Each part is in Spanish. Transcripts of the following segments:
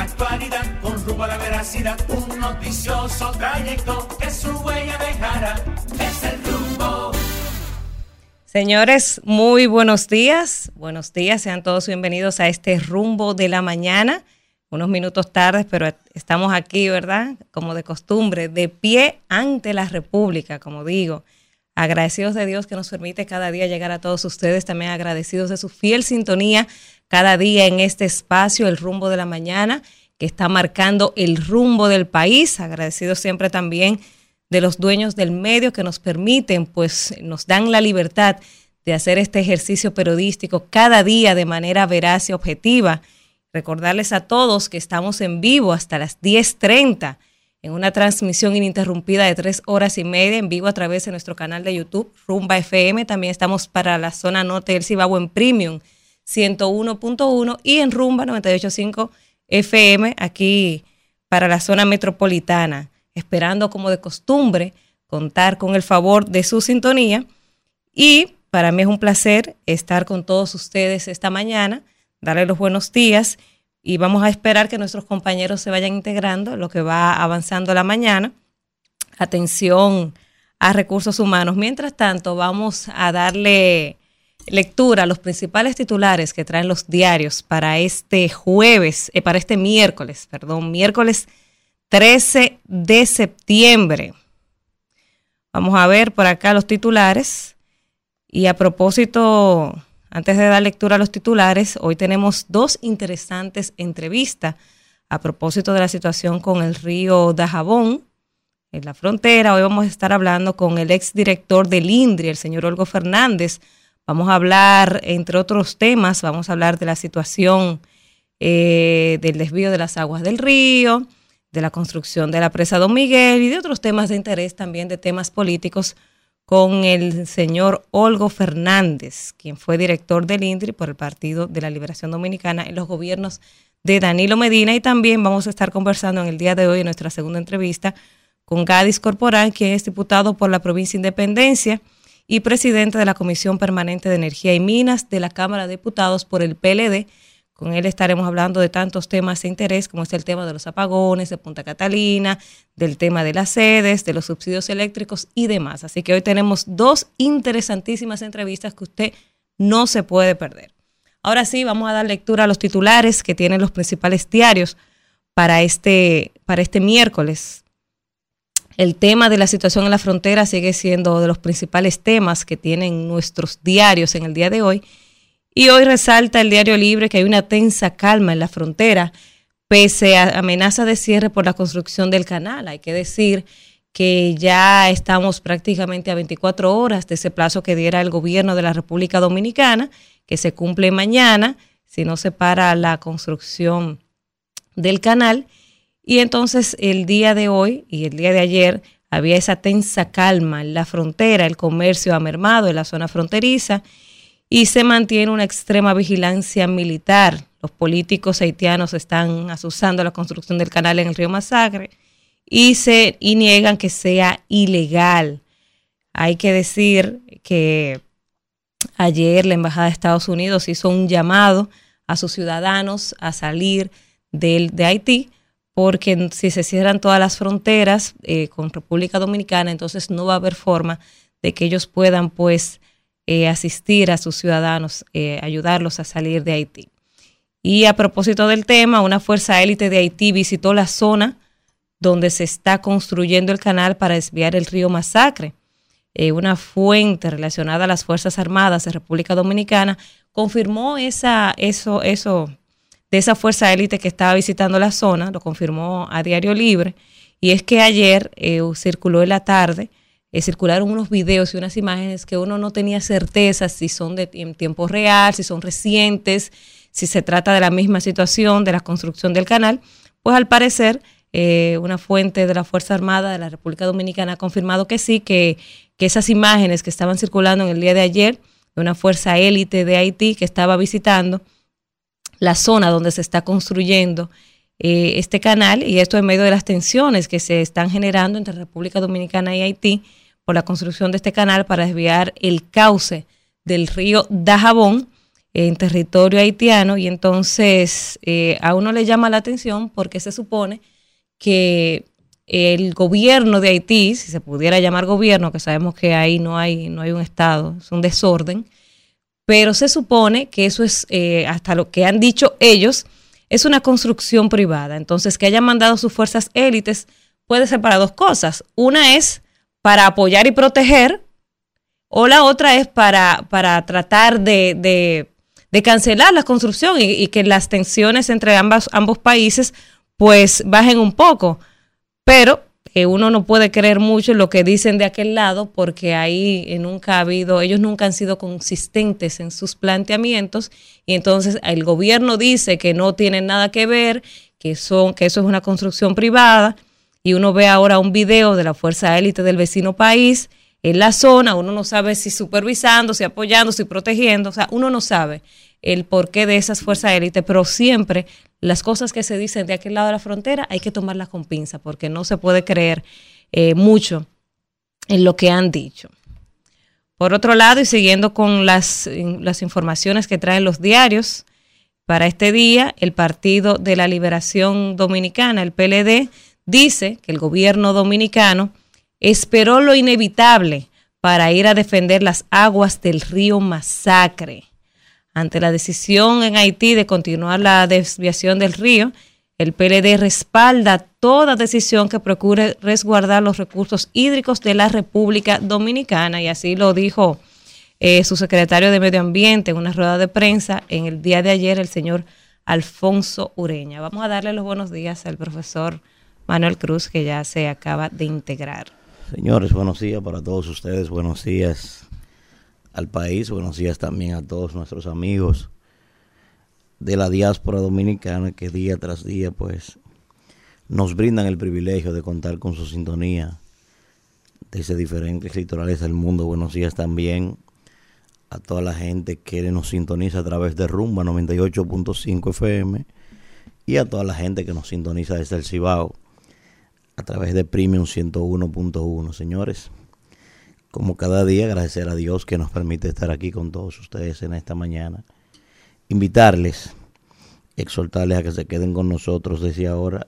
actualidad con rumbo a la veracidad, un noticioso trayecto que su huella dejará. Es el rumbo. Señores, muy buenos días. Buenos días, sean todos bienvenidos a este rumbo de la mañana. Unos minutos tardes, pero estamos aquí, ¿verdad? Como de costumbre, de pie ante la República, como digo. Agradecidos de Dios que nos permite cada día llegar a todos ustedes, también agradecidos de su fiel sintonía cada día en este espacio, el rumbo de la mañana, que está marcando el rumbo del país. Agradecidos siempre también de los dueños del medio que nos permiten, pues nos dan la libertad de hacer este ejercicio periodístico cada día de manera veraz y objetiva. Recordarles a todos que estamos en vivo hasta las 10.30 en una transmisión ininterrumpida de tres horas y media en vivo a través de nuestro canal de YouTube, Rumba FM. También estamos para la zona norte del Cibao en Premium 101.1 y en Rumba 98.5 FM aquí para la zona metropolitana, esperando como de costumbre contar con el favor de su sintonía y para mí es un placer estar con todos ustedes esta mañana, darles los buenos días y vamos a esperar que nuestros compañeros se vayan integrando, lo que va avanzando la mañana. Atención a recursos humanos. Mientras tanto, vamos a darle lectura los principales titulares que traen los diarios para este jueves, eh, para este miércoles, perdón, miércoles 13 de septiembre. Vamos a ver por acá los titulares. Y a propósito, antes de dar lectura a los titulares, hoy tenemos dos interesantes entrevistas a propósito de la situación con el río Dajabón en la frontera. Hoy vamos a estar hablando con el exdirector del INDRI, el señor Olgo Fernández, Vamos a hablar, entre otros temas, vamos a hablar de la situación eh, del desvío de las aguas del río, de la construcción de la presa Don Miguel y de otros temas de interés también, de temas políticos, con el señor Olgo Fernández, quien fue director del INDRI por el Partido de la Liberación Dominicana en los gobiernos de Danilo Medina. Y también vamos a estar conversando en el día de hoy, en nuestra segunda entrevista, con Gadis Corporán, quien es diputado por la provincia Independencia y presidente de la Comisión Permanente de Energía y Minas de la Cámara de Diputados por el PLD. Con él estaremos hablando de tantos temas de interés como es el tema de los apagones de Punta Catalina, del tema de las sedes, de los subsidios eléctricos y demás. Así que hoy tenemos dos interesantísimas entrevistas que usted no se puede perder. Ahora sí, vamos a dar lectura a los titulares que tienen los principales diarios para este, para este miércoles el tema de la situación en la frontera sigue siendo de los principales temas que tienen nuestros diarios en el día de hoy. Y hoy resalta el diario Libre que hay una tensa calma en la frontera, pese a amenaza de cierre por la construcción del canal. Hay que decir que ya estamos prácticamente a 24 horas de ese plazo que diera el gobierno de la República Dominicana, que se cumple mañana, si no se para la construcción del canal. Y entonces el día de hoy y el día de ayer había esa tensa calma en la frontera, el comercio ha mermado en la zona fronteriza y se mantiene una extrema vigilancia militar. Los políticos haitianos están asusando la construcción del canal en el río Masacre y, se, y niegan que sea ilegal. Hay que decir que ayer la Embajada de Estados Unidos hizo un llamado a sus ciudadanos a salir de, de Haití porque si se cierran todas las fronteras eh, con República Dominicana, entonces no va a haber forma de que ellos puedan pues eh, asistir a sus ciudadanos, eh, ayudarlos a salir de Haití. Y a propósito del tema, una fuerza élite de Haití visitó la zona donde se está construyendo el canal para desviar el río Masacre. una fuente relacionada a las Fuerzas Armadas de República Dominicana confirmó esa, eso, eso, de esa fuerza élite que estaba visitando la zona, lo confirmó a Diario Libre, y es que ayer eh, circuló en la tarde, eh, circularon unos videos y unas imágenes que uno no tenía certeza si son de en tiempo real, si son recientes, si se trata de la misma situación de la construcción del canal, pues al parecer eh, una fuente de la Fuerza Armada de la República Dominicana ha confirmado que sí, que, que esas imágenes que estaban circulando en el día de ayer de una fuerza élite de Haití que estaba visitando, la zona donde se está construyendo eh, este canal y esto en medio de las tensiones que se están generando entre República Dominicana y Haití por la construcción de este canal para desviar el cauce del río Dajabón en territorio haitiano. Y entonces eh, a uno le llama la atención porque se supone que el gobierno de Haití, si se pudiera llamar gobierno, que sabemos que ahí no hay, no hay un Estado, es un desorden, pero se supone que eso es, eh, hasta lo que han dicho ellos, es una construcción privada. Entonces, que hayan mandado sus fuerzas élites puede ser para dos cosas. Una es para apoyar y proteger, o la otra es para, para tratar de, de, cancelar la construcción y, que las tensiones entre ambas, ambos países pues bajen un poco. Pero eh, uno no puede creer mucho en lo que dicen de aquel lado porque ahí eh, nunca ha habido, ellos nunca han sido consistentes en sus planteamientos. Y entonces el gobierno dice que no tienen nada que ver, que, son, que eso es una construcción privada. Y uno ve ahora un video de la fuerza élite del vecino país en la zona, uno no sabe si supervisando, si apoyando, si protegiendo, o sea, uno no sabe el porqué de esas fuerzas élite, pero siempre las cosas que se dicen de aquel lado de la frontera hay que tomarlas con pinza porque no se puede creer eh, mucho en lo que han dicho. Por otro lado, y siguiendo con las, las informaciones que traen los diarios, para este día, el Partido de la Liberación Dominicana, el PLD, dice que el gobierno dominicano esperó lo inevitable para ir a defender las aguas del río Masacre. Ante la decisión en Haití de continuar la desviación del río, el PLD respalda toda decisión que procure resguardar los recursos hídricos de la República Dominicana y así lo dijo eh, su secretario de Medio Ambiente en una rueda de prensa en el día de ayer, el señor Alfonso Ureña. Vamos a darle los buenos días al profesor Manuel Cruz que ya se acaba de integrar. Señores, buenos días para todos ustedes, buenos días al país, buenos días también a todos nuestros amigos de la diáspora dominicana que día tras día pues nos brindan el privilegio de contar con su sintonía desde diferentes litorales del mundo. Buenos días también a toda la gente que nos sintoniza a través de Rumba 98.5 FM y a toda la gente que nos sintoniza desde el Cibao a través de Premium 101.1. Señores, como cada día, agradecer a Dios que nos permite estar aquí con todos ustedes en esta mañana. Invitarles, exhortarles a que se queden con nosotros desde ahora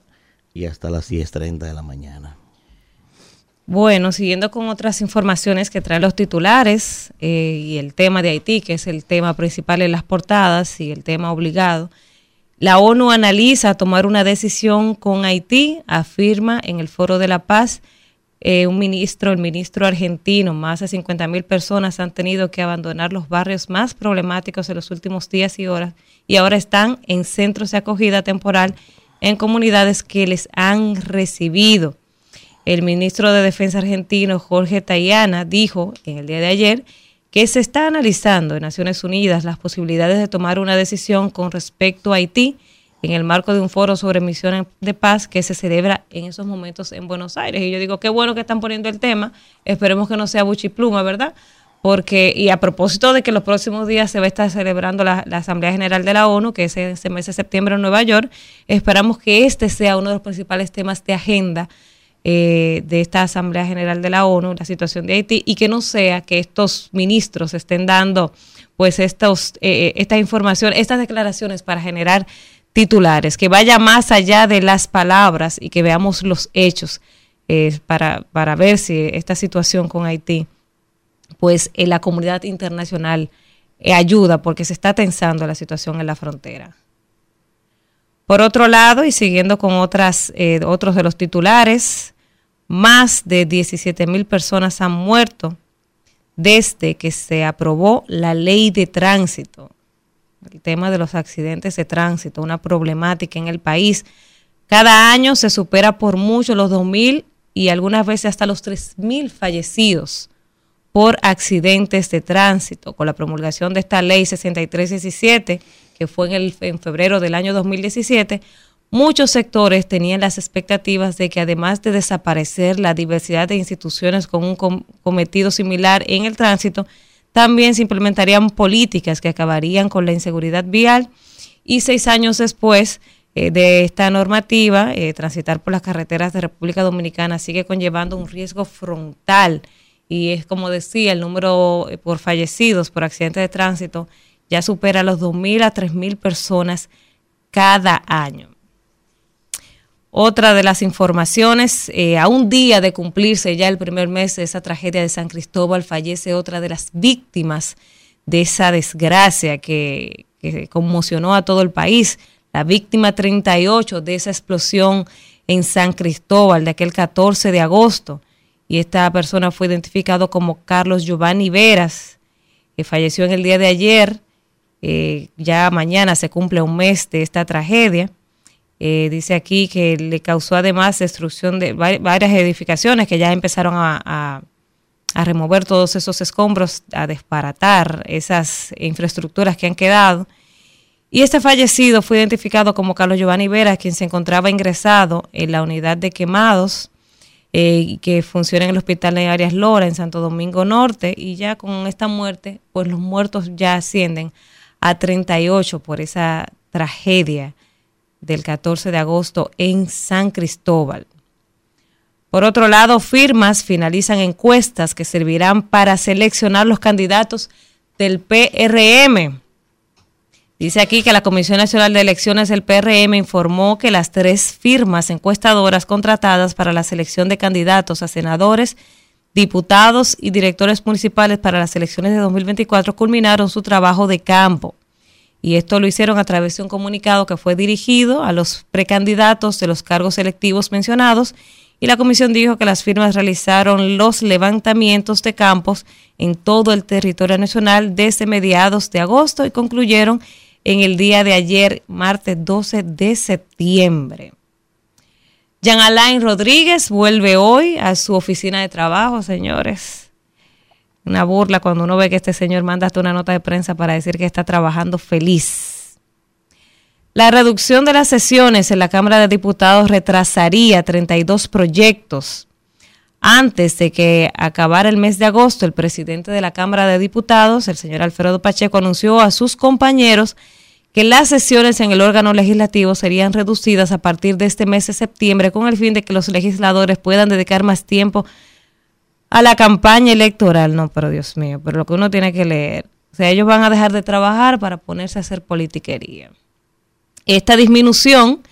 y hasta las 10.30 de la mañana. Bueno, siguiendo con otras informaciones que traen los titulares eh, y el tema de Haití, que es el tema principal en las portadas y el tema obligado, la ONU analiza tomar una decisión con Haití, afirma en el Foro de la Paz eh, un ministro, el ministro argentino, más de 50 mil personas han tenido que abandonar los barrios más problemáticos en los últimos días y horas y ahora están en centros de acogida temporal en comunidades que les han recibido. El ministro de Defensa argentino, Jorge Tayana, dijo en el día de ayer que se está analizando en Naciones Unidas las posibilidades de tomar una decisión con respecto a Haití en el marco de un foro sobre misiones de paz que se celebra en esos momentos en Buenos Aires. Y yo digo, qué bueno que están poniendo el tema, esperemos que no sea buchipluma, ¿verdad? Porque, y a propósito de que los próximos días se va a estar celebrando la, Asamblea General de la ONU, que es ese mes de septiembre en Nueva York, esperamos que este sea uno de los principales temas de agenda eh, de esta Asamblea General de la ONU, la situación de Haití, y que no sea que estos ministros estén dando pues estos, eh, eh, esta información, estas declaraciones para generar titulares, que vaya más allá de las palabras y que veamos los hechos eh, para, para, ver si esta situación con Haití, pues la comunidad internacional eh, ayuda porque se está tensando la situación en la frontera. Por otro lado, y siguiendo con otras, eh, otros de los titulares, más de 17 mil personas han muerto desde que se aprobó la ley de tránsito el tema de los accidentes de tránsito, una problemática en el país. Cada año se supera por mucho los 2.000 y algunas veces hasta los 3.000 fallecidos por accidentes de tránsito. Con la promulgación de esta ley 6317, que fue en, el, en febrero del año 2017, muchos sectores tenían las expectativas de que además de desaparecer la diversidad de instituciones con un cometido similar en el tránsito, también se implementarían políticas que acabarían con la inseguridad vial y seis años después eh, de esta normativa, eh, transitar por las carreteras de República Dominicana sigue conllevando un riesgo frontal y es como decía, el número eh, por fallecidos por accidentes de tránsito ya supera los 2.000 a 3.000 personas cada año. Otra de las informaciones, eh, a un día de cumplirse ya el primer mes de esa tragedia de San Cristóbal, fallece otra de las víctimas de esa desgracia que, que conmocionó a todo el país, la víctima 38 de esa explosión en San Cristóbal de aquel 14 de agosto. Y esta persona fue identificado como Carlos Giovanni Veras, que falleció en el día de ayer. Eh, ya mañana se cumple un mes de esta tragedia. Eh, dice aquí que le causó además destrucción de varias edificaciones que ya empezaron a, remover todos esos escombros, a desparatar esas infraestructuras que han quedado. Y este fallecido fue identificado como Carlos Giovanni Vera, quien se encontraba ingresado en la unidad de quemados eh, que funciona en el hospital de Arias Lora, en Santo Domingo Norte. Y ya con esta muerte, pues los muertos ya ascienden a 38 por esa tragedia del 14 de agosto en San Cristóbal. Por otro lado, firmas finalizan encuestas que servirán para seleccionar los candidatos del PRM. Dice aquí que la Comisión Nacional de Elecciones del PRM informó que las tres firmas encuestadoras contratadas para la selección de candidatos a senadores, diputados y directores municipales para las elecciones de 2024 culminaron su trabajo de campo y esto lo hicieron a través de un comunicado que fue dirigido a los precandidatos de los cargos selectivos mencionados y la comisión dijo que las firmas realizaron los levantamientos de campos en todo el territorio nacional desde mediados de agosto y concluyeron en el día de ayer, martes 12 de septiembre. Jean Alain Rodríguez vuelve hoy a su oficina de trabajo, señores una burla cuando uno ve que este señor manda hasta una nota de prensa para decir que está trabajando feliz. La reducción de las sesiones en la Cámara de Diputados retrasaría 32 proyectos. Antes de que acabara el mes de agosto, el presidente de la Cámara de Diputados, el señor Alfredo Pacheco, anunció a sus compañeros que las sesiones en el órgano legislativo serían reducidas a partir de este mes de septiembre con el fin de que los legisladores puedan dedicar más tiempo a la campaña electoral. No, pero Dios mío, pero lo que uno tiene que leer. O sea, ellos van a dejar de trabajar para ponerse a hacer politiquería. Esta disminución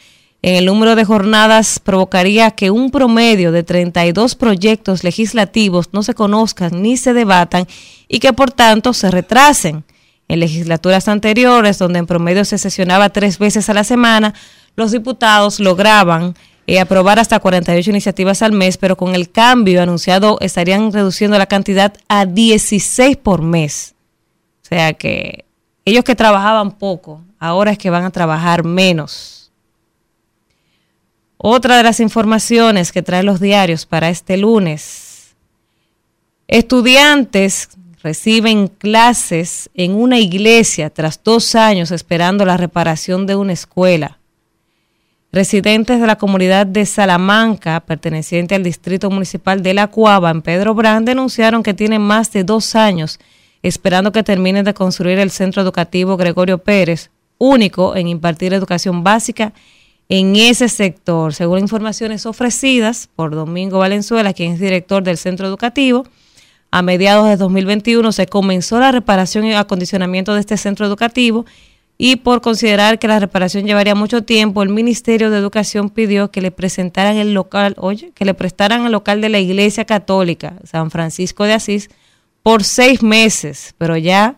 en el número de jornadas provocaría que un promedio de 32 proyectos legislativos no se conozcan ni se debatan y que por tanto se retrasen. En legislaturas anteriores, donde en promedio se sesionaba tres veces a la semana, los diputados lograban eh, aprobar hasta 48 iniciativas al mes, pero con el cambio anunciado estarían reduciendo la cantidad a 16 por mes. O sea que ellos que trabajaban poco, ahora es que van a trabajar menos. Otra de las informaciones que traen los diarios para este lunes. Estudiantes reciben clases en una iglesia tras dos años esperando la reparación de una escuela. Residentes de la comunidad de Salamanca, perteneciente al Distrito Municipal de La Cuava, en Pedro Brand, denunciaron que tienen más de dos años esperando que terminen de construir el Centro Educativo Gregorio Pérez, único en impartir educación básica en ese sector. Según informaciones ofrecidas por Domingo Valenzuela, quien es director del centro educativo, a mediados de 2021 se comenzó la reparación y acondicionamiento de este centro educativo y por considerar que la reparación llevaría mucho tiempo, el Ministerio de Educación pidió que le presentaran el local, oye, que le prestaran el local de la Iglesia Católica San Francisco de Asís por seis meses, pero ya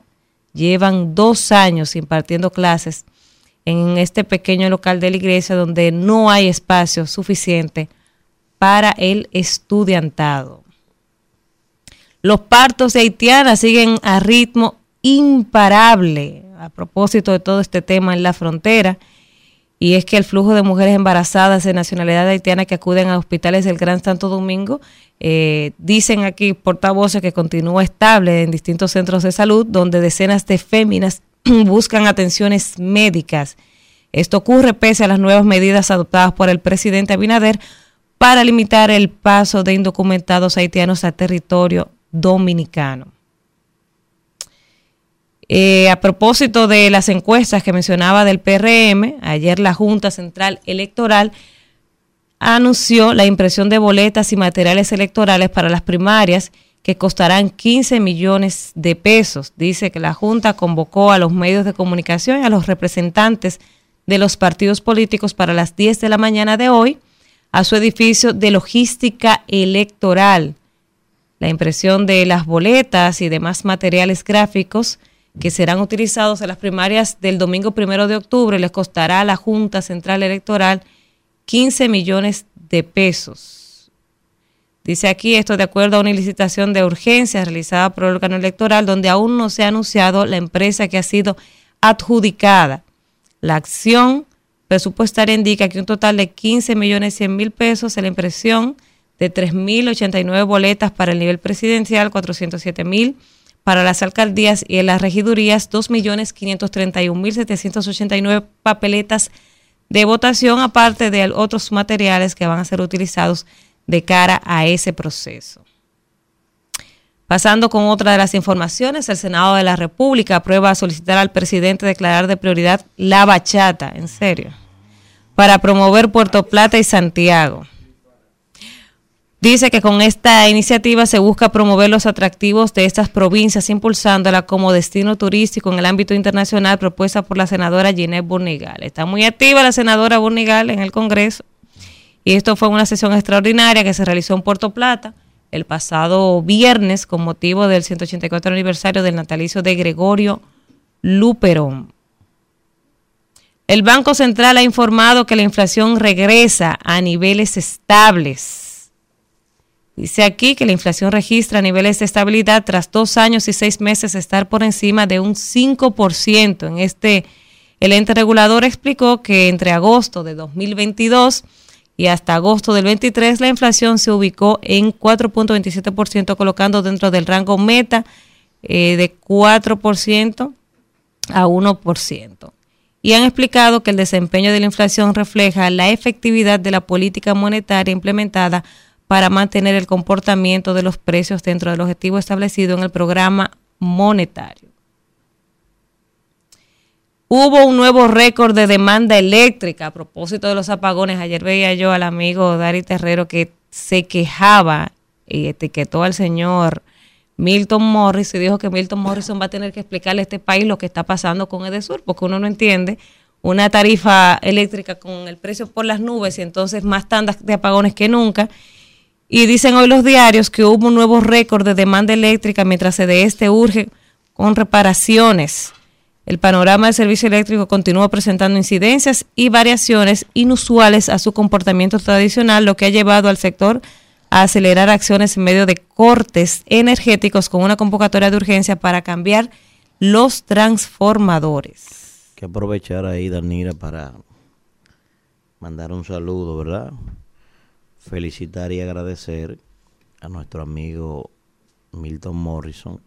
llevan dos años impartiendo clases en este pequeño local de la iglesia donde no hay espacio suficiente para el estudiantado. Los partos de Haitiana siguen a ritmo imparable a propósito de todo este tema en la frontera, y es que el flujo de mujeres embarazadas de nacionalidad haitiana que acuden a hospitales del Gran Santo Domingo, eh, dicen aquí portavoces que continúa estable en distintos centros de salud, donde decenas de féminas buscan atenciones médicas. Esto ocurre pese a las nuevas medidas adoptadas por el presidente Abinader para limitar el paso de indocumentados haitianos a territorio dominicano. Eh, a propósito de las encuestas que mencionaba del PRM, ayer la Junta Central Electoral anunció la impresión de boletas y materiales electorales para las primarias que costarán 15 millones de pesos. Dice que la Junta convocó a los medios de comunicación y a los representantes de los partidos políticos para las 10 de la mañana de hoy a su edificio de logística electoral. La impresión de las boletas y demás materiales gráficos que serán utilizados en las primarias del domingo primero de octubre les costará a la Junta Central Electoral 15 millones de pesos. Dice aquí esto de acuerdo a una licitación de urgencia realizada por el órgano electoral donde aún no se ha anunciado la empresa que ha sido adjudicada. La acción presupuestaria indica que un total de 15 millones 100 mil pesos en la impresión de 3.089 boletas para el nivel presidencial, 407 mil para las alcaldías y en las regidurías 2.531.789 papeletas de votación, aparte de otros materiales que van a ser utilizados de cara a ese proceso. Pasando con otra de las informaciones, el Senado de la República aprueba solicitar al presidente declarar de prioridad la bachata, en serio, para promover Puerto Plata y Santiago. Dice que con esta iniciativa se busca promover los atractivos de estas provincias, impulsándola como destino turístico en el ámbito internacional propuesta por la senadora Ginette Burnigal. Está muy activa la senadora Burnigal en el Congreso y esto fue una sesión extraordinaria que se realizó en Puerto Plata el pasado viernes con motivo del 184 aniversario del natalicio de Gregorio Luperón. El Banco Central ha informado que la inflación regresa a niveles estables Dice aquí que la inflación registra niveles de estabilidad tras dos años y seis meses estar por encima de un 5%. En este, el ente regulador explicó que entre agosto de 2022 y hasta agosto del 23 la inflación se ubicó en 4.27%, colocando dentro del rango meta eh, de 4% a 1%. Y han explicado que el desempeño de la inflación refleja la efectividad de la política monetaria implementada para mantener el comportamiento de los precios dentro del objetivo establecido en el programa monetario. Hubo un nuevo récord de demanda eléctrica a propósito de los apagones. Ayer veía yo al amigo Dari Terrero que se quejaba y etiquetó al señor Milton Morris y dijo que Milton Morrison va a tener que explicarle a este país lo que está pasando con Edesur, porque uno no entiende una tarifa eléctrica con el precio por las nubes y entonces más tandas de apagones que nunca y dicen hoy los diarios que hubo un nuevo récord de demanda eléctrica mientras se de este urge con reparaciones. El panorama del servicio eléctrico continúa presentando incidencias y variaciones inusuales a su comportamiento tradicional, lo que ha llevado al sector a acelerar acciones en medio de cortes energéticos con una convocatoria de urgencia para cambiar los transformadores. Que aprovechar ahí, Danira, para mandar un saludo, ¿verdad? Felicitar y agradecer a nuestro amigo Milton Morrison,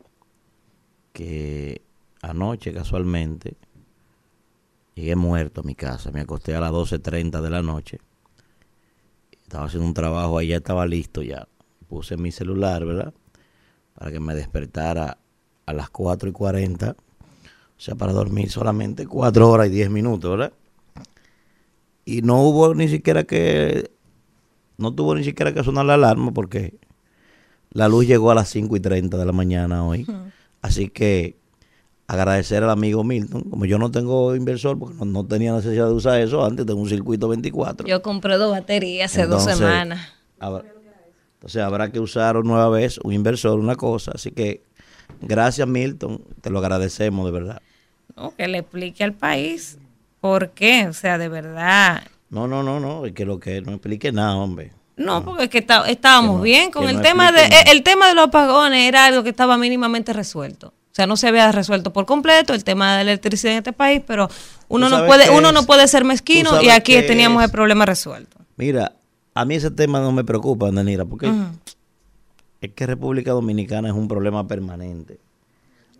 que anoche casualmente llegué muerto a mi casa, me acosté a las 12.30 de la noche, estaba haciendo un trabajo, ya estaba listo ya, puse mi celular, ¿verdad? Para que me despertara a las 4 y 40, o sea, para dormir solamente 4 horas y 10 minutos, ¿verdad? Y no hubo ni siquiera que no tuvo ni siquiera que sonar la alarma porque la luz llegó a las 5 y 30 de la mañana hoy. Así que agradecer al amigo Milton. Como yo no tengo inversor, porque no, tenía necesidad de usar eso antes, tengo un circuito 24. Yo compré dos baterías hace dos semanas. entonces habrá que usar nueva vez un inversor, una cosa. Así que gracias Milton, te lo agradecemos de verdad. que le explique al país por qué, o sea, de verdad no, no, no, no, es que lo que no explique nada, hombre. No, porque es que estábamos bien con el tema de el tema de los apagones era algo que estaba mínimamente resuelto. O sea, no se había resuelto por completo el tema de la electricidad en este país, pero uno no puede uno no puede ser mezquino y aquí teníamos el problema resuelto. Mira, a mí ese tema no me preocupa, Danira, porque es que República Dominicana es un problema permanente.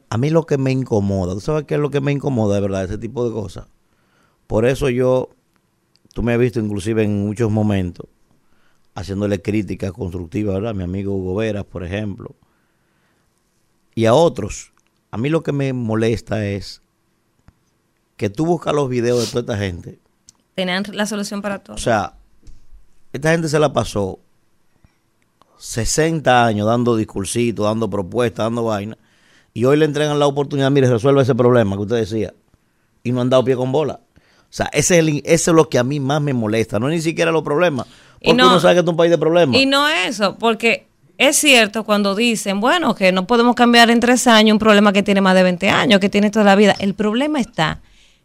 A mí lo que me incomoda, ¿tú sabes qué es lo que me incomoda de verdad, ese tipo de cosas? Por eso yo Tú me has visto inclusive en muchos momentos haciéndole críticas constructivas, ¿verdad? A mi amigo Hugo Veras, por ejemplo. Y a otros. A mí lo que me molesta es que tú buscas los videos de toda esta gente. Tenían la solución para todo. O sea, esta gente se la pasó 60 años dando discursitos, dando propuestas, dando vainas, y hoy le entregan la oportunidad, mire, resuelve ese problema que usted decía, y no han dado pie con bola. O sea, ese es, el, ese es lo que a mí más me molesta, no es ni siquiera los problemas, porque no- uno sabe que es un país de problemas. Y no eso, porque es cierto cuando dicen, bueno, que no podemos cambiar en tres años un problema que tiene más de 20 años, que tiene toda la vida. El problema está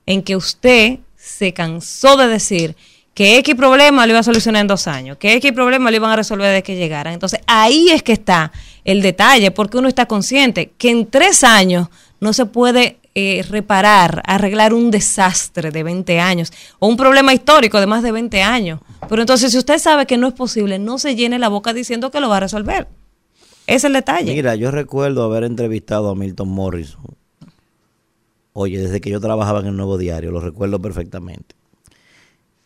en que usted se cansó de decir que X problema lo iba a solucionar en dos años, que X problema lo iban a resolver desde que llegaran. Entonces ahí es que está el detalle, porque uno está consciente que en tres años no se puede eh, reparar, arreglar un desastre de 20 años o un problema histórico de más de 20 años. Pero entonces, si usted sabe que no es posible, no se llene la boca diciendo que lo va a resolver. Ese es el detalle. Mira, yo recuerdo haber entrevistado a Milton Morrison. Oye, desde que yo trabajaba en el Nuevo Diario, lo recuerdo perfectamente.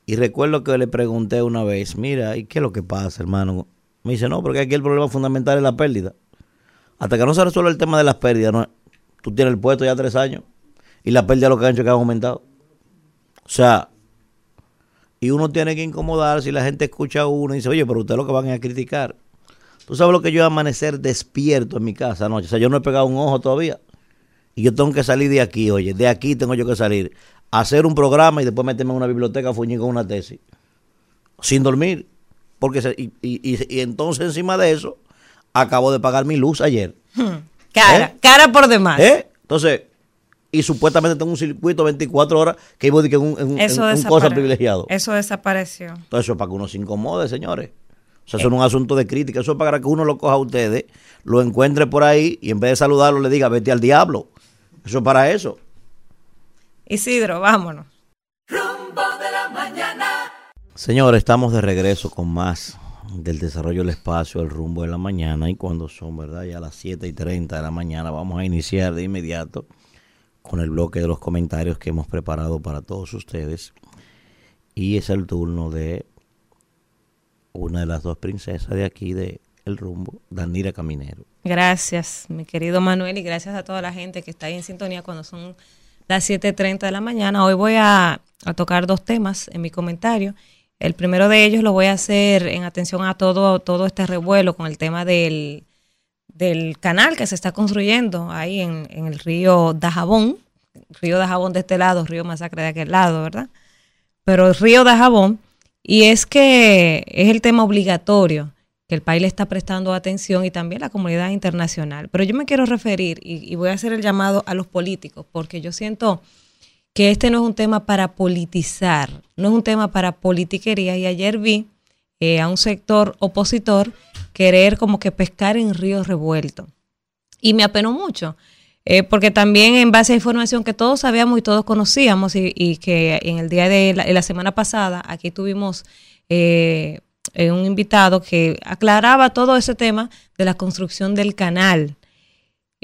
Y recuerdo que le pregunté una vez, mira, ¿y qué es lo que pasa, hermano? Me dice, no, porque aquí el problema fundamental es la pérdida. Hasta que no se resuelva el tema de las pérdidas, no, tú tienes el puesto ya tres años y la pérdida lo que han hecho es que han aumentado. O sea, y uno tiene que incomodarse y la gente escucha a uno y dice, oye, pero ustedes lo que van a criticar. Tú sabes lo que yo es amanecer despierto en mi casa anoche. O sea, yo no he pegado un ojo todavía. Y yo tengo que salir de aquí, oye, de aquí tengo yo que salir. Hacer un programa y después meterme en una biblioteca a fuñir con una tesis. Sin dormir. Porque se- y, y- y- y entonces encima de eso, acabo de pagar mi luz ayer. Cara, ¿Eh? cara por demás. ¿Eh? Entonces, y supuestamente tengo un circuito 24 horas que que en un, en un- Eso en un cosa privilegiado. Eso desapareció. Entonces, eso es para que uno se incomode, señores. O sea, eso no es un asunto de crítica. Eso es para que uno lo coja a ustedes, lo encuentre por ahí y en vez de saludarlo le diga, vete al diablo. Eso es para eso. Isidro, vámonos. Rumbo de la mañana. Señores, estamos de regreso con más del desarrollo del espacio, el rumbo de la mañana. Y cuando son, ¿verdad? Ya las 7 y 30 de la mañana, vamos a iniciar de inmediato con el bloque de los comentarios que hemos preparado para todos ustedes. Y es el turno de una de las dos princesas de aquí, de El Rumbo, Danira Caminero. Gracias, mi querido Manuel, y gracias a toda la gente que está ahí en sintonía cuando son las 7.30 de la mañana. Hoy voy a, a tocar dos temas en mi comentario. El primero de ellos lo voy a hacer en atención a todo, todo este revuelo con el tema del, del canal que se está construyendo ahí en, en el río Dajabón. Río Dajabón de este lado, río Masacre de aquel lado, ¿verdad? Pero el río Dajabón, y es que es el tema obligatorio que el país le está prestando atención y también la comunidad internacional. Pero yo me quiero referir y, y voy a hacer el llamado a los políticos, porque yo siento que este no es un tema para politizar, no es un tema para politiquería. Y ayer vi eh, a un sector opositor querer como que pescar en río revuelto. Y me apenó mucho, eh, porque también en base a información que todos sabíamos y todos conocíamos, y, y que en el día de la, la semana pasada aquí tuvimos eh, eh, un invitado que aclaraba todo ese tema de la construcción del canal.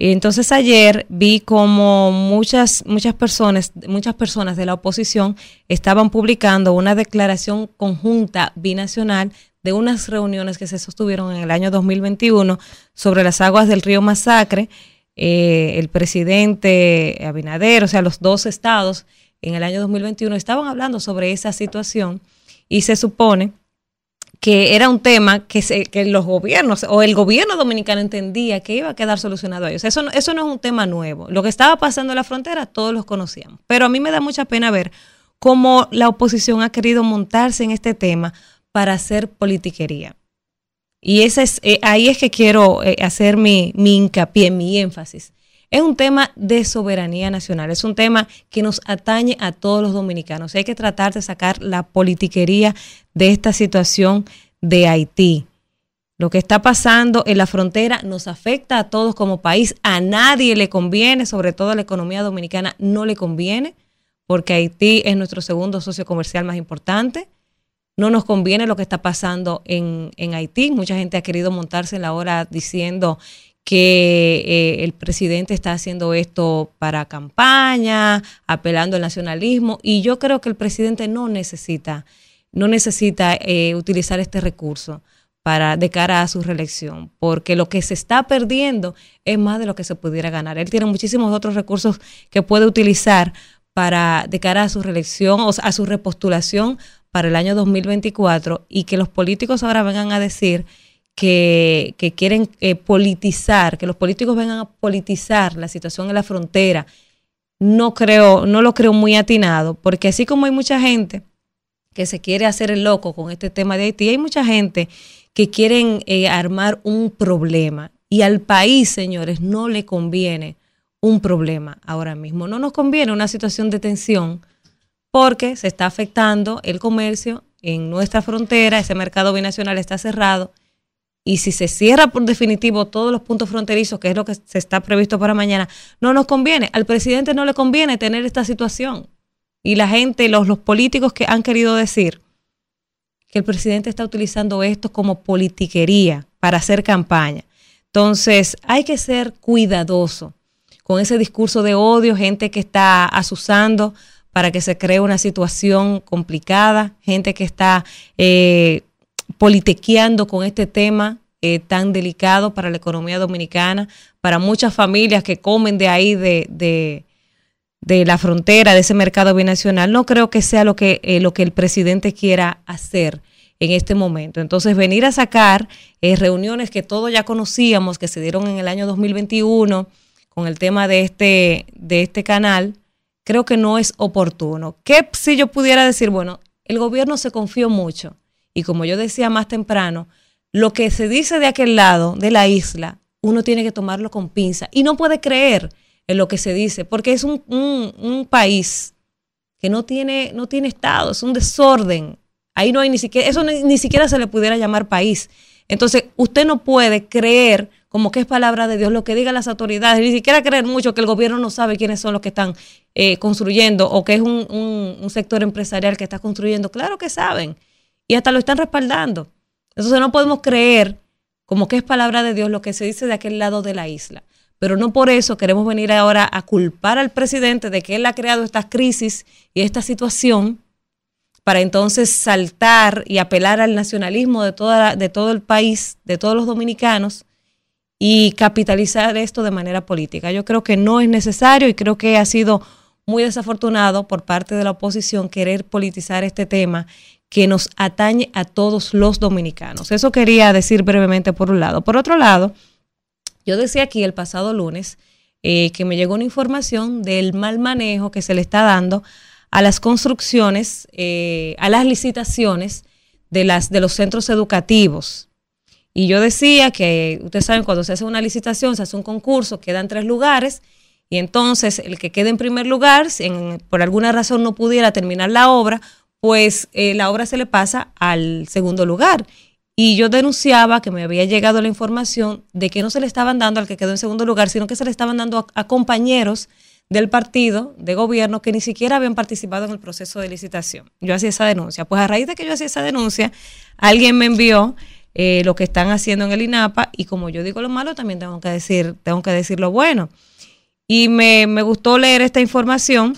Entonces ayer vi como muchas, muchas personas, muchas personas de la oposición estaban publicando una declaración conjunta binacional de unas reuniones que se sostuvieron en el año 2021 sobre las aguas del río Masacre. Eh, el presidente Abinader, o sea, los dos estados en el año 2021 estaban hablando sobre esa situación y se supone que era un tema que, se, que los gobiernos o el gobierno dominicano entendía que iba a quedar solucionado a ellos. Eso no, eso no es un tema nuevo. Lo que estaba pasando en la frontera todos los conocíamos. Pero a mí me da mucha pena ver cómo la oposición ha querido montarse en este tema para hacer politiquería. Y ese es, eh, ahí es que quiero eh, hacer mi, mi hincapié, mi énfasis. Es un tema de soberanía nacional, es un tema que nos atañe a todos los dominicanos. Hay que tratar de sacar la politiquería de esta situación de Haití. Lo que está pasando en la frontera nos afecta a todos como país. A nadie le conviene, sobre todo a la economía dominicana, no le conviene, porque Haití es nuestro segundo socio comercial más importante. No nos conviene lo que está pasando en, en Haití. Mucha gente ha querido montarse en la hora diciendo que eh, el presidente está haciendo esto para campaña, apelando al nacionalismo, y yo creo que el presidente no necesita, no necesita eh, utilizar este recurso para de cara a su reelección, porque lo que se está perdiendo es más de lo que se pudiera ganar. Él tiene muchísimos otros recursos que puede utilizar para de cara a su reelección o a su repostulación para el año 2024 y que los políticos ahora vengan a decir que, quieren eh, politizar, que los políticos vengan a politizar la situación en la frontera, no creo, no lo creo muy atinado, porque así como hay mucha gente que se quiere hacer el loco con este tema de Haití, hay mucha gente que quieren eh, armar un problema. Y al país, señores, no le conviene un problema ahora mismo. No nos conviene una situación de tensión porque se está afectando el comercio en nuestra frontera, ese mercado binacional está cerrado. Y si se cierra por definitivo todos los puntos fronterizos, que es lo que se está previsto para mañana, no nos conviene. Al presidente no le conviene tener esta situación. Y la gente, los, políticos que han querido decir que el presidente está utilizando esto como politiquería para hacer campaña. Entonces, hay que ser cuidadoso con ese discurso de odio, gente que está asusando para que se cree una situación complicada, gente que está eh, politiqueando con este tema eh, tan delicado para la economía dominicana, para muchas familias que comen de ahí, de, de, la frontera, de ese mercado binacional. No creo que sea lo que, eh, lo que el presidente quiera hacer en este momento. Entonces, venir a sacar eh, reuniones que todos ya conocíamos, que se dieron en el año 2021 con el tema de este, de este canal, creo que no es oportuno. ¿Qué si yo pudiera decir, bueno, el gobierno se confió mucho y como yo decía más temprano, lo que se dice de aquel lado de la isla, uno tiene que tomarlo con pinza y no puede creer en lo que se dice, porque es un, un país que no tiene, no tiene Estado, es un desorden. Ahí no hay ni siquiera, eso ni, siquiera se le pudiera llamar país. Entonces, usted no puede creer como que es palabra de Dios lo que digan las autoridades, ni siquiera creer mucho que el gobierno no sabe quiénes son los que están eh, construyendo o que es un, un, sector empresarial que está construyendo. Claro que saben y hasta lo están respaldando. Entonces no podemos creer como que es palabra de Dios lo que se dice de aquel lado de la isla. Pero no por eso queremos venir ahora a culpar al presidente de que él ha creado esta crisis y esta situación para entonces saltar y apelar al nacionalismo de, toda, de todo el país, de todos los dominicanos, y capitalizar esto de manera política. Yo creo que no es necesario y creo que ha sido muy desafortunado por parte de la oposición querer politizar este tema que nos atañe a todos los dominicanos. Eso quería decir brevemente por un lado. Por otro lado, yo decía aquí el pasado lunes eh, que me llegó una información del mal manejo que se le está dando a las construcciones, eh, a las licitaciones de, las, de los centros educativos. Y yo decía que, ustedes saben, cuando se hace una licitación, se hace un concurso, quedan tres lugares, y entonces el que quede en primer lugar, si por alguna razón no pudiera terminar la obra, pues eh, la obra se le pasa al segundo lugar. Y yo denunciaba que me había llegado la información de que no se le estaban dando al que quedó en segundo lugar, sino que se le estaban dando a compañeros del partido de gobierno que ni siquiera habían participado en el proceso de licitación. Yo hacía esa denuncia. Pues a raíz de que yo hacía esa denuncia, alguien me envió eh, lo que están haciendo en el INAPA y como yo digo lo malo, también tengo que decir, tengo que decir lo bueno. Y me, me gustó leer esta información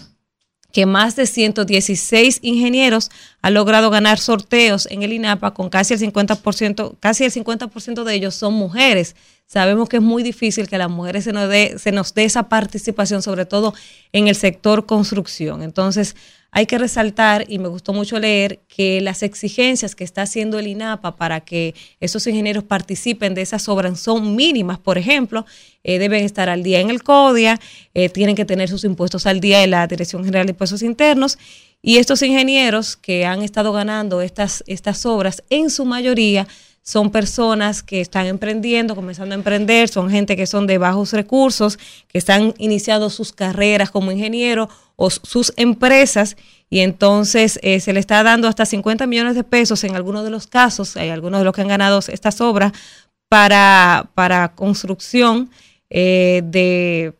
que más de 116 ingenieros han logrado ganar sorteos en el INAPA con casi el 50%, casi el 50% de ellos son mujeres. Sabemos que es muy difícil que las mujeres se nos dé, se nos dé esa participación, sobre todo en el sector construcción. Entonces, hay que resaltar, y me gustó mucho leer, que las exigencias que está haciendo el INAPA para que esos ingenieros participen de esas obras son mínimas. Por ejemplo, eh, deben estar al día en el CODIA, eh, tienen que tener sus impuestos al día en la Dirección General de Impuestos Internos. Y estos ingenieros que han estado ganando estas, estas obras, en su mayoría, son personas que están emprendiendo, comenzando a emprender, son gente que son de bajos recursos, que están iniciando sus carreras como ingeniero o sus empresas y entonces eh, se le está dando hasta 50 millones de pesos en algunos de los casos, hay algunos de los que han ganado estas obras para, para construcción eh, de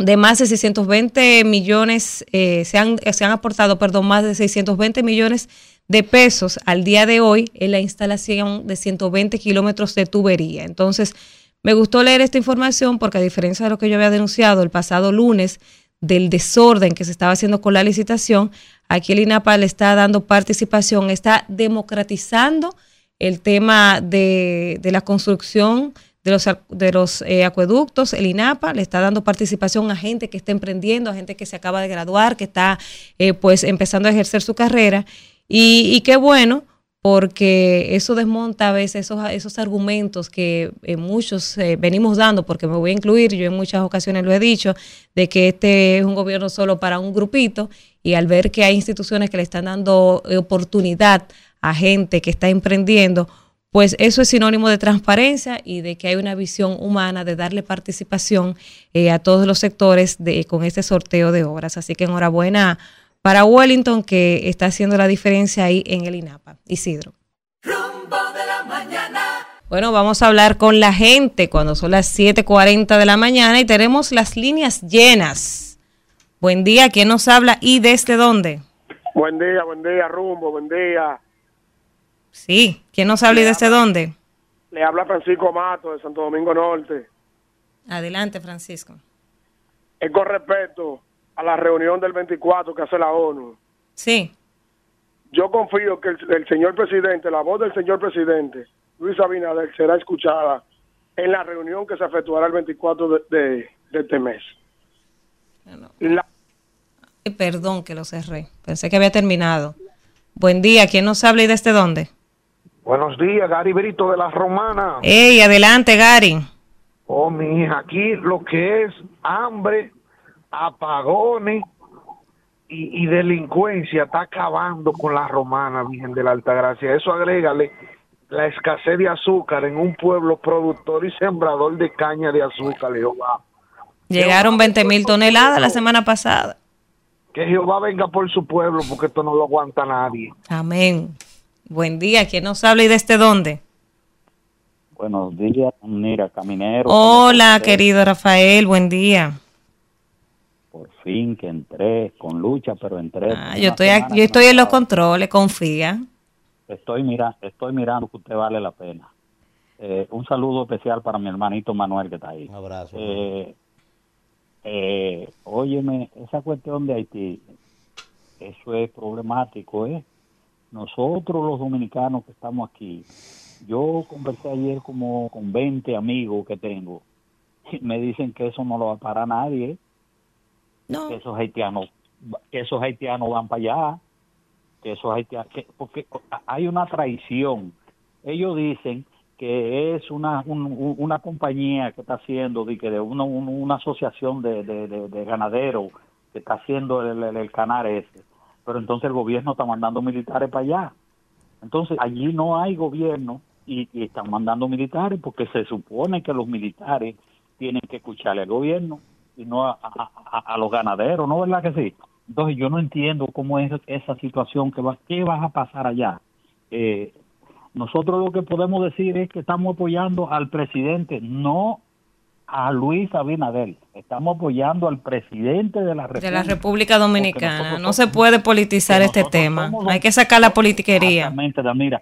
de más de 620 millones, eh, se, han, se han aportado, perdón, más de 620 millones de pesos al día de hoy en la instalación de 120 kilómetros de tubería. Entonces, me gustó leer esta información porque a diferencia de lo que yo había denunciado el pasado lunes del desorden que se estaba haciendo con la licitación, aquí el INAPA le está dando participación, está democratizando el tema de, la construcción de los, de los eh, acueductos, el INAPA le está dando participación a gente que está emprendiendo, a gente que se acaba de graduar, que está eh, pues empezando a ejercer su carrera y, qué bueno, porque eso desmonta a veces esos, esos argumentos que eh, muchos eh, venimos dando, porque me voy a incluir, yo en muchas ocasiones lo he dicho, de que este es un gobierno solo para un grupito y al ver que hay instituciones que le están dando oportunidad a gente que está emprendiendo, pues eso es sinónimo de transparencia y de que hay una visión humana de darle participación eh, a todos los sectores de, con este sorteo de obras. Así que enhorabuena para Wellington que está haciendo la diferencia ahí en el INAPA. Isidro. Rumbo de la mañana. Bueno, vamos a hablar con la gente cuando son las 7:40 de la mañana y tenemos las líneas llenas. Buen día, ¿quién nos habla y desde dónde? Buen día, buen día, Rumbo, buen día. Sí, ¿quién nos habla y desde dónde? Le habla Francisco Mato de Santo Domingo Norte. Adelante, Francisco. Es con respecto a la reunión del 24 que hace la ONU. Sí, Yo confío que el, el señor presidente, la voz del señor presidente, Luis Abinader, será escuchada en la reunión que se efectuará el 24 de, de- de este mes. La- Ay, perdón que lo cerré. Pensé que había terminado. Buen día, ¿quién nos habla y desde dónde? Buenos días, Gary Brito de la Romana. Ey, adelante, Gary. Oh, mi hija, aquí lo que es hambre, apagones y, y delincuencia está acabando con la Romana, Virgen de la Altagracia. Eso agrégale la escasez de azúcar en un pueblo productor y sembrador de caña de azúcar, Jehová. Llegaron 20 mil toneladas la semana pasada. Que Jehová venga por su pueblo, porque esto no lo aguanta nadie. Amén. Buen día, ¿quién nos habla y desde dónde? Buenos días, mira, caminero. Hola, ¿cómo querido Rafael, buen día. Por fin que entré con lucha, pero entré. Ah, yo estoy, aquí- yo estoy en los controles, confía. Estoy, mira, estoy mirando que usted vale la pena. Eh, un saludo especial para mi hermanito Manuel que está ahí. Un abrazo. Eh, eh, óyeme, esa cuestión de Haití, eso es problemático, ¿eh? Nosotros los dominicanos que estamos aquí, yo conversé ayer como con 20 amigos que tengo, y me dicen que eso no lo va a parar nadie, Que esos haitianos, que esos haitianos van para allá, que esos haitianos, que- porque hay una traición. Ellos dicen que es una un- un- una compañía que está haciendo, de, que de una, un- una asociación de, de, de- de ganaderos que está haciendo el, el, el ese, pero entonces el gobierno está mandando militares para allá. Entonces allí no hay gobierno y, y están mandando militares porque se supone que los militares tienen que escucharle al gobierno y no a, a- los ganaderos, ¿no verdad que sí? Entonces yo no entiendo cómo es esa situación, que va, qué va a pasar allá. Eh, nosotros lo que podemos decir es que estamos apoyando al presidente, no a Luis Abinader. Estamos apoyando al presidente de la República. de la República Dominicana. No se puede politizar este tema. Hay que sacar la politiquería. Exactamente, Damira.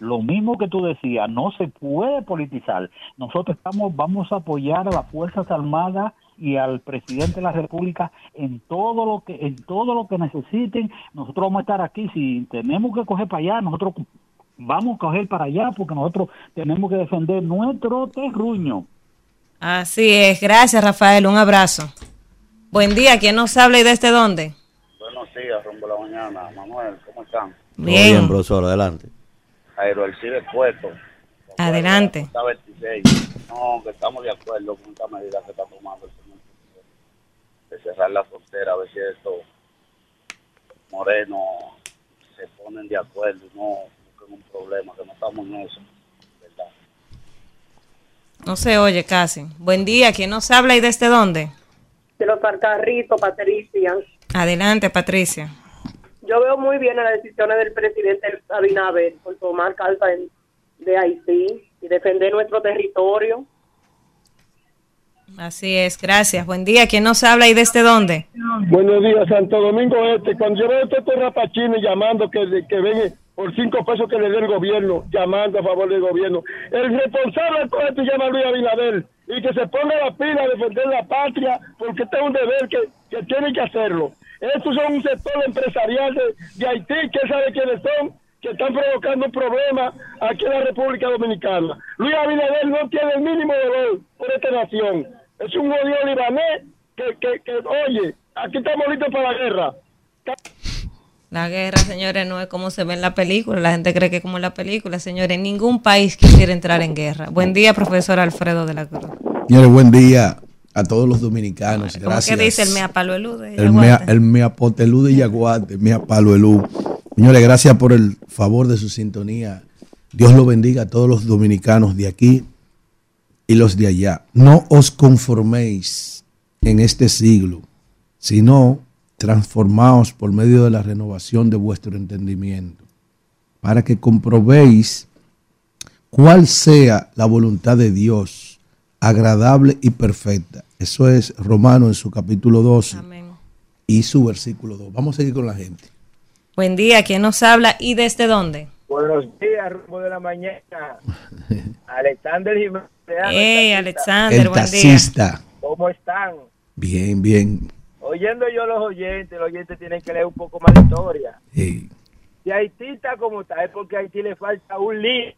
Lo mismo que tú decías, no se puede politizar. Nosotros estamos, vamos a apoyar a las Fuerzas Armadas y al presidente de la República en todo lo que, en todo lo que necesiten. Nosotros vamos a estar aquí. Si tenemos que coger para allá, nosotros vamos a coger para allá porque nosotros tenemos que defender nuestro terruño. Así es. Gracias, Rafael. Un abrazo. Buen día. ¿Quién nos habla y desde dónde? Buenos días, rumbo a la mañana. Manuel, ¿cómo están? Bien. bien, profesor, adelante. Jairo Alcide Puerto. Adelante. Está 26. No, que estamos de acuerdo con esta medida que está tomando el cerrar la frontera, a ver si estos morenos se ponen de acuerdo y no busquen un problema, que no estamos en eso. ¿verdad? No se oye casi. Buen día. ¿Quién nos habla y desde dónde? de los Alcarritos, Patricia. Adelante, Patricia. Yo veo muy bien las decisiones del presidente Abinader por tomar carta en- de Haití y defender nuestro territorio. Así es. Gracias. Buen día. ¿Quién nos habla y desde dónde? Buenos días, Santo Domingo Este. Cuando yo veo a estos rapachines llamando que, que ven por cinco pesos que le dé el gobierno, llamando a favor del gobierno, el responsable de esto se llama Luis Abinader y que se ponga la pila a defender la patria porque este es un deber que, que tiene que hacerlo. Estos son un sector empresarial de, Haití que sabe quiénes son, que están provocando un problema aquí en la República Dominicana. Luis Abinader no tiene el mínimo dolor por esta nación. Es un odio libanés que, que, que, oye, aquí estamos listos para la guerra. La guerra, señores, no es como se ve en la película. La gente cree que es como en la película, señores. Ningún país quisiera entrar en guerra. Buen día, profesor Alfredo de la Cruz. Señores, buen día a todos los dominicanos. ¿Cómo Gracias. que dice el mea palo El mea, Yaguate? el mea potelú de Yaguate, mea palo. Señores, gracias por el favor de su sintonía. Dios lo bendiga a todos los dominicanos de aquí y los de allá. No os conforméis en este siglo, sino transformaos por medio de la renovación de vuestro entendimiento, para que comprobéis cuál sea la voluntad de Dios, agradable y perfecta. Eso es Romano en su capítulo 12 Amén. y su versículo 2. Vamos a seguir con la gente. Buen día, ¿quién nos habla y desde dónde? Buenos días, rumbo de la mañana. Alexander Jiménez. Hey. Alexander, El buen día. ¿Cómo están? Bien, bien. Oyendo yo a los oyentes, los oyentes tienen que leer un poco más de historia. Sí. Si Haití está como está, es porque a Haití le falta un líder.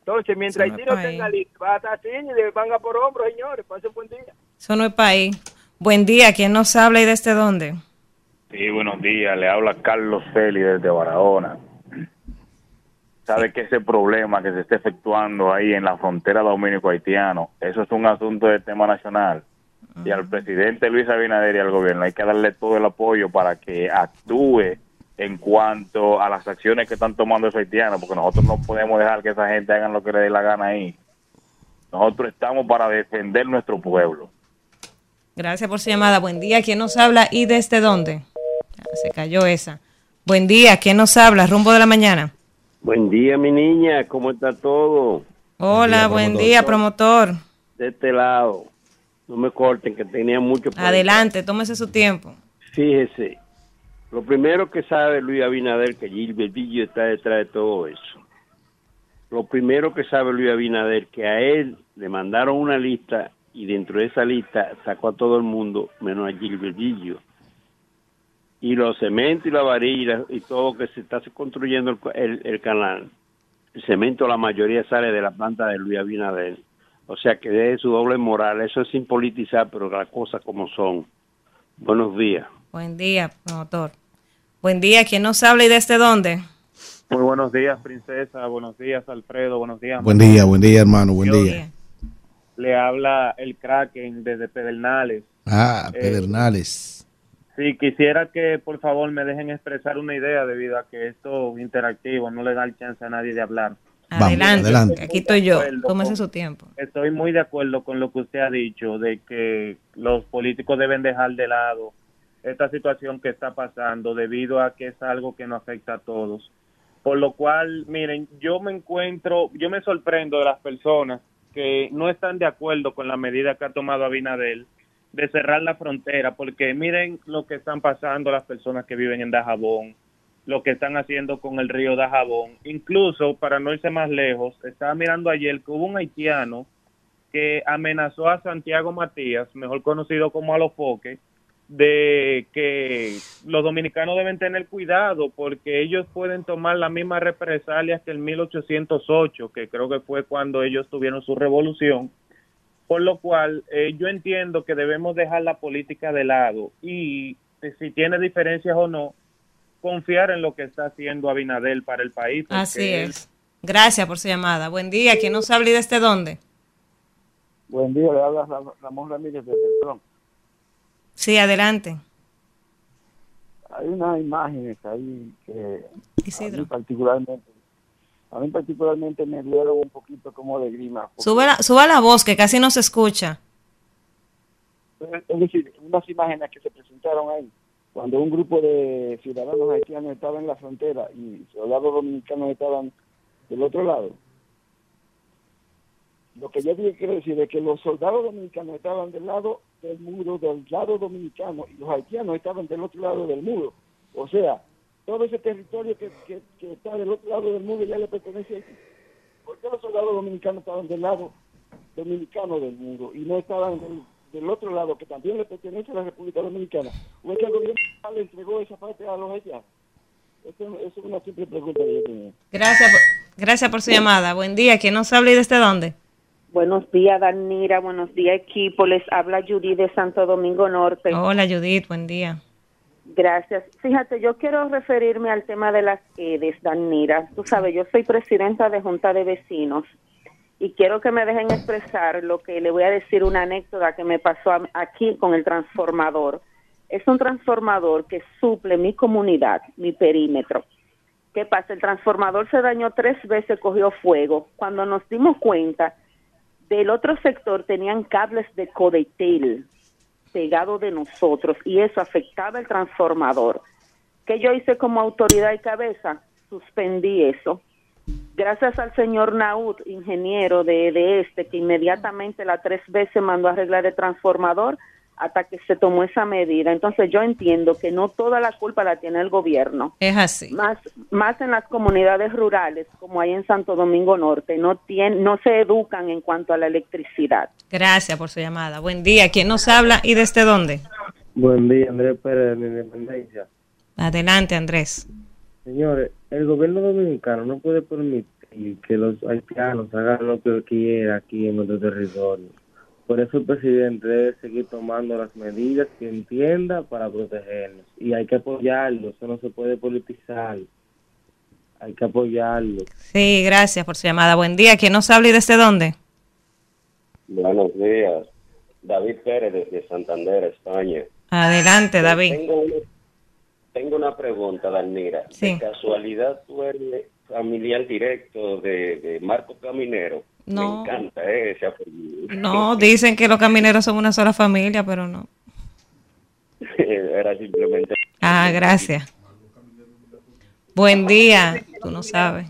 Entonces, mientras Haití no tenga líder, va a estar así y le manga por hombro, señores. Pasen buen día. Eso no es país. Buen día, ¿quién nos habla y desde dónde? Sí, buenos días. Le habla Carlos Celi desde Barahona. Sabe que ese problema que se está efectuando ahí en la frontera dominico-haitiano, eso es un asunto de tema nacional. Y al presidente Luis Abinader y al gobierno hay que darle todo el apoyo para que actúe en cuanto a las acciones que están tomando esos haitianos, porque nosotros no podemos dejar que esa gente hagan lo que les dé la gana ahí. Nosotros estamos para defender nuestro pueblo. Gracias por su llamada. Buen día, ¿quién nos habla y desde dónde? Ah, se cayó esa. Buen día, ¿quién nos habla? Rumbo de la mañana. Buen día, mi niña, ¿cómo está todo? Hola, buen promotor. día, promotor. De este lado, no me corten, que tenía mucho. por Adelante, tómese su tiempo. Fíjese, lo primero que sabe Luis Abinader que Gilbertillo está detrás de todo eso. Lo primero que sabe Luis Abinader que a él le mandaron una lista y dentro de esa lista sacó a todo el mundo menos a Gilbertillo. Y los cementos y la varilla y todo lo que se está construyendo el, el- el canal, el cemento la mayoría sale de la planta de Luis Abinader. O sea que de su doble moral, eso es sin politizar, pero las cosas como son. Buenos días. Buen día, promotor. Buen día, ¿quién nos habla y desde dónde? Muy buenos días, princesa. Buenos días, Alfredo. Buenos días. Buen día, buen día, hermano, buen Yo- día. Le habla el Kraken desde Pedernales. Ah, Eh, Pedernales. Sí, quisiera que por favor me dejen expresar una idea debido a que esto interactivo no le da el chance a nadie de hablar. Adelante, adelante. aquí estoy yo. Tómese su tiempo. Estoy muy de acuerdo con lo que usted ha dicho de que los políticos deben dejar de lado esta situación que está pasando debido a que es algo que nos afecta a todos. Por lo cual, miren, yo me encuentro, yo me sorprendo de las personas que no están de acuerdo con la medida que ha tomado Abinadel de cerrar la frontera, porque miren lo que están pasando las personas que viven en Dajabón, lo que están haciendo con el río Dajabón. Incluso, para no irse más lejos, estaba mirando ayer que hubo un haitiano que amenazó a Santiago Matías, mejor conocido como Alofoque, de que los dominicanos deben tener cuidado porque ellos pueden tomar las mismas represalias que el 1808, que creo que fue cuando ellos tuvieron su revolución. Por lo cual, eh, yo entiendo que debemos dejar la política de lado y eh, si tiene diferencias o no, confiar en lo que está haciendo Abinadel para el país. Así él- es. Gracias por su llamada. Buen día, ¿quién nos habla y desde dónde? Buen día, le habla Ram- Ramón Ramírez de Beltrán. Sí, adelante. Hay unas imágenes ahí que a mí particularmente, a mí particularmente me dieron un poquito como de grima. Sube la, suba la voz, que casi no se escucha. Es decir, unas imágenes que se presentaron ahí, cuando un grupo de ciudadanos haitianos estaba en la frontera y soldados dominicanos estaban del otro lado. Lo que yo quiero decir es que los soldados dominicanos estaban del lado del muro, del lado dominicano, y los haitianos estaban del otro lado del muro. O sea, todo ese territorio que, que, que está del otro lado del muro ya le pertenece a Haití. ¿Por qué los soldados dominicanos estaban del lado dominicano del muro y no estaban del, del otro lado que también le pertenece a la República Dominicana? ¿O es que el gobierno le entregó esa parte a los haitianos? Eso, eso es una simple pregunta que yo tenía. Gracias por, gracias por su llamada. Buen día, ¿quién nos habla y desde dónde? Buenos días, Danira. Buenos días, equipo. Les habla Yuri de Santo Domingo Norte. Hola, Judith, buen día. Gracias. Fíjate, yo quiero referirme al tema de las EDES, Danira. Tú sabes, yo soy presidenta de Junta de Vecinos y quiero que me dejen expresar lo que le voy a decir una anécdota que me pasó aquí con el transformador. Es un transformador que suple mi comunidad, mi perímetro. ¿Qué pasa? El transformador se dañó tres veces, cogió fuego. Cuando nos dimos cuenta, del otro sector tenían cables de Codetel pegado de nosotros y eso afectaba el transformador. ¿Qué yo hice como autoridad y cabeza? Suspendí eso. Gracias al señor Naud, ingeniero de, de este, que inmediatamente la tres veces mandó a arreglar el transformador hasta que se tomó esa medida. Entonces yo entiendo que no toda la culpa la tiene el gobierno. Es así. Más, más en las comunidades rurales, como hay en Santo Domingo Norte, no, tienen, no se educan en cuanto a la electricidad. Gracias por su llamada. Buen día. ¿Quién nos habla y desde dónde? Buen día, Andrés Pérez de la Independencia. Adelante, Andrés. Señores, el gobierno dominicano no puede permitir que los haitianos hagan lo que quiera aquí en nuestro territorio. Por eso el presidente debe seguir tomando las medidas que entienda para protegernos. Y hay que apoyarlo, eso no se puede politizar. Hay que apoyarlo. Sí, gracias por su llamada. Buen día. ¿Quién nos habla y desde dónde? Buenos días. David Pérez desde Santander, España. Adelante, David. Tengo una, tengo una pregunta, Danira. Sí. ¿De casualidad tú eres familiar directo de, de Marco Caminero? No. Me encanta eh, ese apellido. No, dicen que los camineros son una sola familia, pero no. Era simplemente... Ah, gracias. Buen día. Tú no sabes.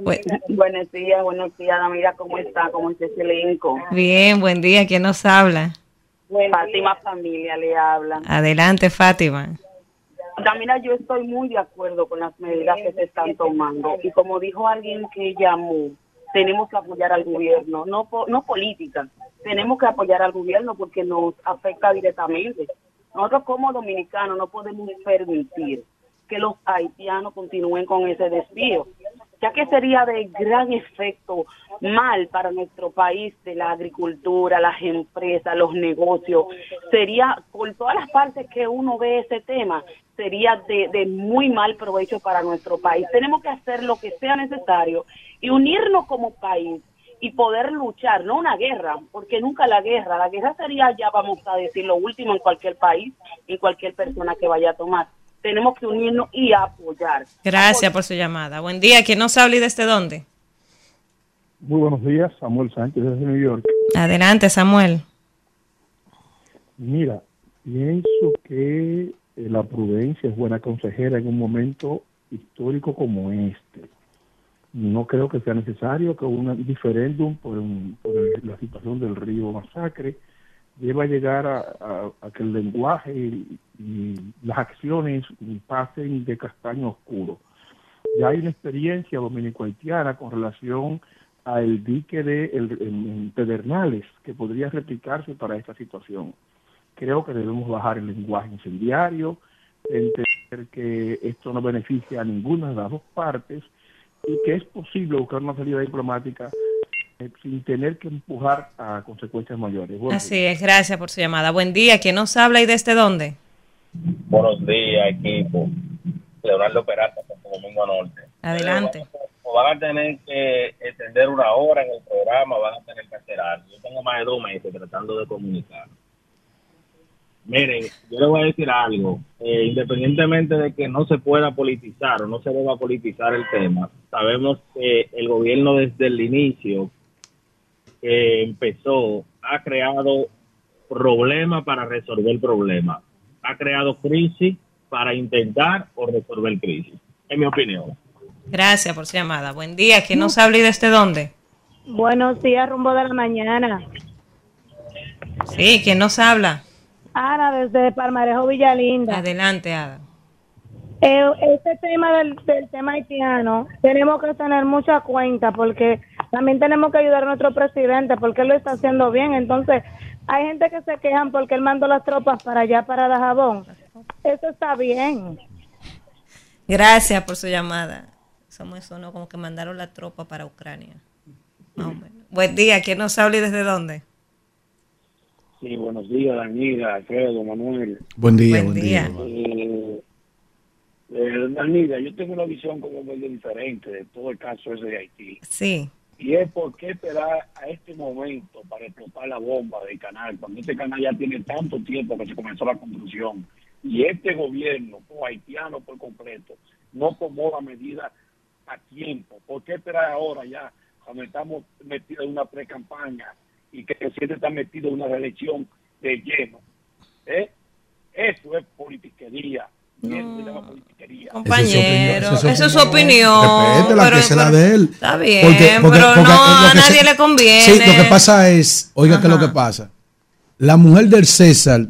Bu- Buenos días, buenos días, Damira, ¿cómo está? ¿Cómo está ese elenco? Bien, buen día. ¿Quién nos habla? Fátima Familia le habla. Adelante, Fátima. Damira, yo estoy muy de acuerdo con las medidas que se están tomando. Y como dijo alguien que llamó, tenemos que apoyar al gobierno, no, no política. Tenemos que apoyar al gobierno porque nos afecta directamente. Nosotros como dominicanos no podemos permitir que los haitianos continúen con ese desvío, ya que sería de gran efecto mal para nuestro país de la agricultura, las empresas, los negocios. Sería, por todas las partes que uno ve ese tema, sería de, de muy mal provecho para nuestro país. Tenemos que hacer lo que sea necesario y unirnos como país y poder luchar, no una guerra, porque nunca la guerra, la guerra sería ya vamos a decir lo último en cualquier país, en cualquier persona que vaya a tomar. Tenemos que unirnos y apoyar. Gracias por su llamada. Buen día. ¿Quién nos habla y desde dónde? Muy buenos días, Samuel Sánchez desde New York. Adelante, Samuel. Mira, pienso que eh, la prudencia es buena consejera en un momento histórico como este. No creo que sea necesario que un diferéndum por, un- por el- la situación del río Masacre lleva llegar a, que el lenguaje y, las acciones pasen de castaño oscuro. Ya hay una experiencia dominico-haitiana con relación al dique de Pedernales que podría replicarse para esta situación. Creo que debemos bajar el lenguaje incendiario, entender que esto no beneficia a ninguna de las dos partes y que es posible buscar una salida diplomática sin tener que empujar a consecuencias mayores. Bueno, Así es, gracias por su llamada. Buen día. ¿Quién nos habla y desde dónde? Buenos días, equipo. Leonardo Peralta, Santo Domingo Norte. Adelante. O van a tener que extender una hora en el programa, van a tener que hacer algo. Yo tengo más de dos meses tratando de comunicar. Miren, yo les voy a decir algo. Eh, independientemente de que no se pueda politizar o no se deba politizar el tema, sabemos que el gobierno desde el inicio que empezó ha creado problemas para resolver problemas. Ha creado crisis para intentar o resolver crisis. En mi opinión. Gracias por su llamada. Buen día. ¿Quién nos habla y desde dónde? Buenos días, rumbo de la mañana. Sí, ¿quién nos habla? Ana, desde Palmarejo Villalinda. Adelante, Ada. Eh, este tema del, del tema haitiano, tenemos que tener mucha cuenta porque también tenemos que ayudar a nuestro presidente porque él lo está haciendo bien. Entonces, hay gente que se quejan porque él mandó las tropas para allá, para Dajabón. Eso está bien. Gracias por su llamada. Somos eso, ¿no? Como que mandaron la tropa para Ucrania. Más o menos. Buen día. ¿Quién nos habla y desde dónde? Sí, buenos días, Daniela, Alfredo, Manuel. Buen día, Buen buen día. día. Eh, Danida, yo tengo una visión como medio diferente de todo el caso ese de Haití. Sí. Y es por qué esperar a este momento para explotar la bomba del canal, cuando este canal ya tiene tanto tiempo que se comenzó la construcción. Y este gobierno, o haitiano por completo, no tomó la medida a tiempo. ¿Por qué esperar ahora ya, cuando estamos metidos en una pre-campaña y que el presidente está metido en una reelección de lleno? ¿Eh? Eso es politiquería. Compañero, Esa es su opinión. Respétela, pero- que se la de él. Está bien, Porque- porque- pero porque no, a nadie se- le conviene. Sí, lo que pasa es, oiga, que lo que pasa. La mujer del César,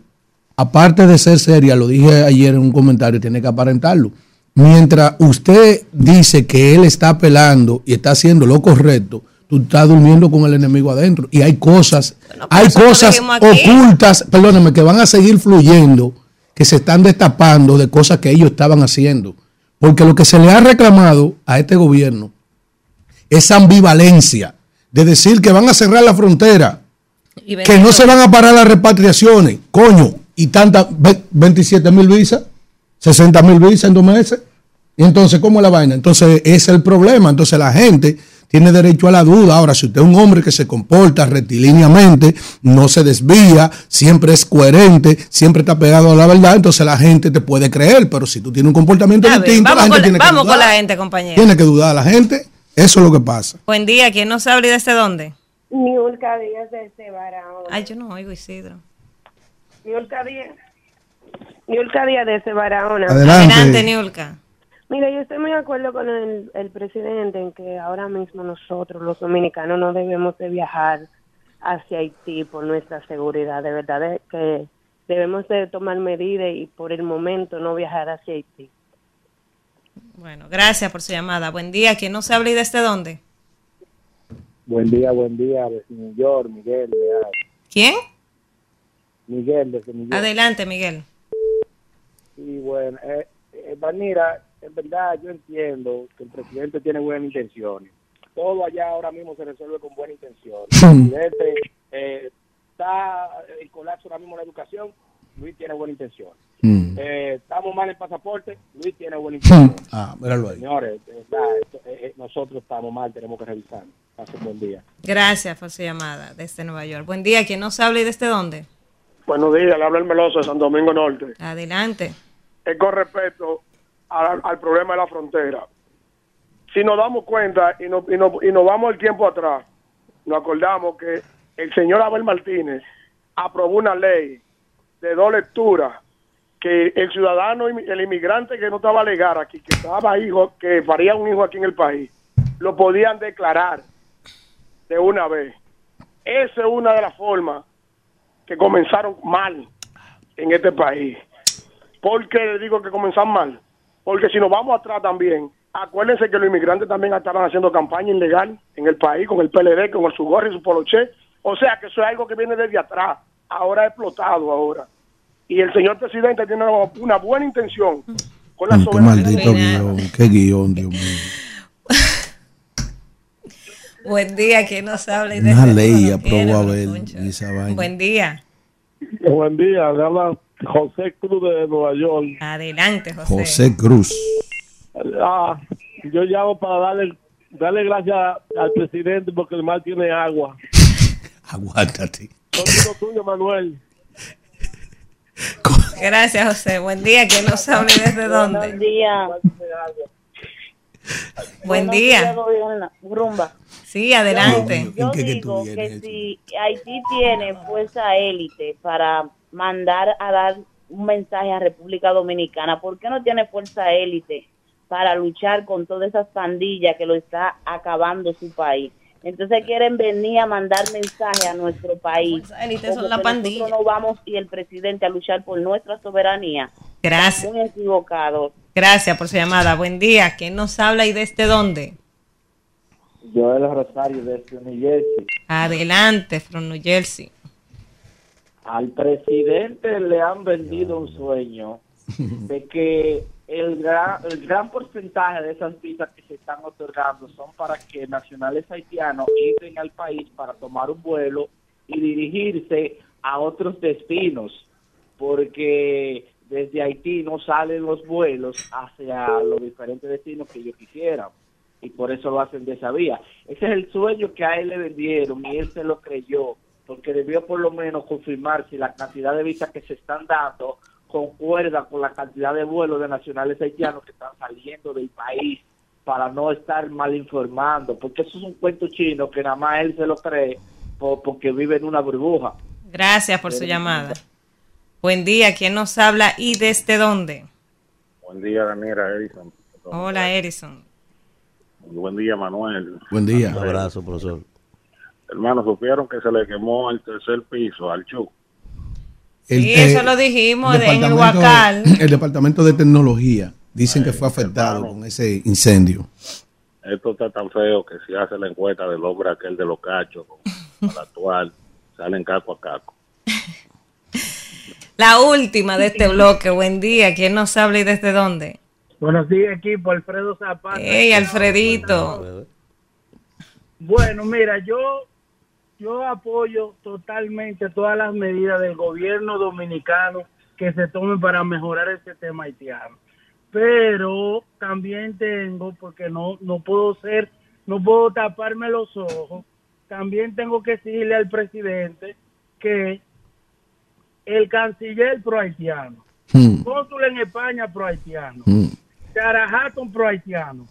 aparte de ser seria, lo dije ayer en un comentario, tiene que aparentarlo. Mientras usted dice que él está apelando y está haciendo lo correcto, tú estás durmiendo con el enemigo adentro. Y hay cosas, hay cosas ocultas, perdóname, que van a seguir fluyendo, que se están destapando de cosas que ellos estaban haciendo. Porque lo que se le ha reclamado a este gobierno esa ambivalencia de decir que van a cerrar la frontera, Y que no se van a parar las repatriaciones, coño, y tantas, ve- 27 mil visas, 60 mil visas en dos meses. Y entonces, ¿cómo es la vaina? Entonces, ese es el problema. Entonces, la gente tiene derecho a la duda. Ahora, si usted es un hombre que se comporta rectilíneamente, no se desvía, siempre es coherente, siempre está pegado a la verdad, entonces la gente te puede creer. Pero si tú tienes un comportamiento A ver, distinto, la vamos gente con, tiene la, que vamos con dudar. la gente, compañero. Tiene que dudar la gente. Eso es lo que pasa. Buen día, ¿quién nos habla y desde dónde? Niulca Díaz desde Barahona. Ay, yo no oigo Isidro. Niulca Díaz. Niulca Díaz desde Barahona. Adelante. Adelante, Niulka. Mira, yo estoy muy de acuerdo con el, el presidente en que ahora mismo nosotros, los dominicanos, no debemos de viajar hacia Haití por nuestra seguridad. De verdad es que debemos de tomar medidas y por el momento no viajar hacia Haití. Bueno, gracias por su llamada. Buen día, ¿quién nos habla y desde dónde? Buen día, buen día, desde New York, Miguel. ¿Quién? Miguel, desde New York. Adelante, Miguel. Y bueno, eh, eh, Vanira, en verdad yo entiendo que el presidente tiene buenas intenciones. Todo allá ahora mismo se resuelve con buenas intenciones. El presidente eh, está el colapso ahora mismo en la educación, Luis tiene buena intención. Eh, estamos mal en pasaporte, Luis tiene buena intención. Ah, míralo ahí. Señores, eh, eh, nosotros estamos mal, tenemos que revisar. Pasen buen día. Gracias por su llamada desde Nueva York. Buen día, ¿quién nos habla y desde dónde? Buenos días, le habla el Meloso de San Domingo Norte. Adelante. Es con respecto al, al problema de la frontera. Si nos damos cuenta y nos, y, nos, y nos vamos el tiempo atrás, nos acordamos que el señor Abel Martínez aprobó una ley de dos lecturas que el ciudadano, el inmigrante que no estaba legal aquí, que estaba hijo, que faría un hijo aquí en el país, lo podían declarar de una vez. Esa es una de las formas que comenzaron mal en este país. ¿Por qué digo que comenzan mal? Porque si nos vamos atrás también, acuérdense que los inmigrantes también estaban haciendo campaña ilegal en el país con el PLD, con el su gorro y su poloche. O sea que eso es algo que viene desde atrás. Ahora ha explotado ahora. Y el señor presidente tiene una, buena intención con la Mm, Qué soberanía. maldito guion, qué guion, Dios mío. Buen día, ¿quién nos habla y Una ley aprobó a ver esa vaina. Buen día. Buen día, le habla José Cruz de Nueva York. Adelante, José. José Cruz. Ah, yo llamo para darle, darle gracias al presidente porque el mar tiene agua. Aguántate. Todo tuyo, Manuel. Gracias, José. Buen día, ¿quién nos habla y desde dónde? Buen día. días, gobierno. Rumba. Sí, adelante. Yo digo que si Haití tiene fuerza élite para mandar a dar un mensaje a República Dominicana, ¿por qué no tiene fuerza élite para luchar con todas esas pandillas que lo está acabando su país? Entonces quieren venir a mandar mensaje a nuestro país. élite son la pandilla. Nosotros no vamos y el presidente a luchar por nuestra soberanía. Gracias. Muy equivocado. Gracias por su llamada. Buen día. ¿Quién nos habla y desde dónde? Joel Rosario desde New Jersey. Adelante, from New Jersey. Al presidente le han vendido un sueño de que el gran, el gran porcentaje de esas visas que se están otorgando son para que nacionales haitianos entren al país para tomar un vuelo y dirigirse a otros destinos, porque desde Haití no salen los vuelos hacia los diferentes destinos que ellos quisieran. Y por eso lo hacen de esa vía. Ese es el sueño que a él le vendieron y él se lo creyó, porque debió por lo menos confirmar si la cantidad de visas que se están dando concuerda con la cantidad de vuelos de nacionales haitianos que están saliendo del país para no estar mal informando, porque eso es un cuento chino que nada más él se lo cree por- porque vive en una burbuja. Gracias por su llamada. Buen día, ¿quién nos habla y desde dónde? Buen día, Daniela Edison. Hola, Erison. Buen día, Manuel. Buen día. Un abrazo, profesor. Hermano, supieron que se le quemó el tercer piso al Chu. El- Sí, eh, eso lo dijimos el de- en el Huacal. El departamento de tecnología dicen que fue afectado con ese incendio. Esto está tan feo que si hace la encuesta del hombre aquel de los cachos, con el actual, salen caco a caco. La última de este bloque. Buen día, ¿quién nos habla y desde dónde? Buenos días, equipo. Alfredo Zapata. Hey, Alfredito. Bueno, mira, yo, yo apoyo totalmente todas las medidas del gobierno dominicano que se tomen para mejorar este tema haitiano. Pero también tengo, porque no, no puedo ser, no puedo taparme los ojos, también tengo que decirle al presidente que el canciller pro haitiano, cónsul en España pro haitiano, Carajaton pro haitiano,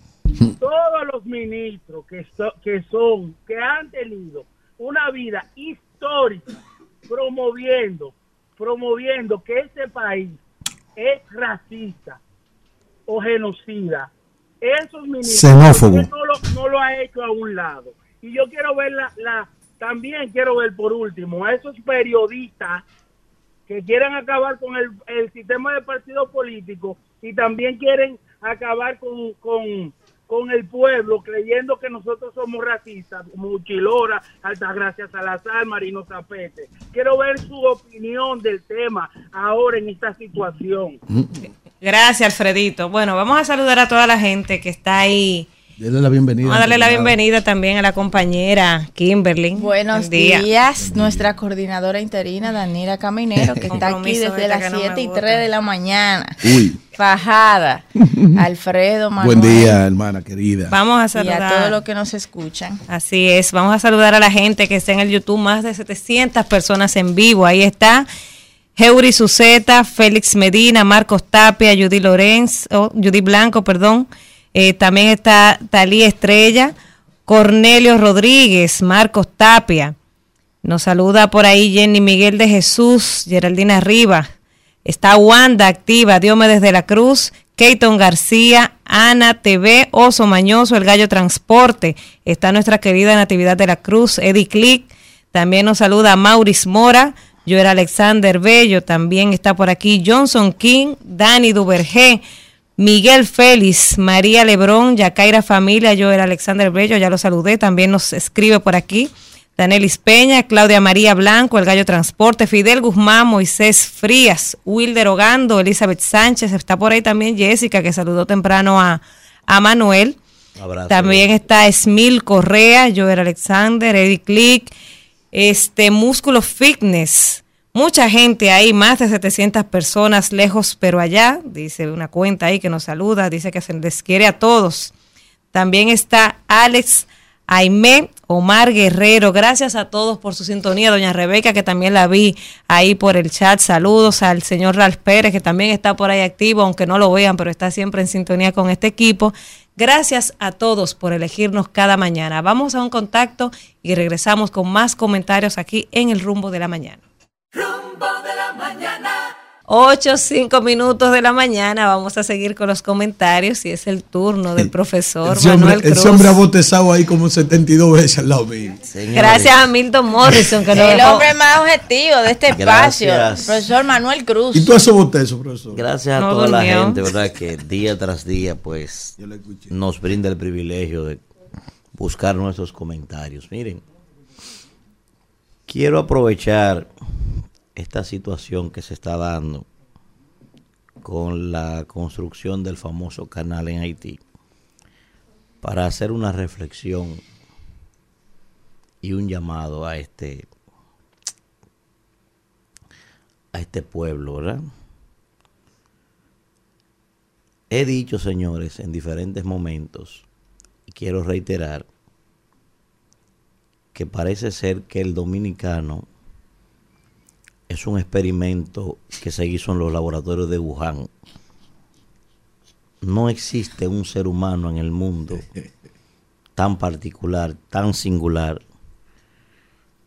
todos los ministros que, so- que son, que han tenido una vida histórica promoviendo, promoviendo que este país es racista o genocida, esos ministros Xenófobo. ¿por qué no lo, no lo ha hecho a un lado. Y yo quiero ver la, la, también quiero ver por último a esos periodistas que quieren acabar con el, el sistema de partidos políticos y también quieren acabar con, con, con el pueblo creyendo que nosotros somos racistas, como Uchilora, Altagracia Salazar, Marino Zapete. Quiero ver su opinión del tema ahora en esta situación. Gracias, Alfredito. Bueno, vamos a saludar a toda la gente que está ahí. Denle la bienvenida. Vamos a darle la bienvenida también a la compañera Kimberly. Buenos Buen día. días, nuestra coordinadora interina Danira Caminero, que está aquí desde las que no me 7 y gusta. 3 de la mañana. Uy, Fajada. Alfredo, Manuel. buen día, hermana querida. Vamos a Y saludar. a todos los que nos escuchan. Así es, vamos a saludar a la gente que está en el YouTube, más de 700 personas en vivo. Ahí está Heuri Suceta, Félix Medina, Marcos Tapia, Judy Lorenz, oh, Judy Blanco, perdón. Eh, también está Talía Estrella, Cornelio Rodríguez, Marcos Tapia. Nos saluda por ahí Jenny Miguel de Jesús, Geraldina Rivas. Está Wanda activa, Diomedes de la Cruz, Keiton García, Ana TV, Oso Mañoso, El Gallo Transporte. Está nuestra querida Natividad de la Cruz, Eddie Click. También nos saluda Maurice Mora, Joel Alexander Bello. También está por aquí Johnson King, Dani Duvergé, Miguel Félix, María Lebrón, Yacaira Familia, Joel Alexander Bello, ya lo saludé. También nos escribe por aquí. Danelis Peña, Claudia María Blanco, El Gallo Transporte, Fidel Guzmán, Moisés Frías, Wilder Ogando, Elizabeth Sánchez, está por ahí también Jessica, que saludó temprano a, a Manuel. Abrazo. También está Esmil Correa, Joel Alexander, Eddie Click, este Músculo Fitness. Mucha gente ahí, más de 700 personas lejos pero allá, dice una cuenta ahí que nos saluda, dice que se les quiere a todos. También está Alex Aimé, Omar Guerrero, gracias a todos por su sintonía, doña Rebeca, que también la vi ahí por el chat, saludos al señor Ralph Pérez, que también está por ahí activo, aunque no lo vean, pero está siempre en sintonía con este equipo. Gracias a todos por elegirnos cada mañana. Vamos a un contacto y regresamos con más comentarios aquí en el rumbo de la mañana. 8, 5 minutos de la mañana. Vamos a seguir con los comentarios y es el turno del profesor Ese hombre, Manuel Cruz. ese hombre ha botezado ahí como 72 veces al lado mío. Gracias a Milton Morrison que nos El dejó- hombre más objetivo de este espacio, profesor Manuel Cruz. ¿Y tú esos botezos, profesor? Gracias a No toda la gente, ¿verdad? Que día tras día, pues, nos brinda el privilegio de buscar nuestros comentarios. Miren, quiero aprovechar esta situación que se está dando con la construcción del famoso canal en Haití para hacer una reflexión y un llamado a este a este pueblo, ¿verdad? He dicho, señores, en diferentes momentos, y quiero reiterar, que parece ser que el dominicano es un experimento que se hizo en los laboratorios de Wuhan. No existe un ser humano en el mundo tan particular, tan singular,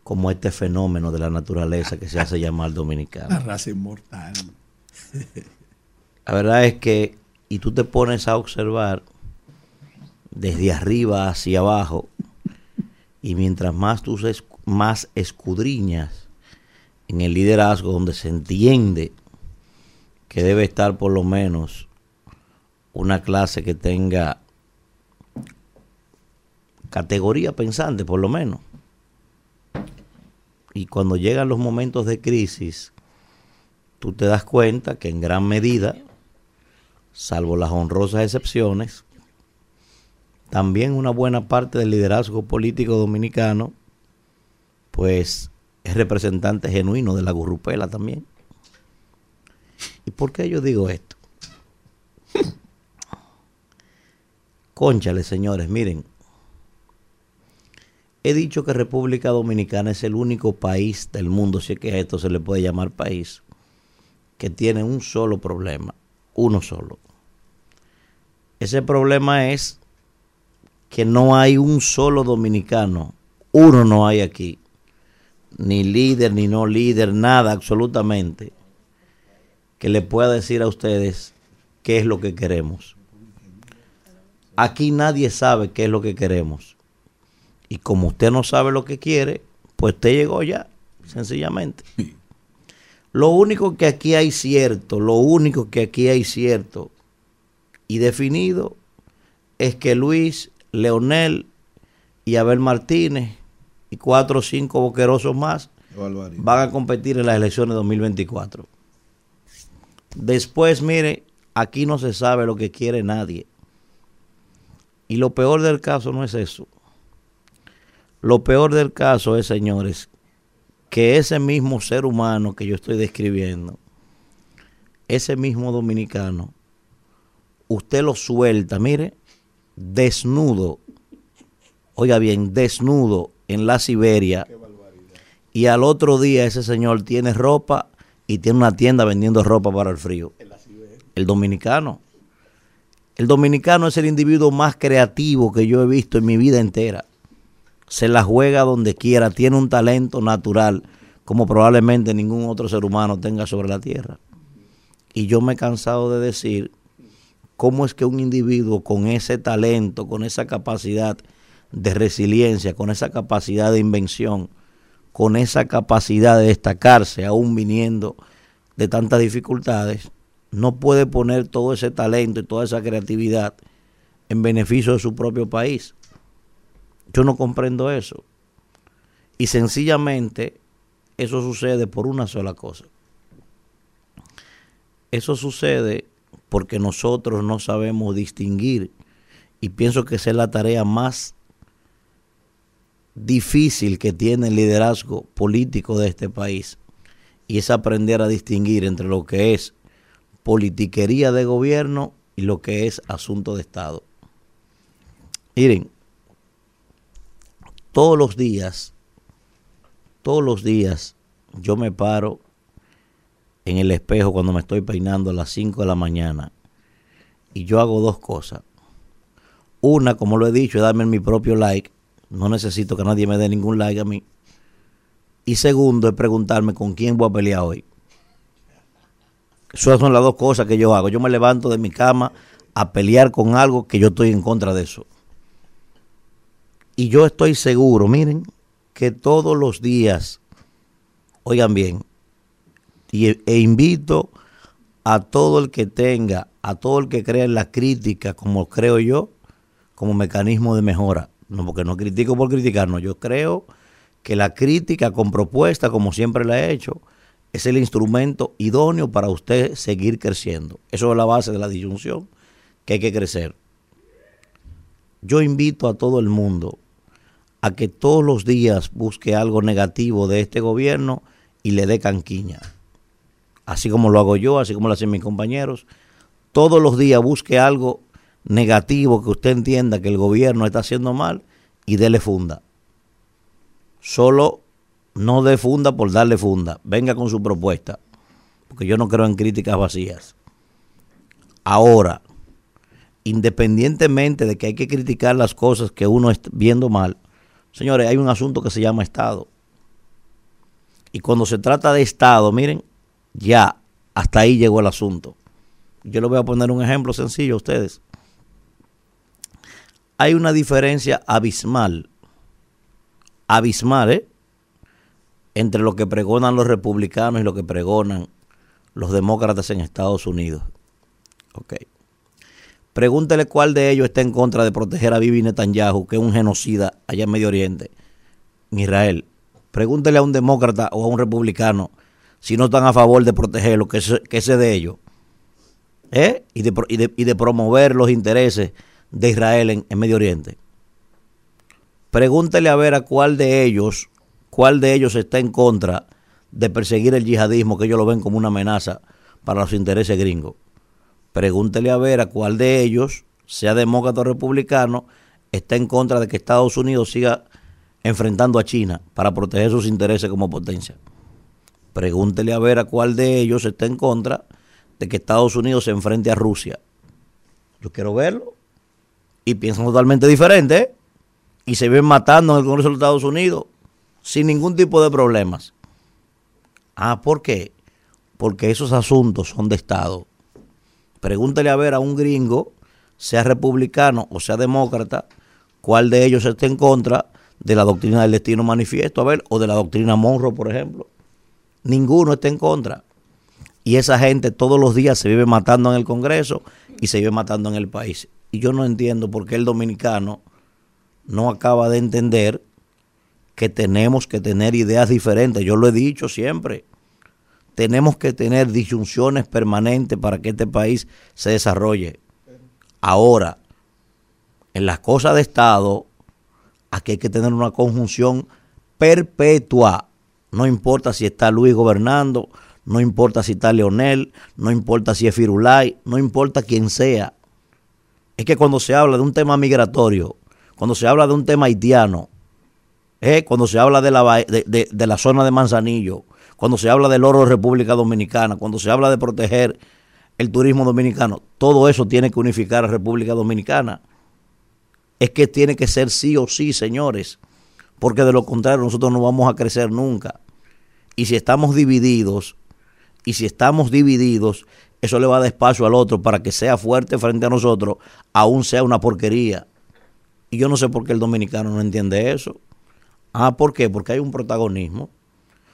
como este fenómeno de la naturaleza que se hace llamar La dominicano. raza inmortal. La verdad es que, y tú te pones a observar desde arriba hacia abajo, y mientras más tú más escudriñas en el liderazgo donde se entiende que debe estar por lo menos una clase que tenga categoría pensante, por lo menos. Y cuando llegan los momentos de crisis, tú te das cuenta que en gran medida, salvo las honrosas excepciones, también una buena parte del liderazgo político dominicano, pues es representante genuino de la gurrupela también. ¿Y por qué yo digo esto? Conchale, señores, miren. He dicho que República Dominicana es el único país del mundo, si es que a esto se le puede llamar país, que tiene un solo problema, uno solo. Ese problema es que no hay un solo dominicano, uno no hay aquí, ni líder, ni no líder, nada absolutamente, que le pueda decir a ustedes qué es lo que queremos. Aquí nadie sabe qué es lo que queremos. Y como usted no sabe lo que quiere, pues usted llegó ya, sencillamente. Lo único que aquí hay cierto, lo único que aquí hay cierto y definido es que Luis, Leonel y Abel Martínez y cuatro o cinco boquerosos más van a competir en las elecciones 2024. Después, mire, aquí no se sabe lo que quiere nadie. Y lo peor del caso no es eso. Lo peor del caso es, señores, que ese mismo ser humano que yo estoy describiendo, ese mismo dominicano, usted lo suelta, mire, desnudo, oiga bien, desnudo en la Siberia, y al otro día ese señor tiene ropa y tiene una tienda vendiendo ropa para el frío. El dominicano. El dominicano es el individuo más creativo que yo he visto en mi vida entera. Se la juega donde quiera, tiene un talento natural como probablemente ningún otro ser humano tenga sobre la tierra. Y yo me he cansado de decir cómo es que un individuo con ese talento, con esa capacidad de resiliencia, con esa capacidad de invención, con esa capacidad de destacarse, aún viniendo de tantas dificultades, no puede poner todo ese talento y toda esa creatividad en beneficio de su propio país. Yo no comprendo eso. Y sencillamente eso sucede por una sola cosa. Eso sucede porque nosotros no sabemos distinguir y pienso que esa es la tarea más difícil que tiene el liderazgo político de este país y es aprender a distinguir entre lo que es politiquería de gobierno y lo que es asunto de Estado. Miren, todos los días, todos los días yo me paro en el espejo cuando me estoy peinando a las 5 de la mañana y yo hago dos cosas. Una, como lo he dicho, es darme mi propio like. No necesito que nadie me dé ningún like a mí. Y segundo, es preguntarme con quién voy a pelear hoy. Esas son las dos cosas que yo hago. Yo me levanto de mi cama a pelear con algo que yo estoy en contra de eso. Y yo estoy seguro, miren, que todos los días, oigan bien, y, e invito a todo el que tenga, a todo el que crea en la crítica, como creo yo, como mecanismo de mejora. No, porque no critico por criticar, no, yo creo que la crítica con propuesta, como siempre la he hecho, es el instrumento idóneo para usted seguir creciendo. Eso es la base de la disyunción, que hay que crecer. Yo invito a todo el mundo a que todos los días busque algo negativo de este gobierno y le dé canquiña. Así como lo hago yo, así como lo hacen mis compañeros, todos los días busque algo negativo que usted entienda que el gobierno está haciendo mal y dele funda. Solo no dé funda por darle funda. Venga con su propuesta. Porque yo no creo en críticas vacías. Ahora, independientemente de que hay que criticar las cosas que uno está viendo mal, señores, hay un asunto que se llama Estado. Y cuando se trata de Estado, miren, ya hasta ahí llegó el asunto. Yo les voy a poner un ejemplo sencillo a ustedes. Hay una diferencia abismal, abismal, ¿eh? Entre lo que pregonan los republicanos y lo que pregonan los demócratas en Estados Unidos. Ok. Pregúntele cuál de ellos está en contra de proteger a Bibi Netanyahu, que es un genocida allá en Medio Oriente, en Israel. Pregúntele a un demócrata o a un republicano si no están a favor de protegerlo, que ese, que ese de ellos. ¿Eh? Y, de, y, de, y, de, promover los intereses de Israel en, en, Medio Oriente. Pregúntele a ver a cuál de ellos, cuál de ellos está en contra de perseguir el yihadismo, que ellos lo ven como una amenaza para los intereses gringos. Pregúntele a ver a cuál de ellos, sea demócrata o republicano, está en contra de que Estados Unidos siga enfrentando a China para proteger sus intereses como potencia. Pregúntele a ver a cuál de ellos está en contra de que Estados Unidos se enfrente a Rusia. Yo quiero verlo. Y piensan totalmente diferente. Y se ven matando en el Congreso de los Estados Unidos sin ningún tipo de problemas. Ah, ¿por qué? Porque esos asuntos son de Estado. Pregúntele a ver a un gringo, sea republicano o sea demócrata, cuál de ellos está en contra de la doctrina del destino manifiesto, a ver, o de la doctrina Monroe, por ejemplo. Ninguno está en contra. Y esa gente todos los días se vive matando en el Congreso y se vive matando en el país. Y yo no entiendo por qué el dominicano no acaba de entender que tenemos que tener ideas diferentes. Yo lo he dicho siempre. Tenemos que tener disyunciones permanentes para que este país se desarrolle. Ahora, en las cosas de Estado, aquí hay que tener una conjunción perpetua. No importa si está Luis gobernando, no importa si está Leonel, no importa si es Firulay, no importa quién sea. Es que cuando se habla de un tema migratorio, cuando se habla de un tema haitiano, eh, cuando se habla de la, de, la zona de Manzanillo, cuando se habla del oro de República Dominicana, cuando se habla de proteger el turismo dominicano, todo eso tiene que unificar a República Dominicana. Es que tiene que ser sí o sí, señores, porque de lo contrario nosotros no vamos a crecer nunca. Y si estamos divididos, y si estamos divididos, eso le va a dar espacio al otro para que sea fuerte frente a nosotros, aún sea una porquería. Y yo no sé por qué el dominicano no entiende eso. Ah, ¿por qué? Porque hay un protagonismo.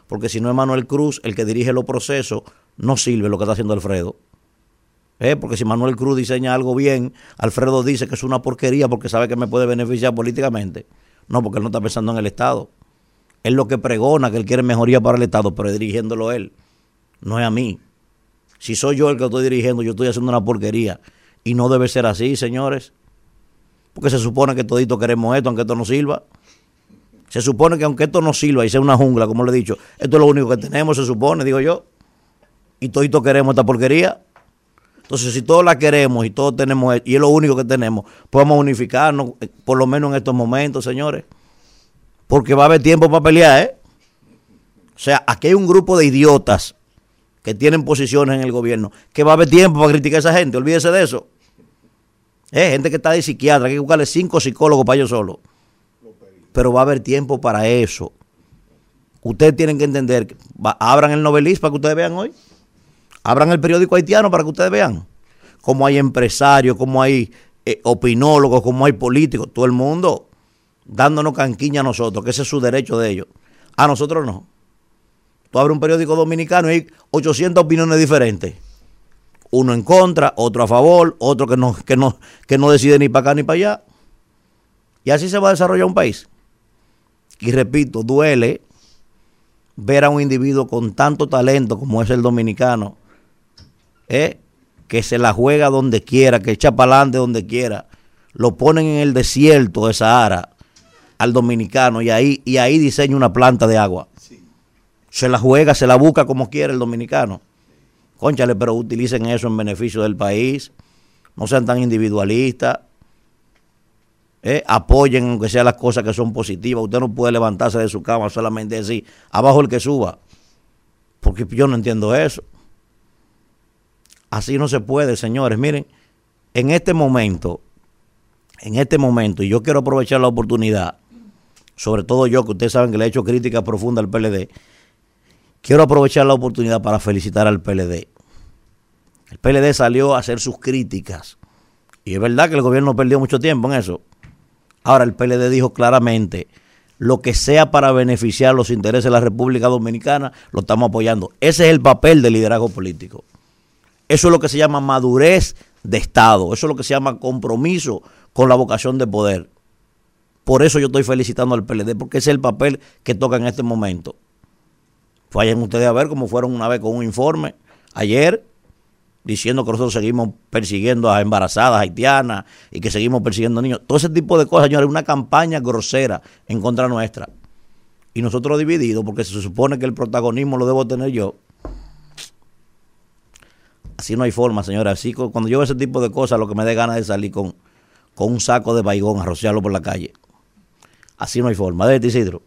Porque si no es Manuel Cruz el que dirige los procesos, no sirve lo que está haciendo Alfredo. ¿Eh? Porque si Manuel Cruz diseña algo bien, Alfredo dice que es una porquería porque sabe que me puede beneficiar políticamente. No, porque él no está pensando en el Estado. Él lo que pregona que él quiere mejoría para el Estado, pero es dirigiéndolo él. No es a mí. Si soy yo el que estoy dirigiendo, yo estoy haciendo una porquería. Y no debe ser así, señores. Porque se supone que todito queremos esto, aunque esto no sirva. Se supone que aunque esto no sirva y sea una jungla, como le he dicho, esto es lo único que tenemos, se supone, digo yo. Y todito queremos esta porquería. Entonces, si todos la queremos y todos tenemos, y es lo único que tenemos, podemos unificarnos, por lo menos en estos momentos, señores. Porque va a haber tiempo para pelear, ¿eh? O sea, aquí hay un grupo de idiotas que tienen posiciones en el gobierno, que va a haber tiempo para criticar a esa gente, olvídese de eso. Eh, gente que está de psiquiatra, hay que buscarle cinco psicólogos para ellos solos. Pero va a haber tiempo para eso. Ustedes tienen que entender, abran el novelista para que ustedes vean hoy. Abran el periódico haitiano para que ustedes vean cómo hay empresarios, cómo hay eh, opinólogos, cómo hay políticos, todo el mundo dándonos canquiña a nosotros, que ese es su derecho de ellos. A nosotros no. Tú abres un periódico dominicano y hay 800 opiniones diferentes. Uno en contra, otro a favor, otro que no, que no, que no decide ni para acá ni para allá. Y así se va a desarrollar un país. Y repito, duele ver a un individuo con tanto talento como es el dominicano, ¿eh? que se la juega donde quiera, que echa para adelante donde quiera. Lo ponen en el desierto de Sahara al dominicano y ahí, y ahí diseña una planta de agua. Se la juega, se la busca como quiere el dominicano. Conchale, pero utilicen eso en beneficio del país. No sean tan individualistas. Eh, apoyen aunque sean las cosas que son positivas. Usted no puede levantarse de su cama solamente decir, abajo el que suba. Porque yo no entiendo eso. Así no se puede, señores. Miren, en este momento, en este momento, y yo quiero aprovechar la oportunidad, sobre todo yo, que ustedes saben que le he hecho crítica profunda al PLD, quiero aprovechar la oportunidad para felicitar al PLD. El PLD salió a hacer sus críticas. Y es verdad que el gobierno perdió mucho tiempo en eso. Ahora el PLD dijo claramente, lo que sea para beneficiar los intereses de la República Dominicana, lo estamos apoyando. Ese es el papel del liderazgo político. Eso es lo que se llama madurez de Estado. Eso es lo que se llama compromiso con la vocación de poder. Por eso yo estoy felicitando al PLD, porque ese es el papel que toca en este momento. Vayan ustedes a ver cómo fueron una vez con un informe ayer diciendo que nosotros seguimos persiguiendo a embarazadas haitianas y que seguimos persiguiendo niños. Todo ese tipo de cosas, señores, una campaña grosera en contra nuestra. Y nosotros divididos, porque se supone que el protagonismo lo debo tener yo. Así no hay forma, señora. Así cuando yo veo ese tipo de cosas, lo que me dé ganas de salir con, con un saco de baigón a rociarlo por la calle. Así no hay forma. De Isidro.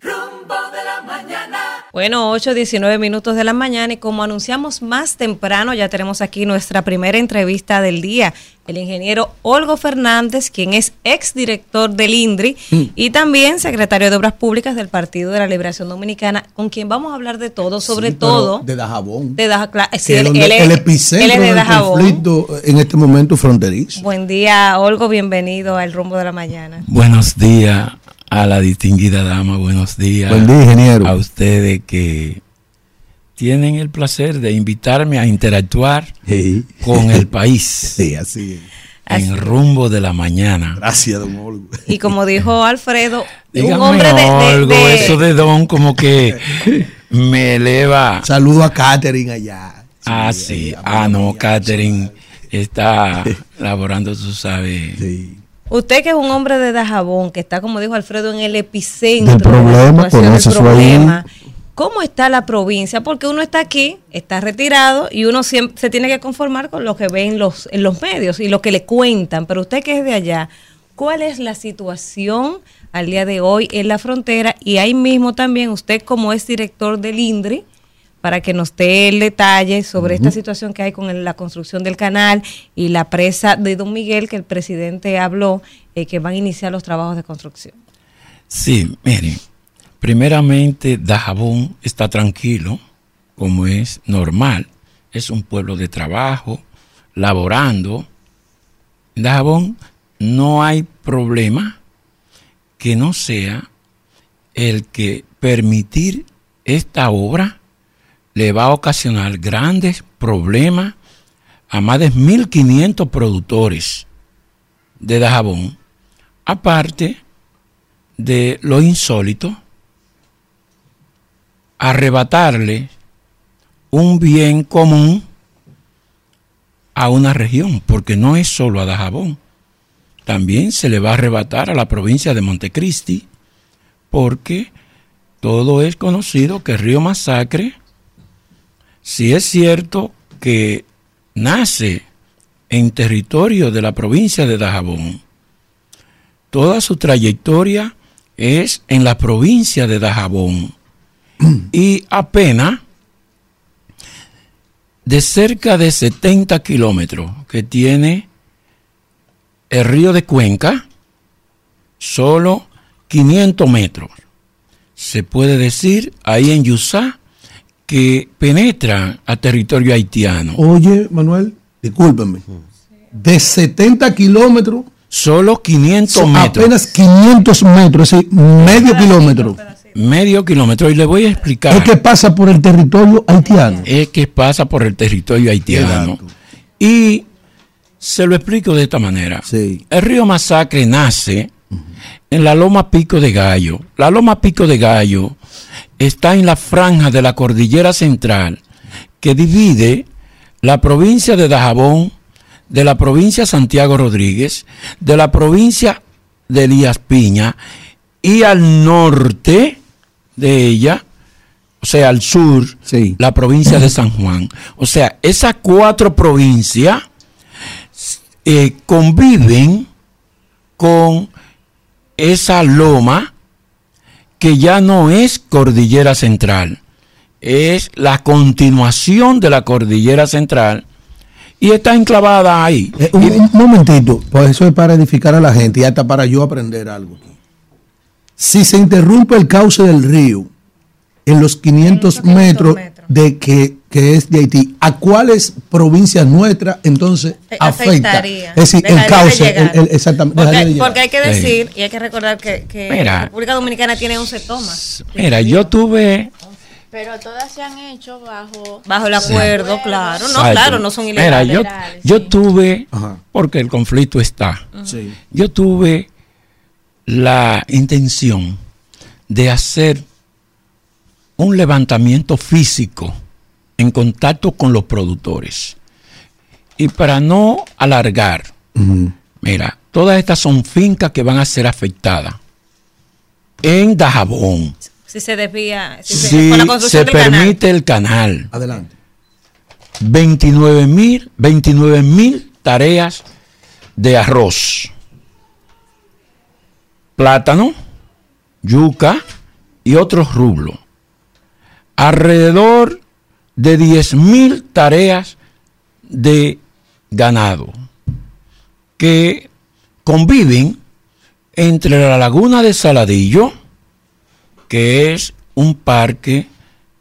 Bueno, 8, 19 minutos de la mañana y como anunciamos más temprano, ya tenemos aquí nuestra primera entrevista del día. El ingeniero Olgo Fernández, quien es exdirector del INDRI y también secretario de Obras Públicas del Partido de la Liberación Dominicana, con quien vamos a hablar de todo, sobre Sí, todo De Dajabón. de Daja- cla- sí, el él epicentro es de del Dajabón. conflicto en este momento fronterizo. Buen día, Olgo, bienvenido al rumbo de la mañana. Buenos días a la distinguida dama, buenos días. Buen día, ingeniero. A ustedes que tienen el placer de invitarme a interactuar con el país. Sí, así En rumbo de la mañana. Gracias, don Olgo. Y como dijo Alfredo, un hombre de, de- algo, de- eso de don como que me eleva. Saludo a Catherine allá. Ah, sí. Ah, no, Catherine está laborando, tú sabes. Usted que es un hombre de Dajabón, que está, como dijo Alfredo, en el epicentro Del problema, de la situación, del su ahí. ¿Cómo está la provincia? Porque uno está aquí, está retirado y uno siempre se tiene que conformar con lo que ve en los, en los medios y lo que le cuentan. Pero usted que es de allá, ¿cuál es la situación al día de hoy en la frontera? Y ahí mismo también usted como es director del INDRI, para que nos dé el detalle sobre esta situación que hay con la construcción del canal y la presa de Don Miguel, que el presidente habló, eh, que van a iniciar los trabajos de construcción. Sí, miren, primeramente Dajabón está tranquilo, como es normal. Es un pueblo de trabajo, laborando. En Dajabón no hay problema que no sea el que permitir esta obra le va a ocasionar grandes problemas a más de 1.500 productores de Dajabón, aparte de lo insólito, arrebatarle un bien común a una región, porque no es solo a Dajabón, también se le va a arrebatar a la provincia de Montecristi, porque todo es conocido que Río Masacre, si es cierto que nace en territorio de la provincia de Dajabón, toda su trayectoria es en la provincia de Dajabón y apenas de cerca de 70 kilómetros que tiene el río de Cuenca, solo 500 metros. Se puede decir ahí en Yusá que penetra a territorio haitiano. Oye, Manuel, discúlpeme. De 70 kilómetros. Solo 500 son metros. Apenas 500 metros, es decir, medio kilómetro. Medio kilómetro. Y le voy a explicar. Es que pasa por el territorio haitiano. es que pasa por el territorio haitiano. Y se lo explico de esta manera. El río Masacre nace en la Loma Pico de Gallo. La Loma Pico de Gallo está en la franja de la cordillera central que divide la provincia de Dajabón de la provincia Santiago Rodríguez, de la provincia de Elías Piña y al norte de ella o sea, al sur, la provincia de San Juan. O sea, esas cuatro provincias eh, conviven con esa loma que ya no es cordillera central, es la continuación de la cordillera central y está enclavada ahí. Eh, un, un momentito, pues eso es para edificar a la gente y hasta para yo aprender algo. Si se interrumpe el cauce del río en los 500 metros de que, que es de Haití, ¿a cuáles provincias nuestras entonces Eh, afecta? afectaría. Es decir, el de cauce, llegar. el- el- exactamente, de Porque, hay que decir y hay que recordar que, que Mira. la República Dominicana tiene 11 tomas. Mira, yo tuve Pero todas se han hecho bajo... Bajo el acuerdo, claro. No, Exacto. claro, no son Mira, ilegales. yo, yo tuve, porque el conflicto está, Sí. yo tuve la intención de hacer un levantamiento físico en contacto con los productores. Y para no alargar, mira, todas estas son fincas que van a ser afectadas en Dajabón. Si se desvía, si se, Si con la se construcción del canal. permite el canal. Adelante. 29 mil 29 mil tareas de arroz, plátano, yuca y otros rublos. Alrededor de 10 mil tareas de ganado que conviven entre la laguna de Saladillo, que es un parque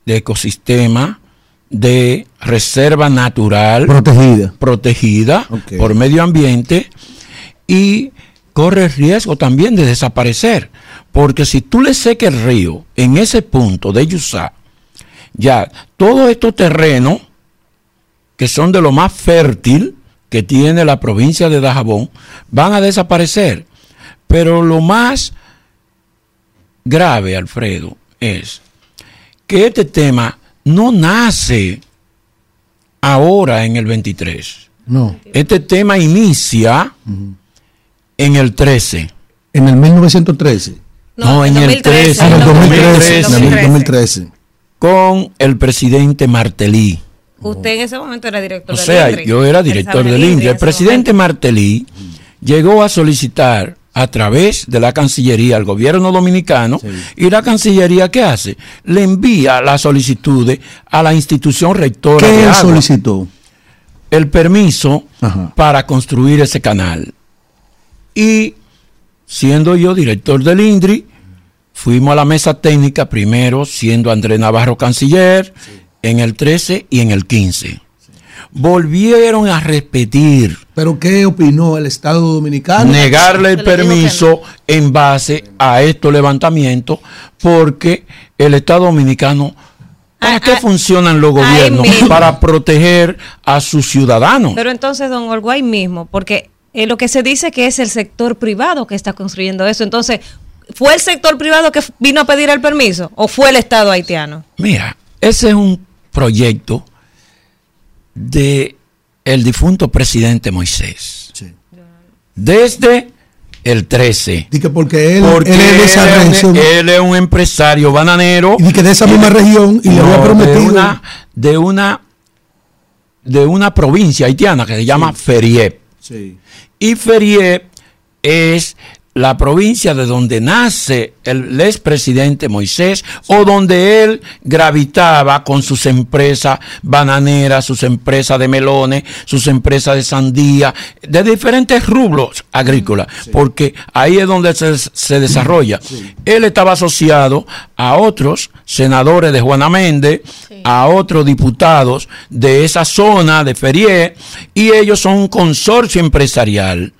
de ecosistema de reserva natural Protegida. protegida por medio ambiente y corre riesgo también de desaparecer. Porque si tú le seques el río en ese punto de Yusá, ya todos estos terrenos que son de lo más fértil que tiene la provincia de Dajabón van a desaparecer. Pero lo más grave, Alfredo, es que este tema no nace ahora en el 23. No. Este tema inicia en el 13. En el 1913. No, en el 13. Ah, en el 2013. En el 2013. Con el presidente Martelly. Usted en ese momento era director O del sea, INDRI. yo era director del en El presidente Martelly llegó a solicitar a través de la Cancillería al gobierno dominicano y la Cancillería ¿qué hace? Le envía las solicitudes a la institución rectora ¿Qué de solicitó? el permiso para construir ese canal. Y siendo yo director del INDRI, fuimos a la mesa técnica primero, siendo Andrés Navarro canciller, en el 13 y en el 15. Volvieron a repetir. ¿Pero qué opinó el Estado Dominicano? Negarle el permiso en base a estos levantamientos, porque el Estado Dominicano, ¿para qué funcionan los gobiernos? Para proteger a sus ciudadanos. Pero entonces, don Olgo, ahí mismo, porque eh, lo que se dice que es el sector privado que está construyendo eso. Entonces, ¿fue el sector privado que vino a pedir el permiso o fue el Estado haitiano? Mira, ese es un proyecto de el difunto presidente Moisés. Desde el 13. Dice porque él, Porque él es de esa él, es un, región. él es un empresario bananero. Y que de esa misma región y le había No, prometido. De una, de una, de una provincia haitiana que se llama Feriep. Y Feriep es la provincia de donde nace el expresidente Moisés o donde él gravitaba con sus empresas bananeras, sus empresas de melones, sus empresas de sandía, de diferentes rubros agrícolas, porque ahí es donde se, se desarrolla. Él estaba asociado a otros senadores de Juana Méndez, a otros diputados de esa zona de Ferie, y ellos son un consorcio empresarial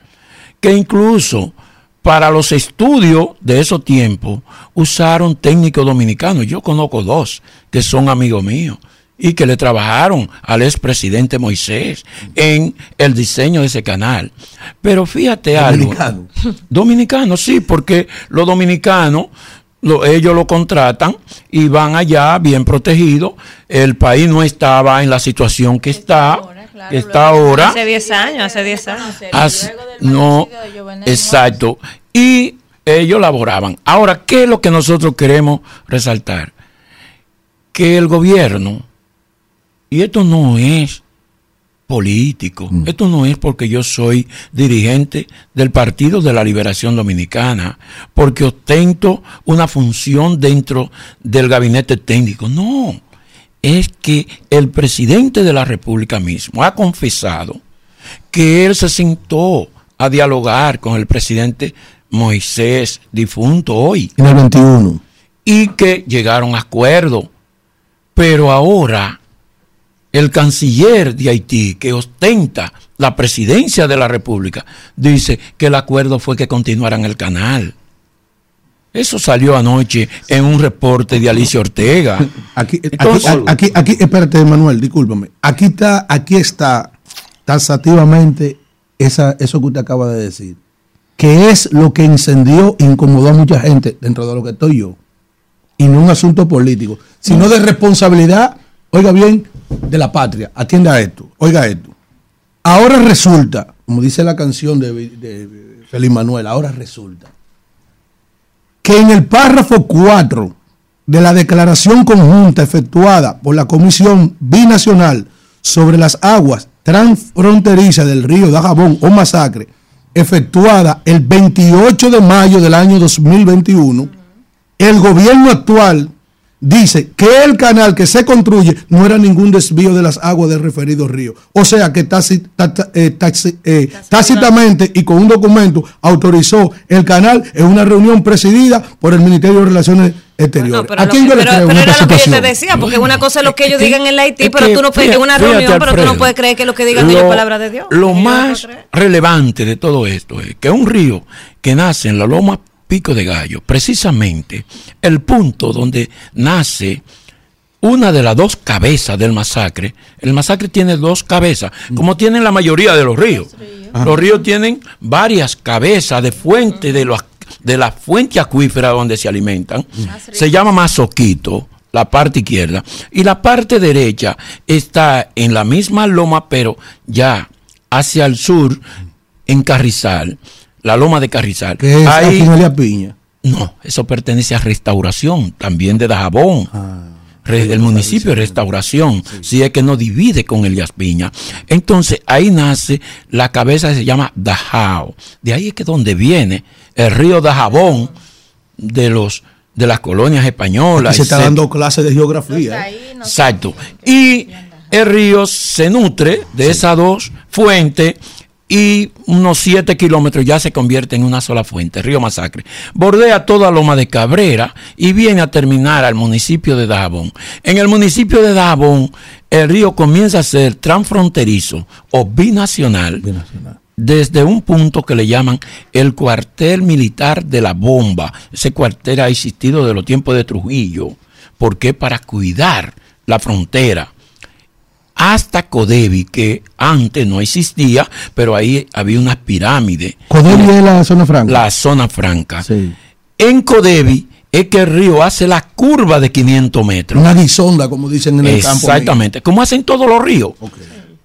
que incluso para los estudios de esos tiempos usaron técnicos dominicanos. Yo conozco dos que son amigos míos y que le trabajaron al expresidente Moisés en el diseño de ese canal. Pero fíjate algo. Dominicano. Dominicano, sí, porque los dominicanos, lo- ellos lo contratan y van allá bien protegidos. El país no estaba en la situación que está, está ahora. Hace 10 años, hace 10 años. As- no, exacto. Y ellos laboraban. Ahora, ¿qué es lo que nosotros queremos resaltar? que el gobierno, y esto no es político, esto no es porque yo soy dirigente del Partido de la Liberación Dominicana, porque ostento una función dentro del gabinete técnico, no, es que el presidente de la República mismo ha confesado que él se sentó a dialogar con el presidente Moisés difunto hoy. En el 21. Y que llegaron a acuerdo. Pero ahora el canciller de Haití, que ostenta la presidencia de la República, dice que el acuerdo fue que continuaran el canal. Eso salió anoche en un reporte de Alicia Ortega. Aquí, aquí, aquí, aquí, espérate, Manuel, discúlpame. Aquí está, aquí está taxativamente esa, eso que usted acaba de decir. Que es lo que incendió, incomodó a mucha gente dentro de lo que estoy yo. Y no un asunto político, sino de responsabilidad, oiga bien, de la patria. Atienda esto, oiga esto. Ahora resulta, como dice la canción de, de Feliz Manuel, ahora resulta que en el párrafo 4 de la declaración conjunta efectuada por la Comisión Binacional sobre las aguas transfronterizas del río Dajabón o Masacre, efectuada el 28 de mayo del año 2021, el gobierno actual dice que el canal que se construye no era ningún desvío de las aguas del referido río. O sea que eh, eh, tácitamente y con un documento autorizó el canal en una reunión presidida por el Ministerio de Relaciones Exteriores. pero, ¿A quién yo le creo pero era lo que yo te decía, porque una cosa es lo que ellos digan en la Haití, pero tú no puedes, en una reunión, pero tú no puedes creer que lo que digan ellos es palabra de Dios. Lo más relevante de todo esto es que un río que nace en la loma Pico de Gallo, precisamente el punto donde nace una de las dos cabezas del masacre. El masacre tiene dos cabezas, como tienen la mayoría de los ríos. Los ríos tienen varias cabezas de fuente de, los, de la fuente acuífera donde se alimentan. Se llama Mazoquito, la parte izquierda. Y la parte derecha está en la misma loma, pero ya hacia el sur, en Carrizal la loma de Carrizal. ¿Qué es Ahí, Piña? No, eso pertenece a restauración, también de Dajabón. Ah, el municipio de restauración, si es que no divide con Elías Piña. Entonces ahí nace la cabeza que se llama Dajao. De ahí es que donde viene el río Dajabón de los de las colonias españolas. se está dando clases de geografía. ¿eh? Exacto. Y el río se nutre de esas dos fuentes y unos 7 kilómetros ya se convierte en una sola fuente, Río Masacre. Bordea toda Loma de Cabrera y viene a terminar al municipio de Dajabón. En el municipio de Dajabón, el río comienza a ser transfronterizo o binacional, binacional. desde un punto que le llaman el cuartel militar de la bomba. Ese cuartel ha existido de los tiempos de Trujillo. ¿Por qué? Para cuidar la frontera hasta Codevi, que antes no existía, pero ahí había unas pirámides. ¿Codevi es la zona franca? La zona franca. En Codevi es que el río hace la curva de 500 metros. Una guisonda, como dicen en el campo. Exactamente, como hacen todos los ríos.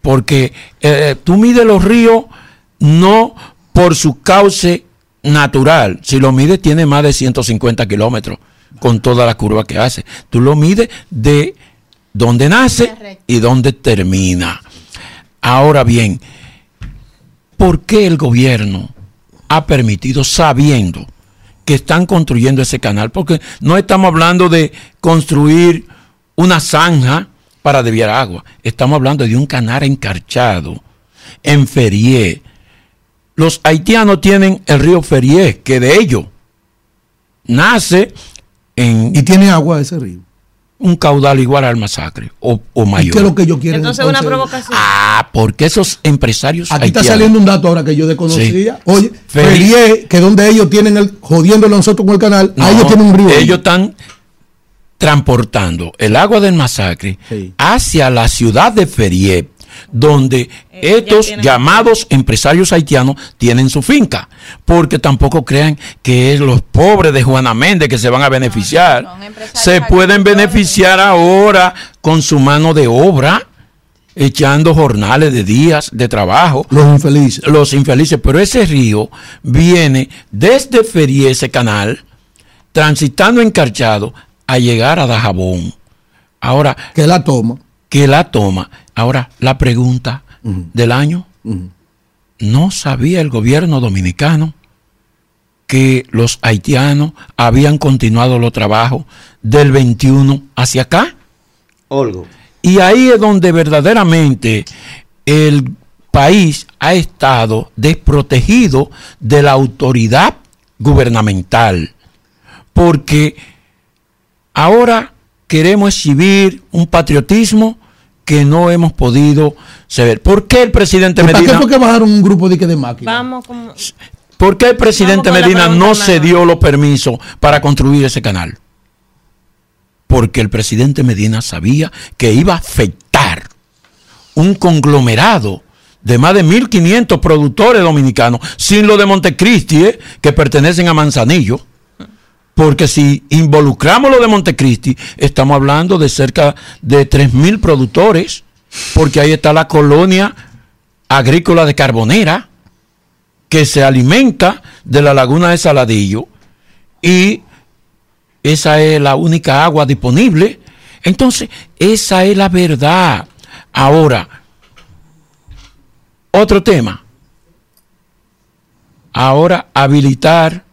Porque eh, tú mides los ríos no por su cauce natural. Si lo mides, tiene más de 150 kilómetros con toda la curva que hace. Tú lo mides de dónde nace y dónde termina. Ahora bien, ¿por qué el gobierno ha permitido, sabiendo que están construyendo ese canal? Porque no estamos hablando de construir una zanja para desviar agua, estamos hablando de un canal encarchado en Ferie. Los haitianos tienen el río Ferie, que de ellos nace en... ¿Y tiene agua ese río? Un caudal igual al masacre o, mayor. ¿Qué es lo que yo quiero? Entonces, una provocación. Ah, porque esos empresarios. Aquí está saliendo un dato ahora que yo desconocía. Oye, Ferie, que donde ellos tienen el jodiéndolo nosotros con el canal, ellos tienen un río. Ellos están transportando el agua del masacre hacia la ciudad de Ferie donde eh, estos llamados empresarios haitianos tienen su finca, porque tampoco crean que es los pobres de Juana Méndez que se van a beneficiar. se pueden beneficiar ahora con su mano de obra, echando jornales de días de trabajo. Los infelices. Los infelices, pero ese río viene desde Ferie, ese canal, transitando encarchado a llegar a Dajabón Ahora. Que la toma. Que la toma. Ahora, la pregunta del año. ¿No sabía el gobierno dominicano que los haitianos habían continuado los trabajos del 21 hacia acá? Olgo. Y ahí es donde verdaderamente el país ha estado desprotegido de la autoridad gubernamental. Porque ahora queremos exhibir un patriotismo que no hemos podido saber. ¿Por qué el presidente ¿Para Medina... qué fue que bajaron un grupo de, que de máquinas? Vamos como... ¿Por qué el presidente con Medina no se dio los permisos para construir ese canal? Porque el presidente Medina sabía que iba a afectar un conglomerado de más de 1.500 productores dominicanos, sin lo de Montecristi, ¿eh? que pertenecen a Manzanillo. Porque si involucramos lo de Montecristi, estamos hablando de cerca de 3.000 productores, porque ahí está la colonia agrícola de Carbonera, que se alimenta de la laguna de Saladillo, y esa es la única agua disponible. Entonces, esa es la verdad. Ahora, otro tema. Ahora, habilitar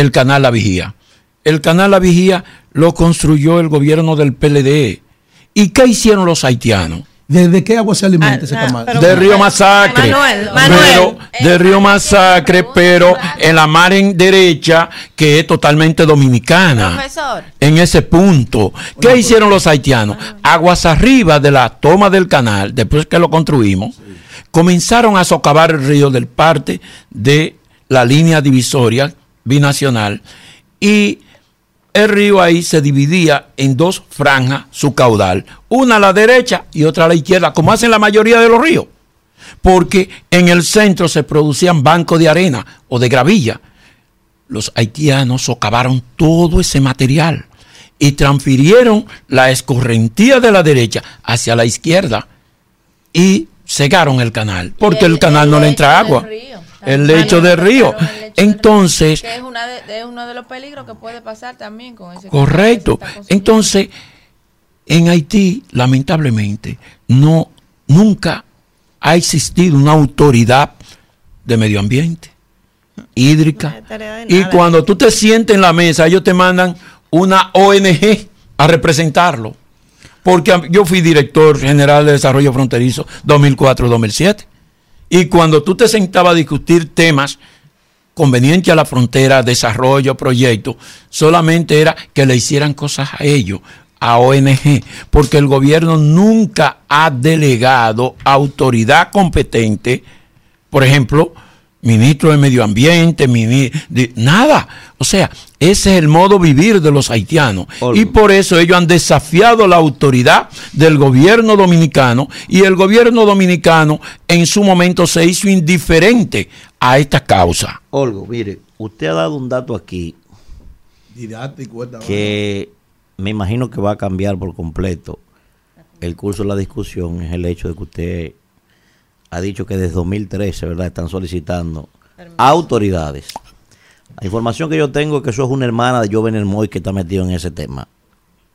el canal La Vigía. El canal La Vigía lo construyó el gobierno del PLD. ¿Y qué hicieron los haitianos? ¿Desde qué agua se alimenta ese canal? de Río Masacre. Manuel, Pero, de Río Masacre, pero en la mar en derecha, que es totalmente dominicana. Profesor. En ese punto. ¿Qué hicieron los haitianos? Aguas arriba de la toma del canal, después que lo construimos, comenzaron a socavar el río del parte de la línea divisoria binacional y el río ahí se dividía en dos franjas su caudal, una a la derecha y otra a la izquierda, como hacen la mayoría de los ríos, porque en el centro se producían bancos de arena o de gravilla. Los haitianos socavaron todo ese material y transfirieron la escorrentía de la derecha hacia la izquierda y cegaron el canal, porque el, canal no le entra agua. El lecho del río. Entonces, Que es, una de, es uno de los peligros que puede pasar también con ese Correcto. Entonces, en Haití, lamentablemente, no nunca ha existido una autoridad de medio ambiente, hídrica. Y cuando tú te sientes en la mesa, ellos te mandan una ONG a representarlo. Porque yo fui director general de desarrollo fronterizo 2004-2007. Y cuando tú te sentabas a discutir temas convenientes a la frontera, desarrollo, proyectos, solamente era que le hicieran cosas a ellos, a ONG, porque el gobierno nunca ha delegado autoridad competente, por ejemplo, ministro de Medio Ambiente, mini- de- nada. O sea, ese es el modo vivir de los haitianos. Y por eso ellos han desafiado la autoridad del gobierno dominicano y el gobierno dominicano en su momento se hizo indiferente a esta causa. Olgo, mire, usted ha dado un dato aquí Didáctico esta que me imagino que va a cambiar por completo el curso de la discusión, es el hecho de que usted ha dicho que desde 2013, ¿verdad?, están solicitando autoridades. La información que yo tengo es que eso es una hermana de Joven Moy que está metido en ese tema.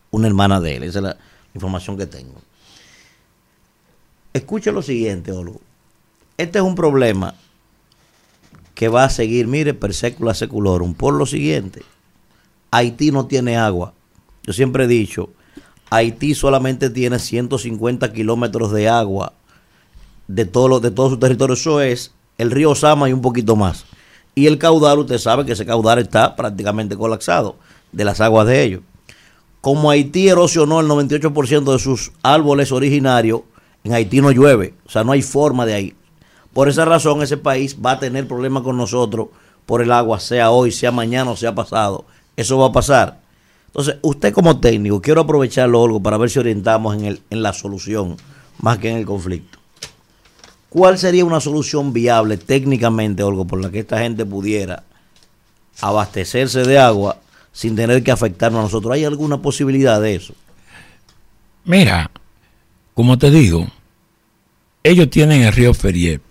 Una hermana de él, esa es la información que tengo. Escuche lo siguiente, Olgo. Este es un problema que va a seguir, mire, per secula seculorum, por lo siguiente. Haití no tiene agua. Yo siempre he dicho, Haití solamente tiene 150 kilómetros de agua de todo, lo- de todo su territorio. Eso es el río Sama y un poquito más. Y el caudal, usted sabe que ese caudal está prácticamente colapsado de las aguas de ellos. Como Haití erosionó el 98% de sus árboles originarios, en Haití no llueve. O sea, no hay forma de ahí. Por esa razón, ese país va a tener problemas con nosotros por el agua, sea hoy, sea mañana o sea pasado. Eso va a pasar. Entonces, usted como técnico, quiero aprovecharlo algo para ver si orientamos en, el, en la solución más que en el conflicto. ¿Cuál sería una solución viable técnicamente, Olgo, por la que esta gente pudiera abastecerse de agua sin tener que afectarnos a nosotros? ¿Hay alguna posibilidad de eso? Mira, como te digo, ellos tienen el río Ferrier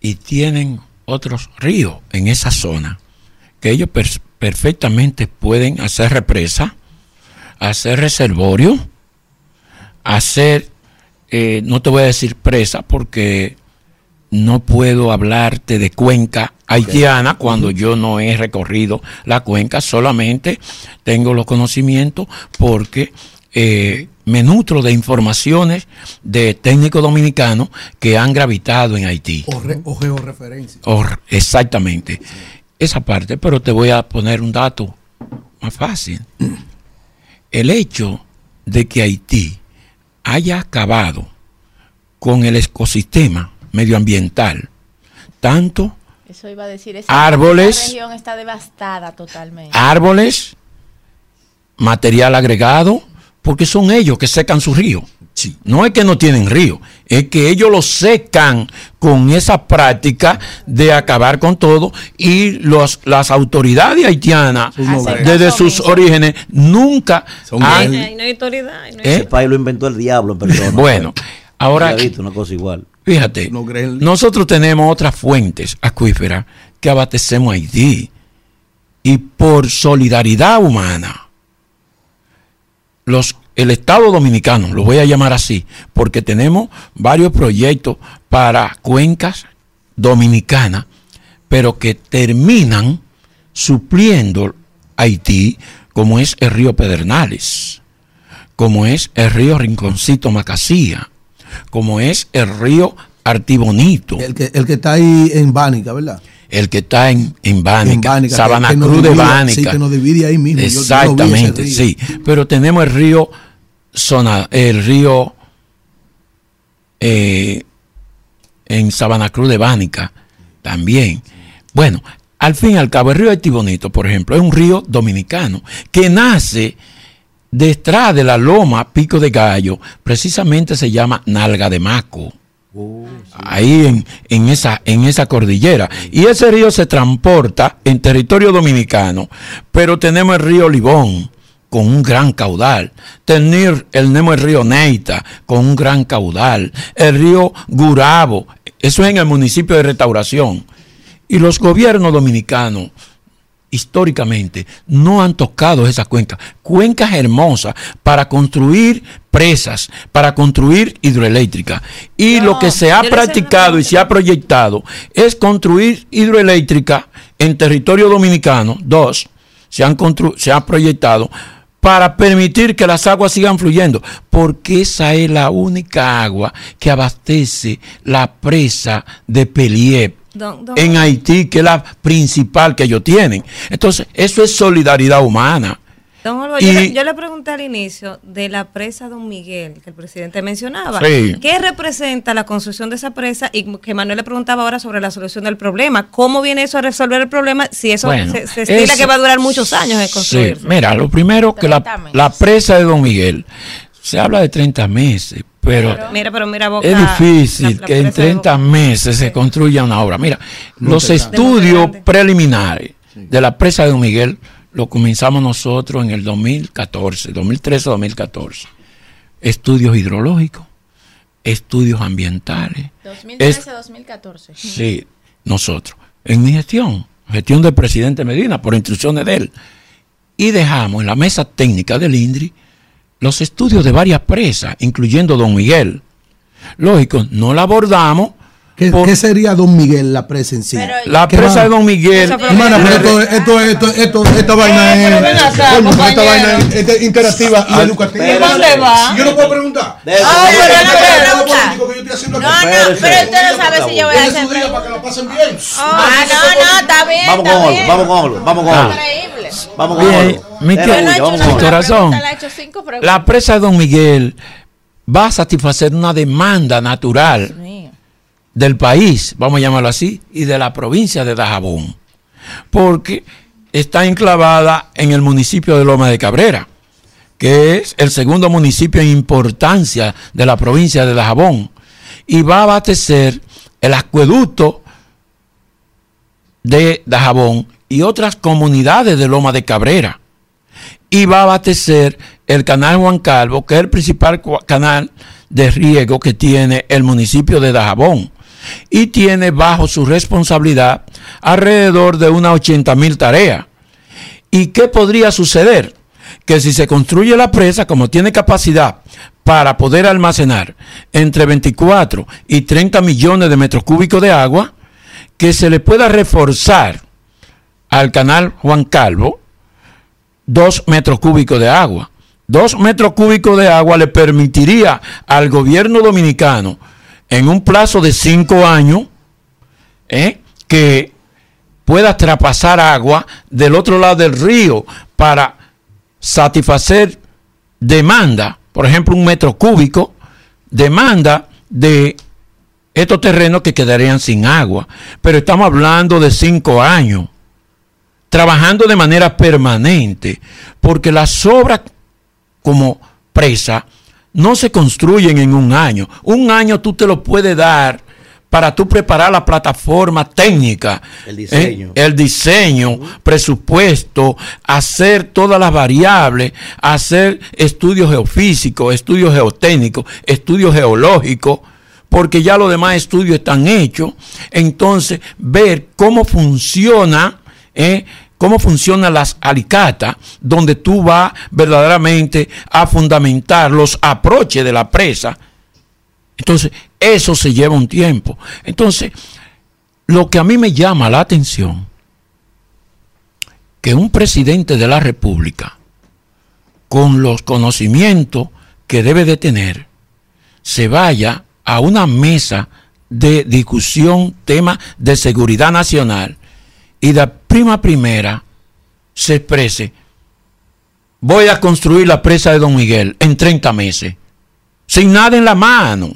y tienen otros ríos en esa zona que ellos per- perfectamente pueden hacer represa, hacer reservorio hacer, eh, no te voy a decir presa porque no puedo hablarte de cuenca haitiana cuando yo no he recorrido la cuenca, solamente tengo los conocimientos porque eh, me nutro de informaciones de técnicos dominicanos que han gravitado en Haití. O, re- o georreferencia. O- exactamente. Esa parte, pero te voy a poner un dato más fácil. El hecho de que Haití haya acabado con el ecosistema medioambiental, tanto Eso iba a decir. Esa, Árboles. esa región está devastada totalmente. árboles, material agregado, porque son ellos que secan su río. No es que no tienen río, es que ellos lo secan con esa práctica de acabar con todo y los, las autoridades haitianas, desde sus orígenes, nunca han... no hay- no hay autoridad. ahí no hay- ¿Eh? Ese país lo inventó el diablo. Bueno, ahora- visto una cosa igual. Fíjate, nosotros tenemos otras fuentes acuíferas que abastecemos a Haití y por solidaridad humana, los, el Estado Dominicano, lo voy a llamar así, porque tenemos varios proyectos para cuencas dominicanas, pero que terminan supliendo Haití, como es el río Pedernales, como es el río Rinconcito Macasía, como es el río Artibonito, El que, el que está ahí en Bánica, ¿verdad? el que está en, en Bánica, En Bánica, Sabana que- que nos Cruz de Bánica. sí, que nos divide ahí mismo. Yo- yo Exactamente, sí. Pero tenemos el río Zona, el río eh, en Sabana Cruz de Bánica también. Bueno, al fin y al cabo, el río Artibonito, por ejemplo, es un río dominicano que nace detrás de la loma Pico de Gallo, precisamente se llama Nalga de Maco ahí en, en esa, en esa cordillera. Y ese río se transporta en territorio dominicano, pero tenemos el río Libón con un gran caudal, tener, el, tenemos el río Neita con un gran caudal, el río Gurabo, eso es en el municipio de Restauración. Y los gobiernos dominicanos históricamente no han tocado esas cuencas. Cuencas hermosas para construir presas, para construir hidroeléctricas. Y lo que se ha practicado y se ha proyectado es construir hidroeléctrica en territorio dominicano. Dos, se han, constru- se ha proyectado para permitir que las aguas sigan fluyendo, porque esa es la única agua que abastece la presa de Peliep Don- don- en Haití, que es la principal que ellos tienen. Entonces, eso es solidaridad humana. Don Olvo, Y- yo, le, yo le pregunté al inicio de la presa Don Miguel, que el presidente mencionaba. Sí. ¿Qué representa la construcción de esa presa? Y que Manuel le preguntaba ahora sobre la solución del problema. ¿Cómo viene eso a resolver el problema si eso Bueno, se, se estila eso- que va a durar muchos años en Sí, construirse? mira, lo primero que la, la presa de Don Miguel, se habla de 30 meses, pero mira, pero mira, Boca, es difícil la- la que en presa de 30 meses se construya una obra. Mira, los estudios preliminares de la presa de Don Miguel lo comenzamos nosotros en el 2014, 2013-2014. Estudios hidrológicos, estudios ambientales. es- 2013-2014. Sí, nosotros. En mi gestión, gestión del presidente Medina, por instrucciones de él. Y dejamos en la mesa técnica del INDRI los estudios de varias presas, incluyendo Don Miguel. Lógico, no la abordamos. ¿Qué, qué sería Don Miguel la presa en sí? La ¿Qué presa más? de Don Miguel. Hermana, pero esto, esto, esto, esto, esta vaina pero es. ven acá, coño, esta vaina es, interactiva y Ah, educativa. ¿y dónde va? Yo no puedo preguntar. Ah, pero no Este haciendo No, no, pero usted no sabe si yo voy a hacer su día para que la pasen bien. Ah, no, no, está bien. Vamos con bien. vamos con Olvo, vamos con Olvo. Increíble. Vamos con Olvo. mi, corazón. La presa de Don Miguel va a satisfacer una demanda natural del país, vamos a llamarlo así, y de la provincia de Dajabón, porque está enclavada en el municipio de Loma de Cabrera, que es el segundo municipio en importancia de la provincia de Dajabón, y va a abastecer el acueducto de Dajabón y otras comunidades de Loma de Cabrera y va a abastecer el canal Juan Calvo, que es el principal canal de riego que tiene el municipio de Dajabón. Y tiene bajo su responsabilidad alrededor de unas 80 mil tareas. ¿Y qué podría suceder? Que si se construye la presa, como tiene capacidad para poder almacenar entre 24 y 30 millones de metros cúbicos de agua, que se le pueda reforzar al canal Juan Calvo dos metros cúbicos de agua. Dos metros cúbicos de agua le permitiría al gobierno dominicano en un plazo de cinco años ¿eh? que pueda traspasar agua del otro lado del río para satisfacer demanda, por ejemplo, un metro cúbico, demanda de estos terrenos que quedarían sin agua. Pero estamos hablando de cinco años, trabajando de manera permanente, porque las obras como presa no se construyen en un año. Un año tú te lo puedes dar para tú preparar la plataforma técnica, El diseño. ¿eh? el diseño, presupuesto, hacer todas las variables, hacer estudios geofísicos, estudios geotécnicos, estudios geológicos, porque ya los demás estudios están hechos. Entonces, ver cómo funciona, ¿eh? Cómo funcionan las alicatas, donde tú vas verdaderamente a fundamentar los aproches de la presa. Entonces, eso se lleva un tiempo. Entonces, lo que a mí me llama la atención, que un presidente de la República, con los conocimientos que debe de tener, se vaya a una mesa de discusión, tema de seguridad nacional, y de prima primera se exprese, voy a construir la presa de Don Miguel en 30 meses, sin nada en la mano,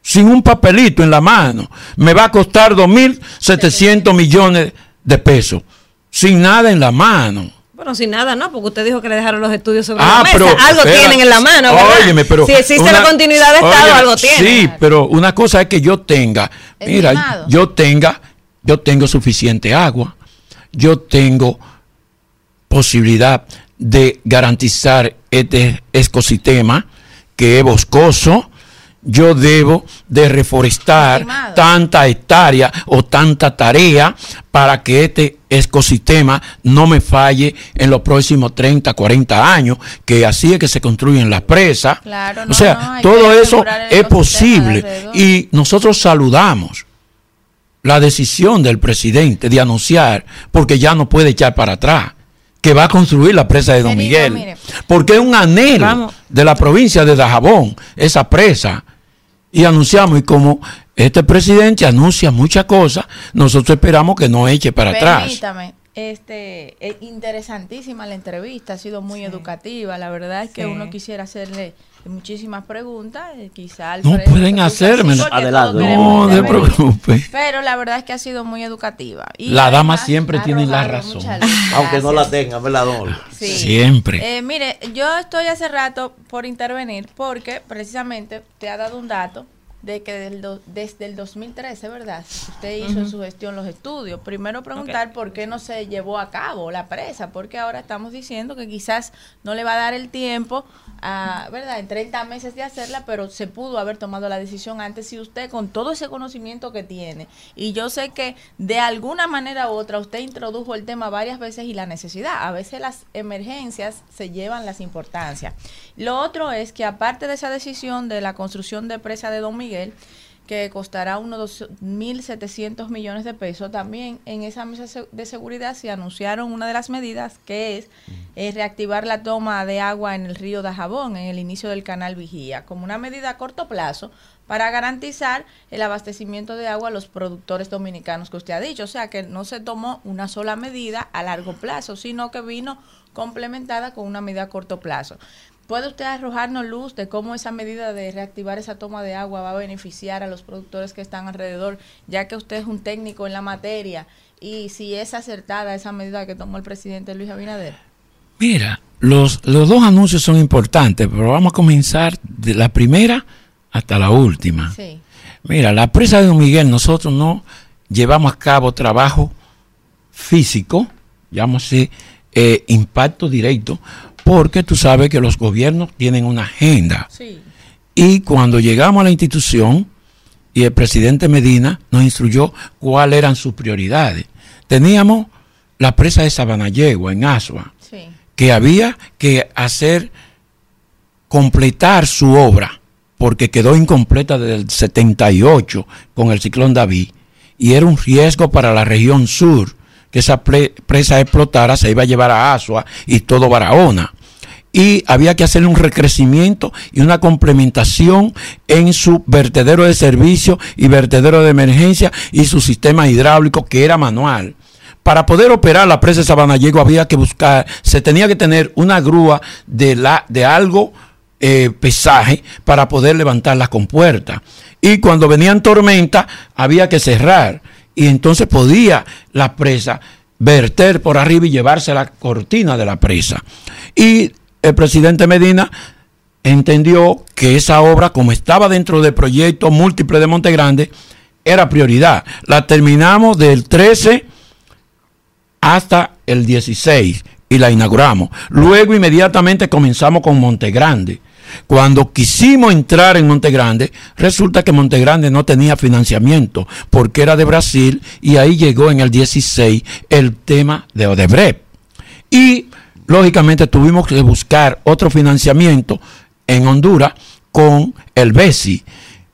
sin un papelito en la mano. Me va a costar 2.700 millones de pesos, sin nada en la mano. Bueno, sin nada, no, porque usted dijo que le dejaron los estudios sobre Ah, la mesa. pero, algo espera, tienen en la mano, ¿verdad? Óyeme, pero si existe una- la continuidad de Estado, óyeme, algo tienen. Sí, pero una cosa es que yo tenga, mira, yo tenga, yo tengo suficiente agua, yo tengo posibilidad de garantizar este ecosistema que es boscoso, yo debo de reforestar Estimado. tanta hectárea o tanta tarea para que este ecosistema no me falle en los próximos 30, 40 años, que así es que se construyen las presas. Claro, o sea, no, todo eso es posible y nosotros saludamos la decisión del presidente de anunciar, porque ya no puede echar para atrás, que va a construir la presa de Don Miguel. mire. Porque es un anhelo Vamos. de la provincia de Dajabón, esa presa. Y anunciamos, y como este presidente anuncia muchas cosas, nosotros esperamos que no eche para atrás. Este, es interesantísima la entrevista, ha sido muy educativa. La verdad es que Sí. uno quisiera hacerle muchísimas preguntas, eh, quizá No pueden hacerme. Adelante. No, no se intervenir. preocupe. Pero la verdad es que ha sido muy educativa. Y La dama siempre tiene la razón. Aunque no la tenga, ¿verdad? Sí. Siempre. Eh, mire, yo estoy hace rato por intervenir porque precisamente te ha dado un dato de que del do- desde el 2013, ¿verdad? Usted hizo en su gestión los estudios. Primero preguntar por qué no se llevó a cabo la presa, porque ahora estamos diciendo que quizás no le va a dar el tiempo, a, ¿verdad? En 30 meses de hacerla, pero se pudo haber tomado la decisión antes si usted con todo ese conocimiento que tiene. Y yo sé que de alguna manera u otra usted introdujo el tema varias veces y la necesidad. A veces las emergencias se llevan las importancias. Lo otro es que aparte de esa decisión de la construcción de presa de Don Miguel, que costará unos 2.700 millones de pesos. También en esa mesa de seguridad se anunciaron una de las medidas que es eh, reactivar la toma de agua en el río Dajabón en el inicio del canal Vigía, como una medida a corto plazo para garantizar el abastecimiento de agua a los productores dominicanos que usted ha dicho. O sea, que no se tomó una sola medida a largo plazo, sino que vino complementada con una medida a corto plazo. ¿Puede usted arrojarnos luz de cómo esa medida de reactivar esa toma de agua va a beneficiar a los productores que están alrededor, ya que usted es un técnico en la materia? Y si es acertada esa medida que tomó el presidente Luis Abinader. Mira, los, los dos anuncios son importantes, pero vamos a comenzar de la primera hasta la última. Sí. Mira, la presa de Don Miguel, nosotros no llevamos a cabo trabajo físico, llámase eh, impacto directo, porque tú sabes que los gobiernos tienen una agenda. Sí. Y cuando llegamos a la institución, y el presidente Medina nos instruyó cuáles eran sus prioridades. Teníamos la presa de Sabanayegua en Asua, Sí. que había que hacer completar su obra, porque quedó incompleta desde el 78 con el ciclón David, y era un riesgo para la región sur que esa presa explotara, se iba a llevar a Asua y todo Barahona. Y había que hacer un recrecimiento y una complementación en su vertedero de servicio y vertedero de emergencia y su sistema hidráulico que era manual. Para poder operar la presa de Sabanallego había que buscar, se tenía que tener una grúa de, la, de algo eh, pesaje para poder levantar las compuertas. Y cuando venían tormentas había que cerrar y entonces podía la presa verter por arriba y llevarse la cortina de la presa. Y el presidente Medina entendió que esa obra, como estaba dentro del proyecto múltiple de Monte Grande, era prioridad. La terminamos del 13 hasta el 16 y la inauguramos. Luego inmediatamente comenzamos con Monte Grande. Cuando quisimos entrar en Monte Grande, resulta que Monte Grande no tenía financiamiento porque era de Brasil y ahí llegó en el 16 el tema de Odebrecht. Y lógicamente tuvimos que buscar otro financiamiento en Honduras con el BESI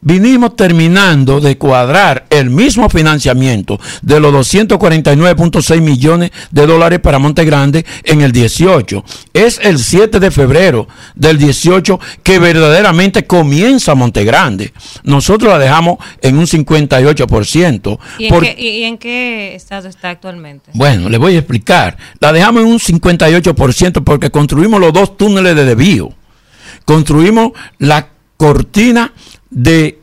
vinimos terminando de cuadrar el mismo financiamiento de los 249.6 millones de dólares para Monte Grande en el 18. Es el 7 de febrero del 18 que verdaderamente comienza Monte Grande. Nosotros la dejamos en un 58%. ¿Y en, qué, ¿Y en qué estado está actualmente? Bueno, le voy a explicar. La dejamos en un 58% porque construimos los dos túneles de desvío. Construimos la cortina de,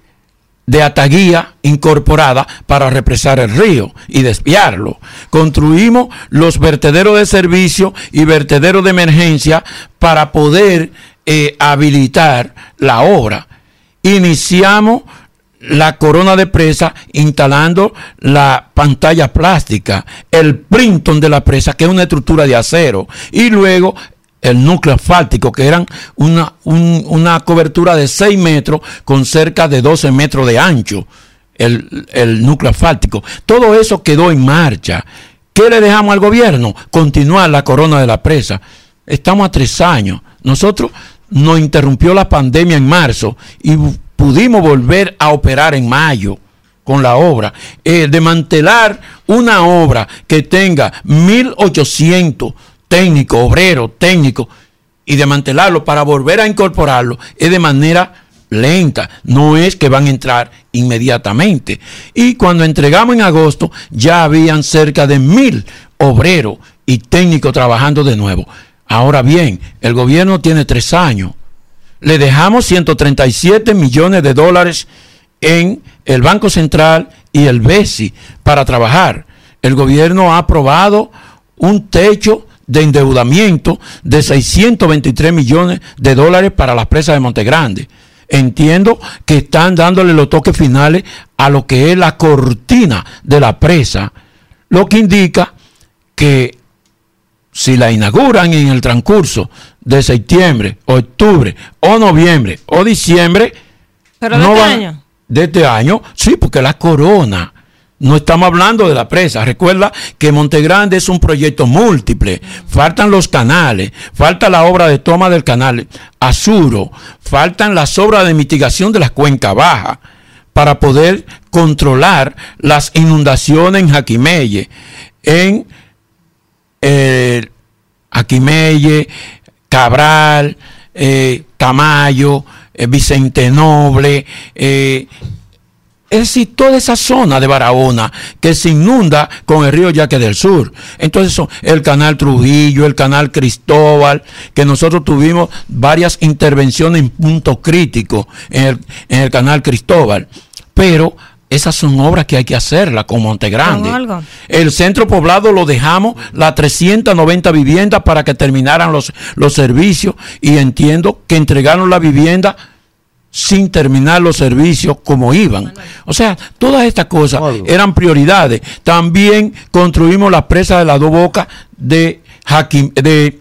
de ataguía incorporada para represar el río y desviarlo. Construimos los vertederos de servicio y vertederos de emergencia para poder eh, habilitar la obra. Iniciamos la corona de presa instalando la pantalla plástica, el printon de la presa, que es una estructura de acero, y luego el núcleo asfáltico, que eran una, una cobertura de 6 metros con cerca de 12 metros de ancho, el, el núcleo asfáltico. Todo eso quedó en marcha. ¿Qué le dejamos al gobierno? Continuar la corona de la presa. Estamos a tres años. Nosotros nos interrumpió la pandemia en marzo y pudimos volver a operar en mayo con la obra. Eh, desmantelar una obra que tenga 1.800 técnico, obrero, técnico, y desmantelarlo para volver a incorporarlo es de manera lenta, no es que van a entrar inmediatamente. Y cuando entregamos en agosto ya habían cerca de mil obreros y técnicos trabajando de nuevo. Ahora bien, el gobierno tiene tres años. Le dejamos 137 millones de dólares en el Banco Central y el BESI para trabajar. El gobierno ha aprobado un techo de endeudamiento de 623 millones de dólares para las presas de Montegrande. Entiendo que están dándole los toques finales a lo que es la cortina de la presa, lo que indica que si la inauguran en el transcurso de septiembre, octubre o noviembre o diciembre, ¿Pero de este año? De este año, sí, porque la corona no estamos hablando de la presa. Recuerda que Montegrande es un proyecto múltiple. Faltan los canales, falta la obra de toma del canal Azuro, faltan las obras de mitigación de las cuencas bajas para poder controlar las inundaciones en Jaquimelle, en eh, Cabral, eh, Tamayo, eh, Vicente Noble, eh, es decir, toda esa zona de Barahona que se inunda con el río Yaque del Sur. Entonces, el canal Trujillo, el canal Cristóbal, que nosotros tuvimos varias intervenciones en punto crítico en el, en el canal Cristóbal. Pero esas son obras que hay que hacerlas con Montegrande. El centro poblado lo dejamos, las 390 viviendas para que terminaran los, los servicios y entiendo que entregaron la vivienda sin terminar los servicios como iban. O sea, todas estas cosas eran prioridades. También construimos la presa de las dos bocas de, de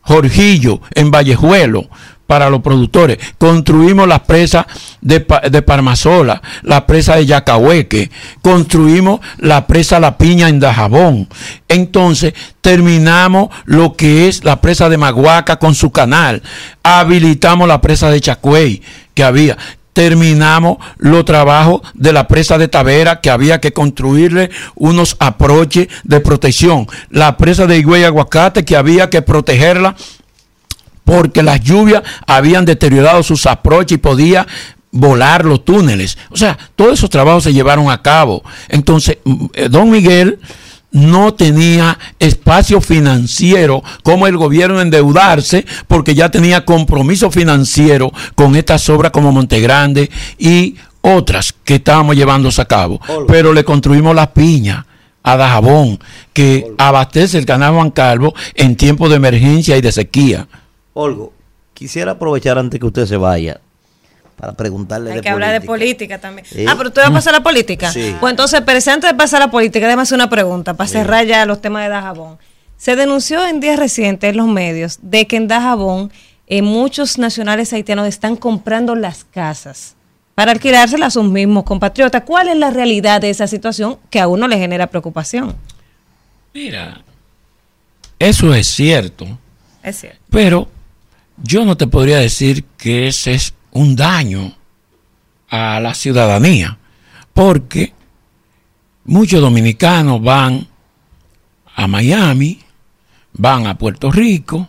Jorgillo en Vallejuelo para los productores. Construimos las presas de, de Parmasola, la presa de Yacahueque, construimos la presa La Piña en Dajabón. Entonces, terminamos lo que es la presa de Maguaca con su canal. Habilitamos la presa de Chacuey que había. Terminamos los trabajos de la presa de Tavera que había que construirle unos aproches de protección. La presa de Higüey Aguacate que había que protegerla porque las lluvias habían deteriorado sus aproches y podía volar los túneles. O sea, todos esos trabajos se llevaron a cabo. Entonces, mm, eh, don Miguel no tenía espacio financiero como el gobierno endeudarse porque ya tenía compromiso financiero con estas obras como Montegrande y otras que estábamos llevándose a cabo. Pero le construimos las piñas a Dajabón que abastece el canal Juan Calvo en tiempos de emergencia y de sequía. Olgo, quisiera aprovechar antes que usted se vaya para preguntarle Hay de que hablar de política. también. Ah, pero tú vas a pasar a la política. Sí. Pues entonces, pero antes de pasar a la política, déjame hacer una pregunta para cerrar ya los temas de Dajabón. Se denunció en días recientes en los medios de que en Dajabón eh, muchos nacionales haitianos están comprando las casas para alquilárselas a sus mismos compatriotas. ¿Cuál es la realidad de esa situación que a uno le genera preocupación? Mira, eso es cierto, Es cierto. pero yo no te podría decir que ese es un daño a la ciudadanía, porque muchos dominicanos van a Miami, van a Puerto Rico,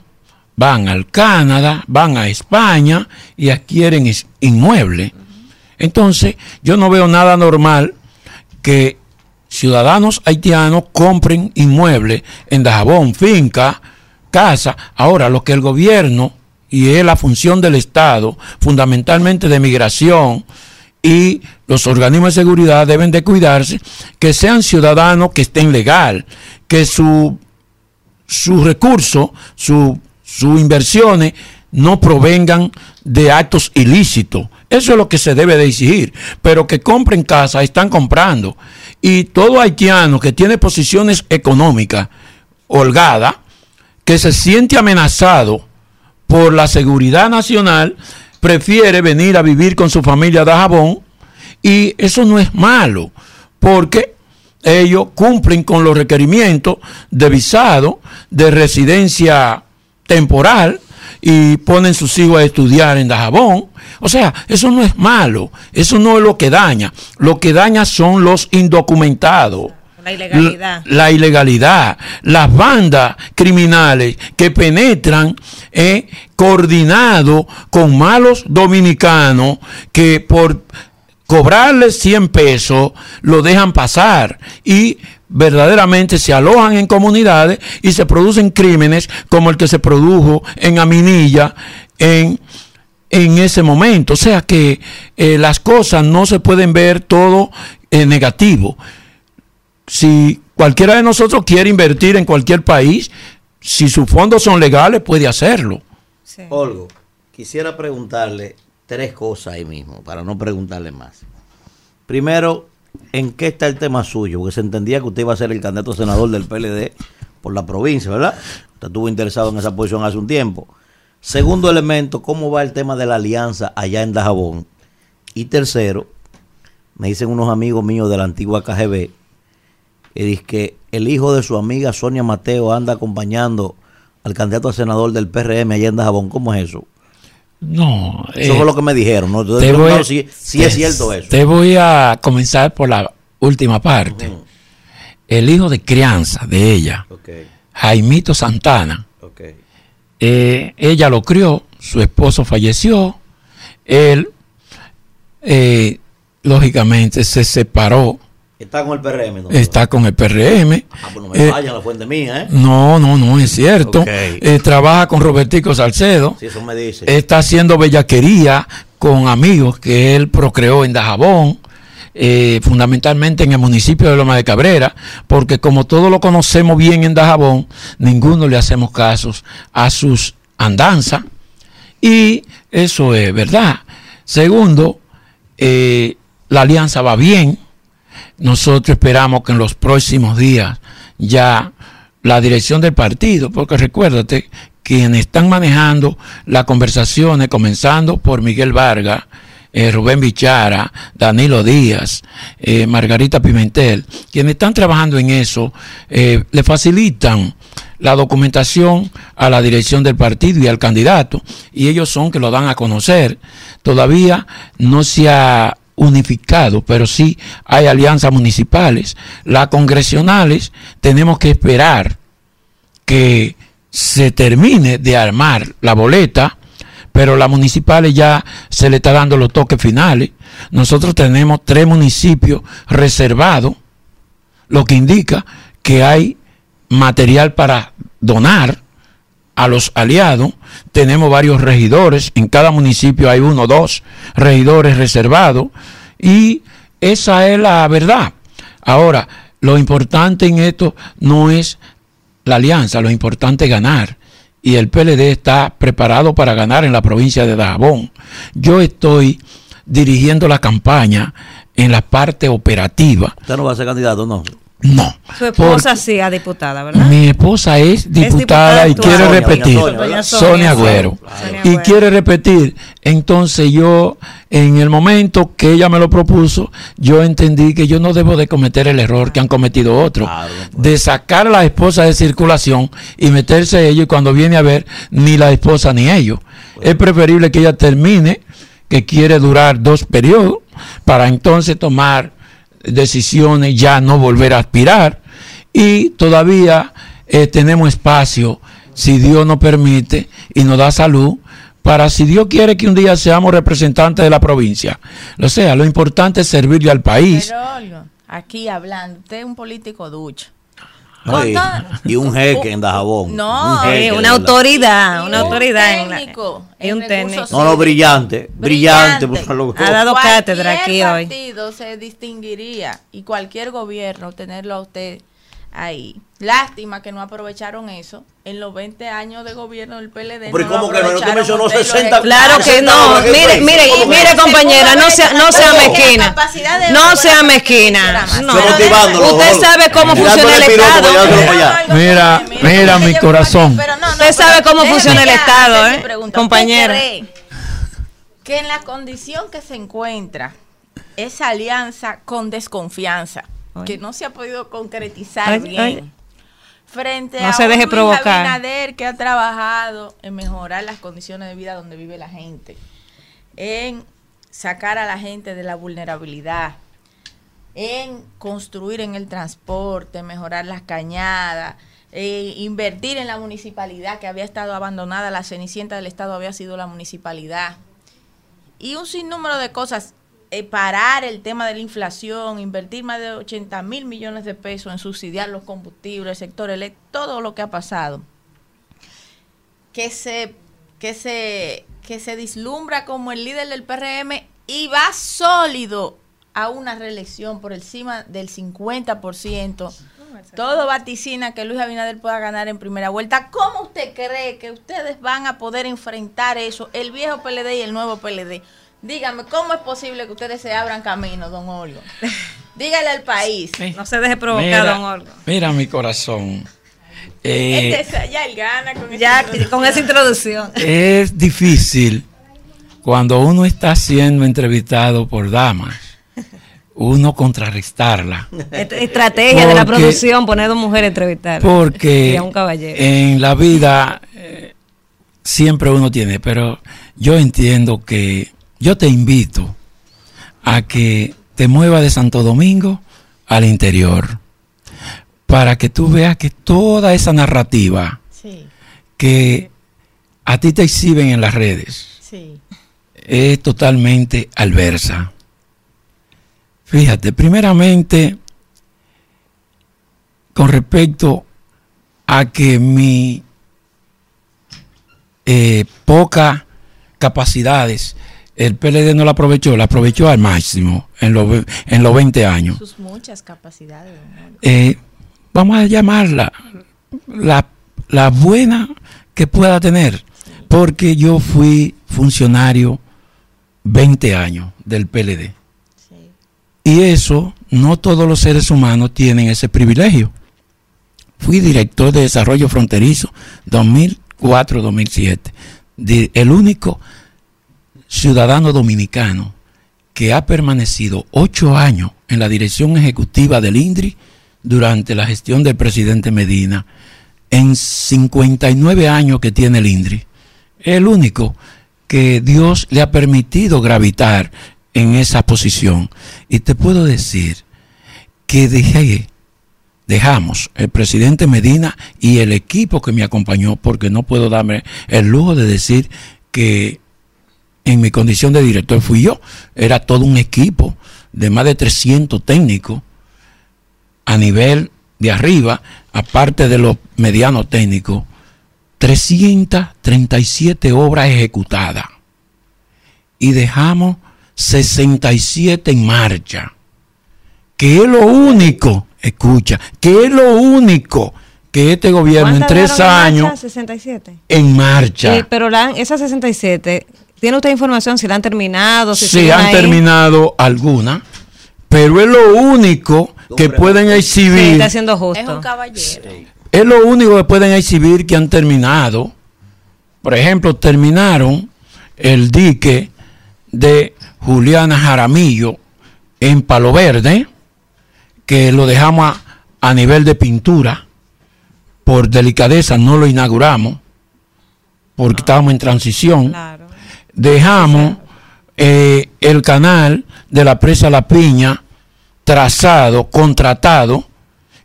van al Canadá, van a España y adquieren inmuebles. Entonces, yo no veo nada normal que ciudadanos haitianos compren inmuebles en Dajabón, finca, casa. Ahora, lo que el gobierno y es la función del Estado, fundamentalmente de migración y los organismos de seguridad deben de cuidarse que sean ciudadanos que estén legal, que su su- sus inversiones no provengan de actos ilícitos. Eso es lo que se debe de exigir. Pero que compren casa, están comprando. Y todo haitiano que tiene posiciones económicas holgadas, que se siente amenazado por la seguridad nacional, prefiere venir a vivir con su familia de Jabón. Y eso no es malo, porque ellos cumplen con los requerimientos de visado, de residencia temporal y ponen sus hijos a estudiar en Dajabón. O sea, eso no es malo, eso no es lo que daña. Lo que daña son los indocumentados. La ilegalidad. La, las bandas criminales que penetran eh, coordinado con malos dominicanos que por cobrarles 100 pesos lo dejan pasar y verdaderamente se alojan en comunidades y se producen crímenes como el que se produjo en Aminilla en en ese momento. O sea que eh, las cosas no se pueden ver todo eh, negativo. Si cualquiera de nosotros quiere invertir en cualquier país, si sus fondos son legales, puede hacerlo. Olgo, quisiera preguntarle tres cosas ahí mismo, para no preguntarle más. Primero, ¿en qué está el tema suyo? Porque se entendía que usted iba a ser el candidato a senador del PLD por la provincia, ¿verdad? Usted estuvo interesado en esa posición hace un tiempo. Segundo elemento, ¿cómo va el tema de la alianza allá en Dajabón? Y tercero, me dicen unos amigos míos de la antigua KGB, y dice que el hijo de su amiga Sonia Mateo anda acompañando al candidato a senador del PRM allá en Dajabón. ¿Cómo es eso? No. Eso eh, fue lo que me dijeron. ¿no? Voy- si, si te- es cierto eso. Te voy a comenzar por la última parte. El hijo de crianza de ella, Jaimito Santana, eh, ella lo crió, su esposo falleció, él eh, lógicamente se separó, Está con el PRM. entonces. está con el PRM. Ah, pues no me eh, vayan, la fuente mía, ¿eh? No, no, no es cierto. Eh, trabaja con Robertico Salcedo. Sí, eso me dice. Está haciendo bellaquería con amigos que él procreó en Dajabón, eh, fundamentalmente en el municipio de Loma de Cabrera, porque como todos lo conocemos bien en Dajabón, ninguno le hacemos casos a sus andanzas. Y eso es verdad. Segundo, eh, la alianza va bien. Nosotros esperamos que en los próximos días ya la dirección del partido, porque recuérdate quienes están manejando las conversaciones, comenzando por Miguel Vargas, eh, Rubén Bichara, Danilo Díaz, eh, Margarita Pimentel, quienes están trabajando en eso, eh, le facilitan la documentación a la dirección del partido y al candidato, y ellos son que lo dan a conocer. Todavía no se ha unificado, pero sí hay alianzas municipales. Las congresionales tenemos que esperar que se termine de armar la boleta pero las municipales ya se le está dando los toques finales. Nosotros tenemos tres municipios reservados, lo que indica que hay material para donar a los aliados. Tenemos varios regidores, en cada municipio hay uno o dos regidores reservados y esa es la verdad. Ahora, lo importante en esto no es la alianza, lo importante es ganar y el PLD está preparado para ganar en la provincia de Dajabón. Yo estoy dirigiendo la campaña en la parte operativa. ¿Usted no va a ser candidato, no? No. Su esposa sí a diputada, ¿verdad? Mi esposa es diputada, diputada y quiere Sonia, repetir. Sonia, Sonia, Agüero. Y quiere repetir. Entonces yo, en el momento que ella me lo propuso, yo entendí que yo no debo de cometer el error que han cometido otros. de sacar a la esposa de circulación y meterse ellos y cuando viene a ver, ni la esposa ni ellos. Es preferible que ella termine, que quiere durar dos periodos, para entonces tomar decisiones, ya no volver a aspirar. Y todavía eh, tenemos espacio, si Dios nos permite y nos da salud, para si Dios quiere que un día seamos representantes de la provincia. O sea, lo importante es servirle al país. Pero, aquí hablando, usted es un político ducho. Ay, y un jeque en Dajabón. No, Un jeque, una autoridad, una un autoridad en la, técnico y un técnico. No, no, brillante. Brillante. por favor. Ha dado cátedra aquí Cualquier hoy. partido se distinguiría y cualquier gobierno tenerlo a usted ahí. Lástima que no aprovecharon eso en los 20 años de gobierno del PLD. Pero ¿y no lo cómo que no? ¿No te mencionó usted y los 60? Claro que no. Mire, mire, ¿Cómo que mire, compañera, no sea, no sea mezquina. No sea mezquina. No. Usted sabe cómo funciona el Estado. Mira, mira mi corazón. Usted sabe cómo funciona el Estado, ¿eh? pregunta. ¿Usted Compañera. que en la condición que se encuentra esa alianza con desconfianza, que no se ha podido concretizar Ay, bien, ay. frente No a se un deje Luis provocar. Abinader que ha trabajado en mejorar las condiciones de vida donde vive la gente, en sacar a la gente de la vulnerabilidad, en construir en el transporte, mejorar las cañadas, eh, invertir en la municipalidad que había estado abandonada, la cenicienta del Estado había sido la municipalidad. Y un sinnúmero de cosas, eh, parar el tema de la inflación, invertir más de 80 mil millones de pesos en subsidiar los combustibles, el sector eléctrico, todo lo que ha pasado. Que se, que se, que se vislumbra como el líder del PRM y va sólido a una reelección por encima del 50%. Todo vaticina que Luis Abinader pueda ganar en primera vuelta. ¿Cómo usted cree que ustedes van a poder enfrentar eso, el viejo PLD y el nuevo PLD? Dígame, ¿cómo es posible que ustedes se abran camino, don Olgo? Dígale al país. No se deje provocar, Mira, don Olga. mira mi corazón. Eh, Este es- ya él gana con Ya, esa con esa introducción. es difícil cuando uno está siendo entrevistado por damas, uno contrarrestarla. Est- Estrategia de la producción, poner dos mujeres a entrevistar. Porque Y a un caballero. en la vida eh, siempre uno tiene, pero yo entiendo que yo te invito a que te muevas de Santo Domingo al interior para que tú veas que toda esa narrativa Sí, que a ti te exhiben en las redes sí. es totalmente adversa. Fíjate, primeramente, con respecto a que mi eh, poca capacidades, el PLD no la aprovechó, la aprovechó al máximo en los, en los 20 años. Sus muchas capacidades. Eh, vamos a llamarla la, la buena que pueda tener, porque yo fui funcionario 20 años del PLD. Y eso, no todos los seres humanos tienen ese privilegio. Fui director de desarrollo fronterizo 2004-2007. Di- El único ciudadano dominicano que ha permanecido ocho años en la dirección ejecutiva del INDRI durante la gestión del presidente Medina, en 59 años que tiene el INDRI. El único que Dios le ha permitido gravitar en esa posición. Y te puedo decir que dejé, dejamos el presidente Medina y el equipo que me acompañó, porque no puedo darme el lujo de decir que en mi condición de director fui yo. Era todo un equipo de más de 300 técnicos a nivel de arriba, aparte de los medianos técnicos, 337 obras ejecutadas. Y dejamos 67 en marcha. Que es lo único, escucha, que es lo único que este gobierno en ¿Cuántas tres dejaron en años marcha? 67. en marcha. Eh, pero la, esas 67, ¿tiene usted información si la han terminado? Si siguen han ahí? terminado algunas, pero es lo único que pueden Sí, exhibir. está siendo justo. Es un caballero. Es lo único que pueden exhibir que han terminado. Por ejemplo, terminaron el dique de Juliana Jaramillo en Palo Verde, que lo dejamos a, a nivel de pintura. Por delicadeza no lo inauguramos, porque estábamos en transición. Dejamos eh, el canal de la presa La Piña trazado, contratado,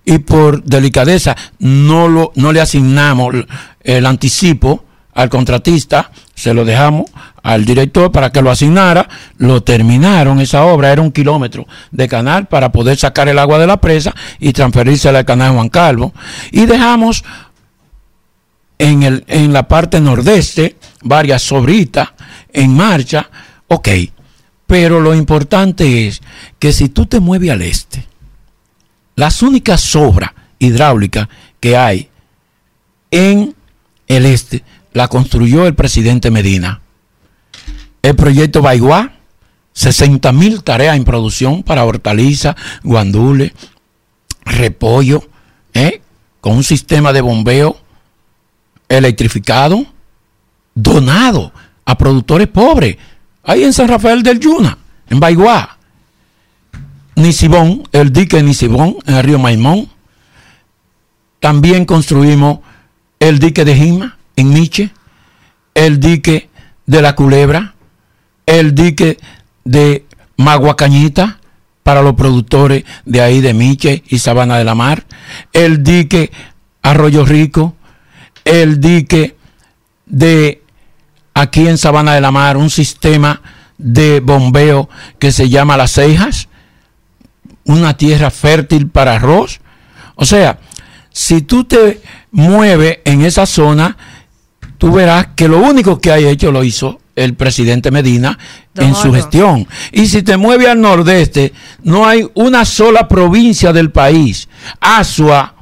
y por delicadeza no, lo, no le asignamos el- anticipo al contratista, se lo dejamos al director para que lo asignara, lo terminaron esa obra, era un kilómetro de canal para poder sacar el agua de la presa y transferirse al canal Juan Calvo. Y dejamos en, el, en la parte nordeste varias sobritas en marcha, ok, pero lo importante es que si tú te mueves al este, las únicas obras hidráulicas que hay en el este la construyó el presidente Medina. El proyecto Baiguá, 60 mil tareas en producción para hortalizas, guandules, repollo, ¿eh? con un sistema de bombeo electrificado, donado a productores pobres, ahí en San Rafael del Yuna, en Baiguá. Nisibón, el dique Nisibón en el río Maimón. También construimos el dique de Jima en Miche, el dique de la Culebra, el dique de Maguacañita para los productores de ahí de Miche y Sabana de la Mar, el dique Arroyo Rico, el dique de aquí en Sabana de la Mar, un sistema de bombeo que se llama Las Cejas, una tierra fértil para arroz. O sea, si tú te mueves en esa zona, tú verás que lo único que hay hecho lo hizo el presidente Medina Don en su gestión. Y si te mueves al nordeste, no hay una sola provincia del país. Asua,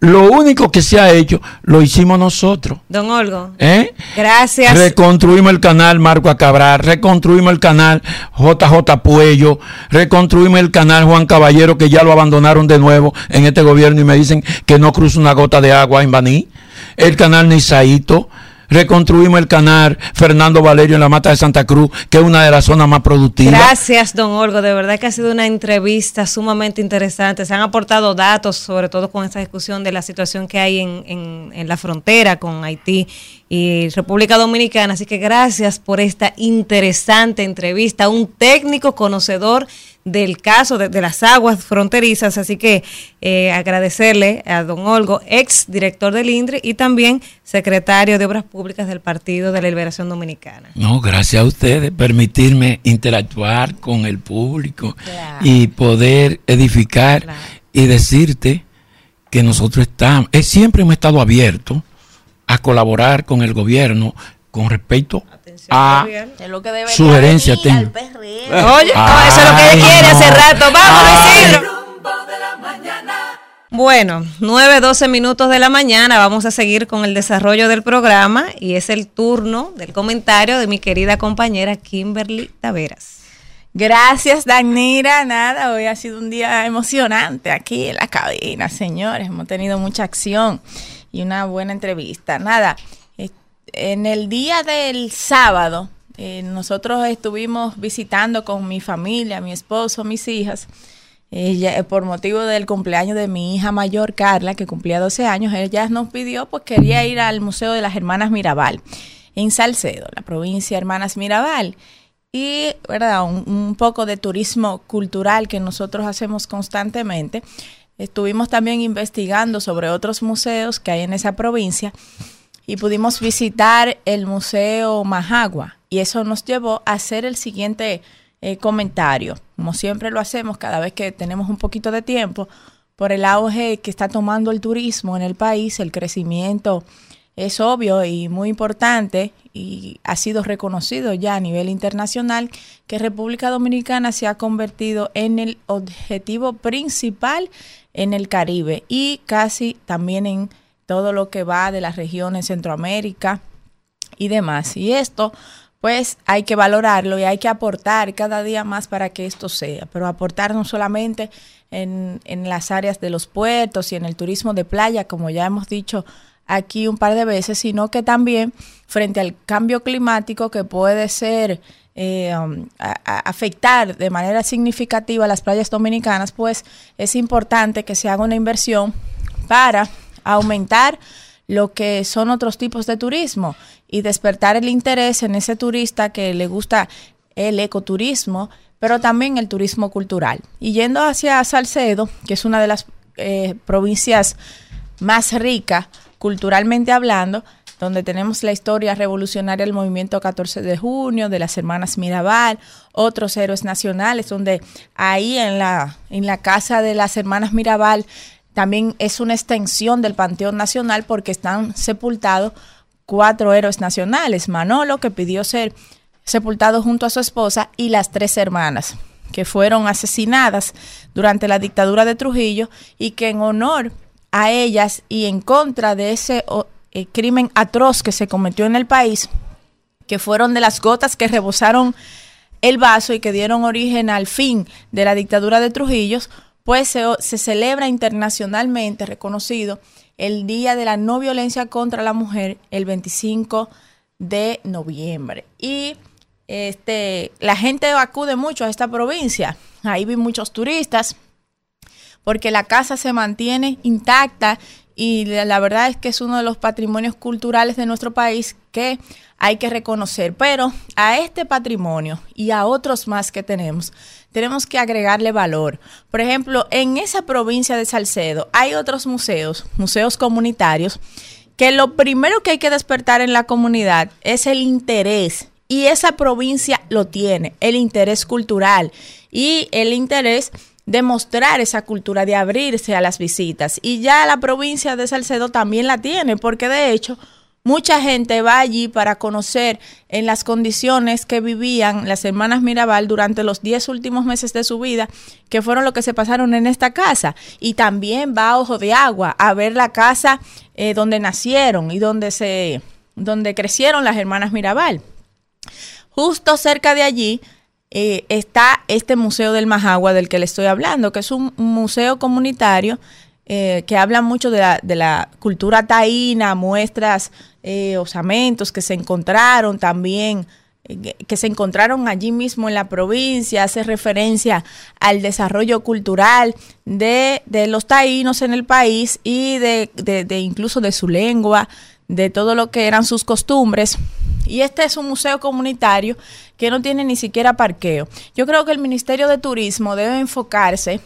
lo único que se ha hecho, lo hicimos nosotros. Don Olgo, ¿Eh? gracias. Reconstruimos el canal Marco Acabrar, reconstruimos el canal JJ Puello, reconstruimos el canal Juan Caballero, que ya lo abandonaron de nuevo en este gobierno y me dicen que no cruza una gota de agua en Baní. El canal Nisaito, reconstruimos el canal Fernando Valerio en la Mata de Santa Cruz, que es una de las zonas más productivas. Gracias, don Olgo. De verdad que ha sido una entrevista sumamente interesante. Se han aportado datos, sobre todo con esta discusión de la situación que hay en, en- en la frontera con Haití y República Dominicana. Así que gracias por esta interesante entrevista. Un técnico conocedor del caso de, de las aguas fronterizas. Así que eh, agradecerle a don Olgo, ex director del INDRE y también secretario de Obras Públicas del Partido de la Liberación Dominicana. No, gracias a ustedes, permitirme interactuar con el público y poder edificar y decirte que nosotros estamos, eh, siempre hemos estado abiertos a colaborar con el gobierno con respecto a Es lo que al técnicas. Oye, no, eso es lo que ella quiere hace rato. Vamos, Isidro. Bueno, 9, 12 minutos de la mañana. Vamos a seguir con el desarrollo del programa y es el turno del comentario de mi querida compañera Kimberly Taveras. Gracias, Danira. Nada, hoy ha sido un día emocionante aquí en la cabina, señores. Hemos tenido mucha acción y una buena entrevista. Nada, en el día del sábado, eh, nosotros estuvimos visitando con mi familia, mi esposo, mis hijas. Ella, eh, por motivo del cumpleaños de mi hija mayor, Carla, que cumplía 12 años, ella nos pidió, pues quería ir al Museo de las Hermanas Mirabal, en Salcedo, la provincia de Hermanas Mirabal. Y, ¿verdad? Un, un poco de turismo cultural que nosotros hacemos constantemente. Estuvimos también investigando sobre otros museos que hay en esa provincia y pudimos visitar el Museo Majagua. Y eso nos llevó a hacer el siguiente eh, comentario, como siempre lo hacemos cada vez que tenemos un poquito de tiempo, por el auge que está tomando el turismo en el país, el crecimiento es obvio y muy importante y ha sido reconocido ya a nivel internacional que República Dominicana se ha convertido en el objetivo principal en el Caribe y casi también en todo lo que va de las regiones Centroamérica y demás. Y esto, pues hay que valorarlo y hay que aportar cada día más para que esto sea, pero aportar no solamente en, en las áreas de los puertos y en el turismo de playa, como ya hemos dicho aquí un par de veces, sino que también frente al cambio climático que puede ser eh, um, a, afectar de manera significativa las playas dominicanas, pues es importante que se haga una inversión para aumentar lo que son otros tipos de turismo y despertar el interés en ese turista que le gusta el ecoturismo, pero también el turismo cultural. Y yendo hacia Salcedo, que es una de las eh, provincias más ricas culturalmente hablando, donde tenemos la historia revolucionaria del movimiento 14 de junio, de las hermanas Mirabal, otros héroes nacionales, donde ahí en la, en la casa de las hermanas Mirabal también es una extensión del Panteón Nacional porque están sepultados cuatro héroes nacionales. Manolo, que pidió ser sepultado junto a su esposa, y las tres hermanas, que fueron asesinadas durante la dictadura de Trujillo y que en honor a ellas y en contra de ese eh, crimen atroz que se cometió en el país, que fueron de las gotas que rebosaron el vaso y que dieron origen al fin de la dictadura de Trujillo, pues se, celebra internacionalmente reconocido el Día de la No Violencia contra la Mujer el 25 de noviembre. Y este, la gente acude mucho a esta provincia. Ahí vi muchos turistas porque la casa se mantiene intacta y la verdad es que es uno de los patrimonios culturales de nuestro país que hay que reconocer. Pero a este patrimonio y a otros más que tenemos, tenemos que agregarle valor. Por ejemplo, en esa provincia de Salcedo hay otros museos, museos comunitarios, que lo primero que hay que despertar en la comunidad es el interés. Y esa provincia lo tiene, el interés cultural y el interés de mostrar esa cultura, de abrirse a las visitas. Y ya la provincia de Salcedo también la tiene, porque de hecho Mucha gente va allí para conocer en las condiciones que vivían las hermanas Mirabal durante los 10 últimos meses de su vida, que fueron lo que se pasaron en esta casa. Y también va a Ojo de Agua a ver la casa eh, donde nacieron y donde, se, donde crecieron las hermanas Mirabal. Justo cerca de allí eh, está este Museo del Majagua del que le estoy hablando, que es un museo comunitario eh, que habla mucho de la, de la cultura taína, muestras eh, osamentos que se encontraron también, eh, que se encontraron allí mismo en la provincia, hace referencia al desarrollo cultural de, los taínos en el país y de, de incluso de su lengua, de todo lo que eran sus costumbres. Y este es un museo comunitario que no tiene ni siquiera parqueo. Yo creo que el Ministerio de Turismo debe enfocarse,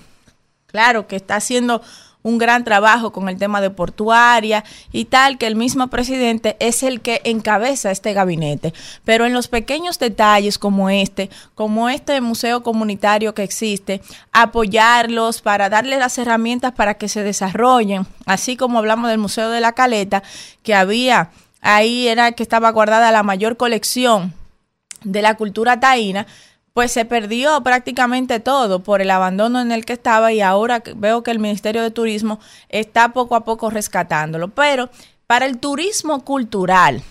claro que está haciendo un gran trabajo con el tema de portuaria y tal, que el mismo presidente es el que encabeza este gabinete. Pero en los pequeños detalles como este, como este museo comunitario que existe, apoyarlos para darles las herramientas para que se desarrollen, así como hablamos del Museo de la Caleta, que había ahí era que estaba guardada la mayor colección de la cultura taína, pues se perdió prácticamente todo por el abandono en el que estaba y ahora veo que el Ministerio de Turismo está poco a poco rescatándolo. Pero para el turismo cultural,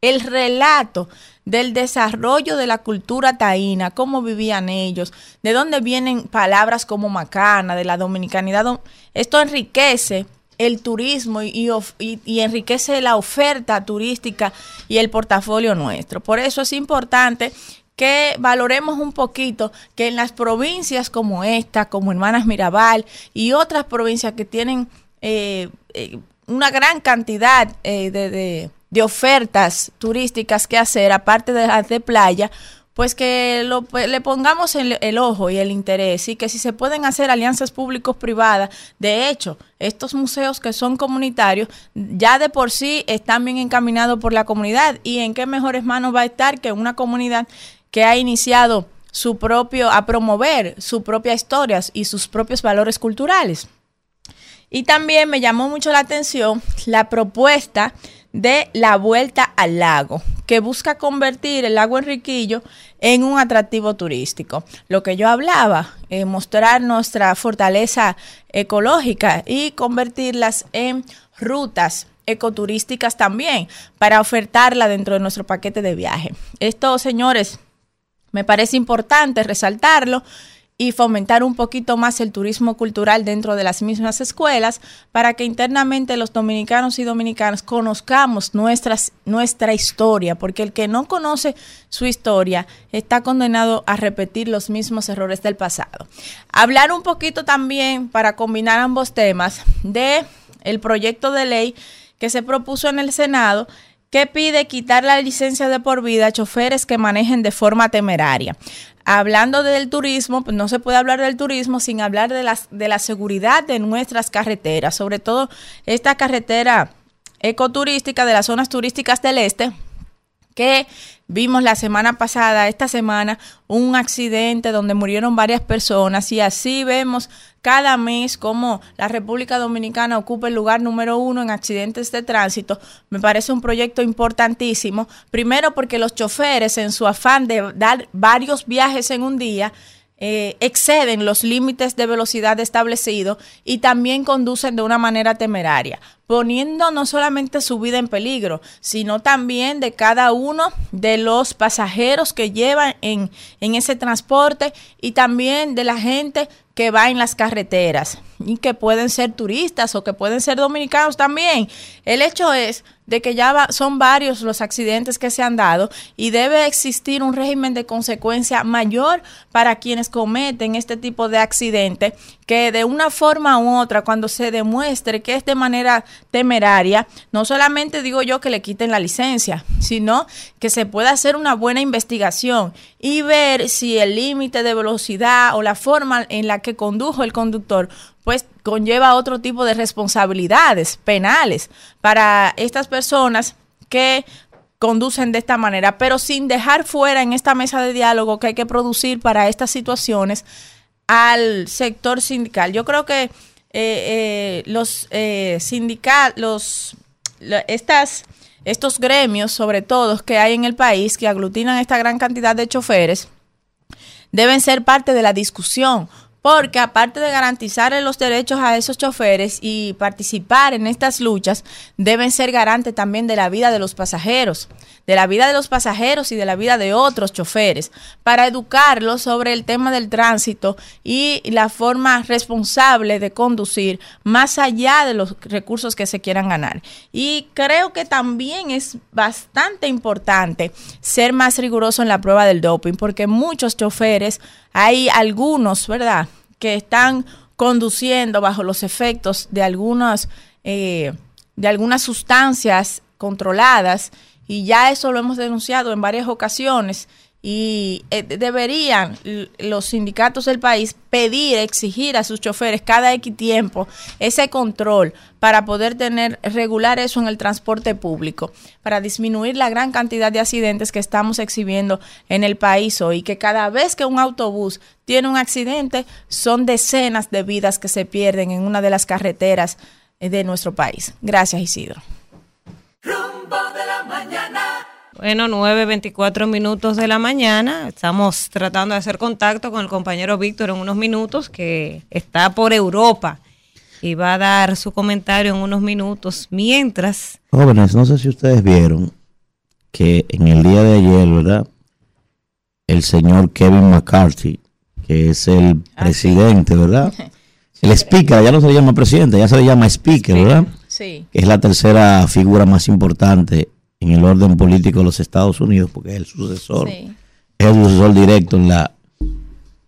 el relato del desarrollo de la cultura taína, cómo vivían ellos, de dónde vienen palabras como macana, de la dominicanidad, esto enriquece el turismo y, y enriquece la oferta turística y el portafolio nuestro. Por eso es importante que valoremos un poquito que en las provincias como esta, como Hermanas Mirabal y otras provincias que tienen eh, eh, una gran cantidad eh, de, de- ofertas turísticas que hacer, aparte de las de playa, pues que lo- pues, le pongamos el, el ojo y el interés y que si se pueden hacer alianzas públicos-privadas, de hecho, estos museos que son comunitarios ya de por sí están bien encaminados por la comunidad y en qué mejores manos va a estar que una comunidad que ha iniciado su propio, a promover su propia historia y sus propios valores culturales. Y también me llamó mucho la atención la propuesta de la vuelta al lago, que busca convertir el lago Enriquillo en un atractivo turístico. Lo que yo hablaba, eh, mostrar nuestra fortaleza ecológica y convertirlas en rutas ecoturísticas también para ofertarla dentro de nuestro paquete de viaje. Esto, señores, me parece importante resaltarlo y fomentar un poquito más el turismo cultural dentro de las mismas escuelas para que internamente los dominicanos y dominicanas conozcamos nuestra historia, porque el que no conoce su historia está condenado a repetir los mismos errores del pasado. Hablar un poquito también para combinar ambos temas de el proyecto de ley que se propuso en el Senado que pide quitar la licencia de por vida a choferes que manejen de forma temeraria. Hablando del turismo, pues no se puede hablar del turismo sin hablar de, de la seguridad de nuestras carreteras, sobre todo esta carretera ecoturística de las zonas turísticas del este, que vimos la semana pasada, esta semana, un accidente donde murieron varias personas y así vemos cada mes cómo la República Dominicana ocupa el lugar número uno en accidentes de tránsito. Me parece un proyecto importantísimo, primero porque los choferes en su afán de dar varios viajes en un día, eh, exceden los límites de velocidad establecidos y también conducen de una manera temeraria, poniendo no solamente su vida en peligro, sino también de cada uno de los pasajeros que llevan en, en ese transporte y también de la gente que va en las carreteras y que pueden ser turistas o que pueden ser dominicanos también. El hecho es de que ya son varios los accidentes que se han dado y debe existir un régimen de consecuencia mayor para quienes cometen este tipo de accidente que de una forma u otra cuando se demuestre que es de manera temeraria, no solamente digo yo que le quiten la licencia, sino que se pueda hacer una buena investigación y ver si el límite de velocidad o la forma en la que condujo el conductor pues conlleva otro tipo de responsabilidades penales para estas personas que conducen de esta manera, pero sin dejar fuera en esta mesa de diálogo que hay que producir para estas situaciones al sector sindical. Yo creo que eh, eh, los eh, la- estas estos gremios, sobre todo que hay en el país, que aglutinan esta gran cantidad de choferes, deben ser parte de la discusión, porque aparte de garantizar los derechos a esos choferes y participar en estas luchas, deben ser garantes también de la vida de los pasajeros, de la vida de los pasajeros y de la vida de otros choferes, para educarlos sobre el tema del tránsito y la forma responsable de conducir más allá de los recursos que se quieran ganar. Y creo que también es bastante importante ser más riguroso en la prueba del doping, porque muchos choferes, hay algunos, ¿verdad?, que están conduciendo bajo los efectos de algunas, eh, de algunas sustancias controladas y ya eso lo hemos denunciado en varias ocasiones y eh, deberían los sindicatos del país pedir, exigir a sus choferes cada X tiempo ese control para poder tener regular eso en el transporte público, para disminuir la gran cantidad de accidentes que estamos exhibiendo en el país hoy, que cada vez que un autobús tiene un accidente son decenas de vidas que se pierden en una de las carreteras eh, de nuestro país. Gracias, Isidro. Bueno, 9.24 minutos de la mañana. Estamos tratando de hacer contacto con el compañero Víctor en unos minutos, que está por Europa y va a dar su comentario en unos minutos. Mientras, Jóvenes, no sé si ustedes vieron que en el día de ayer, ¿verdad? El señor Kevin McCarthy, que es el presidente, ¿verdad? el speaker, ya no se le llama presidente, ya se le llama speaker, ¿verdad? Sí. Que es la tercera figura más importante en el orden político de los Estados Unidos, porque es el sucesor, Sí. es el sucesor directo en la,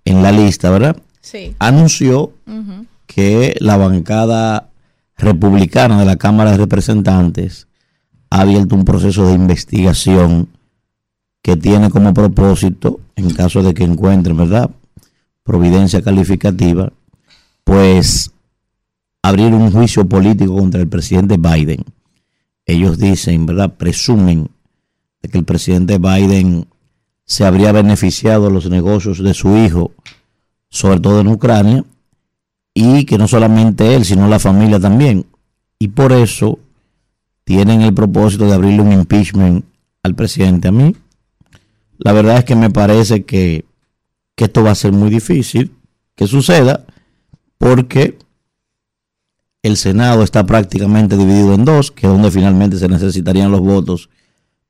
en la lista, ¿verdad? Sí. Anunció que la bancada republicana de la Cámara de Representantes ha abierto un proceso de investigación que tiene como propósito, en caso de que encuentren, ¿verdad? Providencia calificativa, pues abrir un juicio político contra el presidente Biden. Ellos dicen, ¿verdad? Presumen de que el presidente Biden se habría beneficiado los negocios de su hijo, sobre todo en Ucrania, y que no solamente él, sino la familia también. Y por eso tienen el propósito de abrirle un impeachment al presidente. A mí, la verdad es que me parece que, que esto va a ser muy difícil que suceda, porque el Senado está prácticamente dividido en dos, que es donde finalmente se necesitarían los votos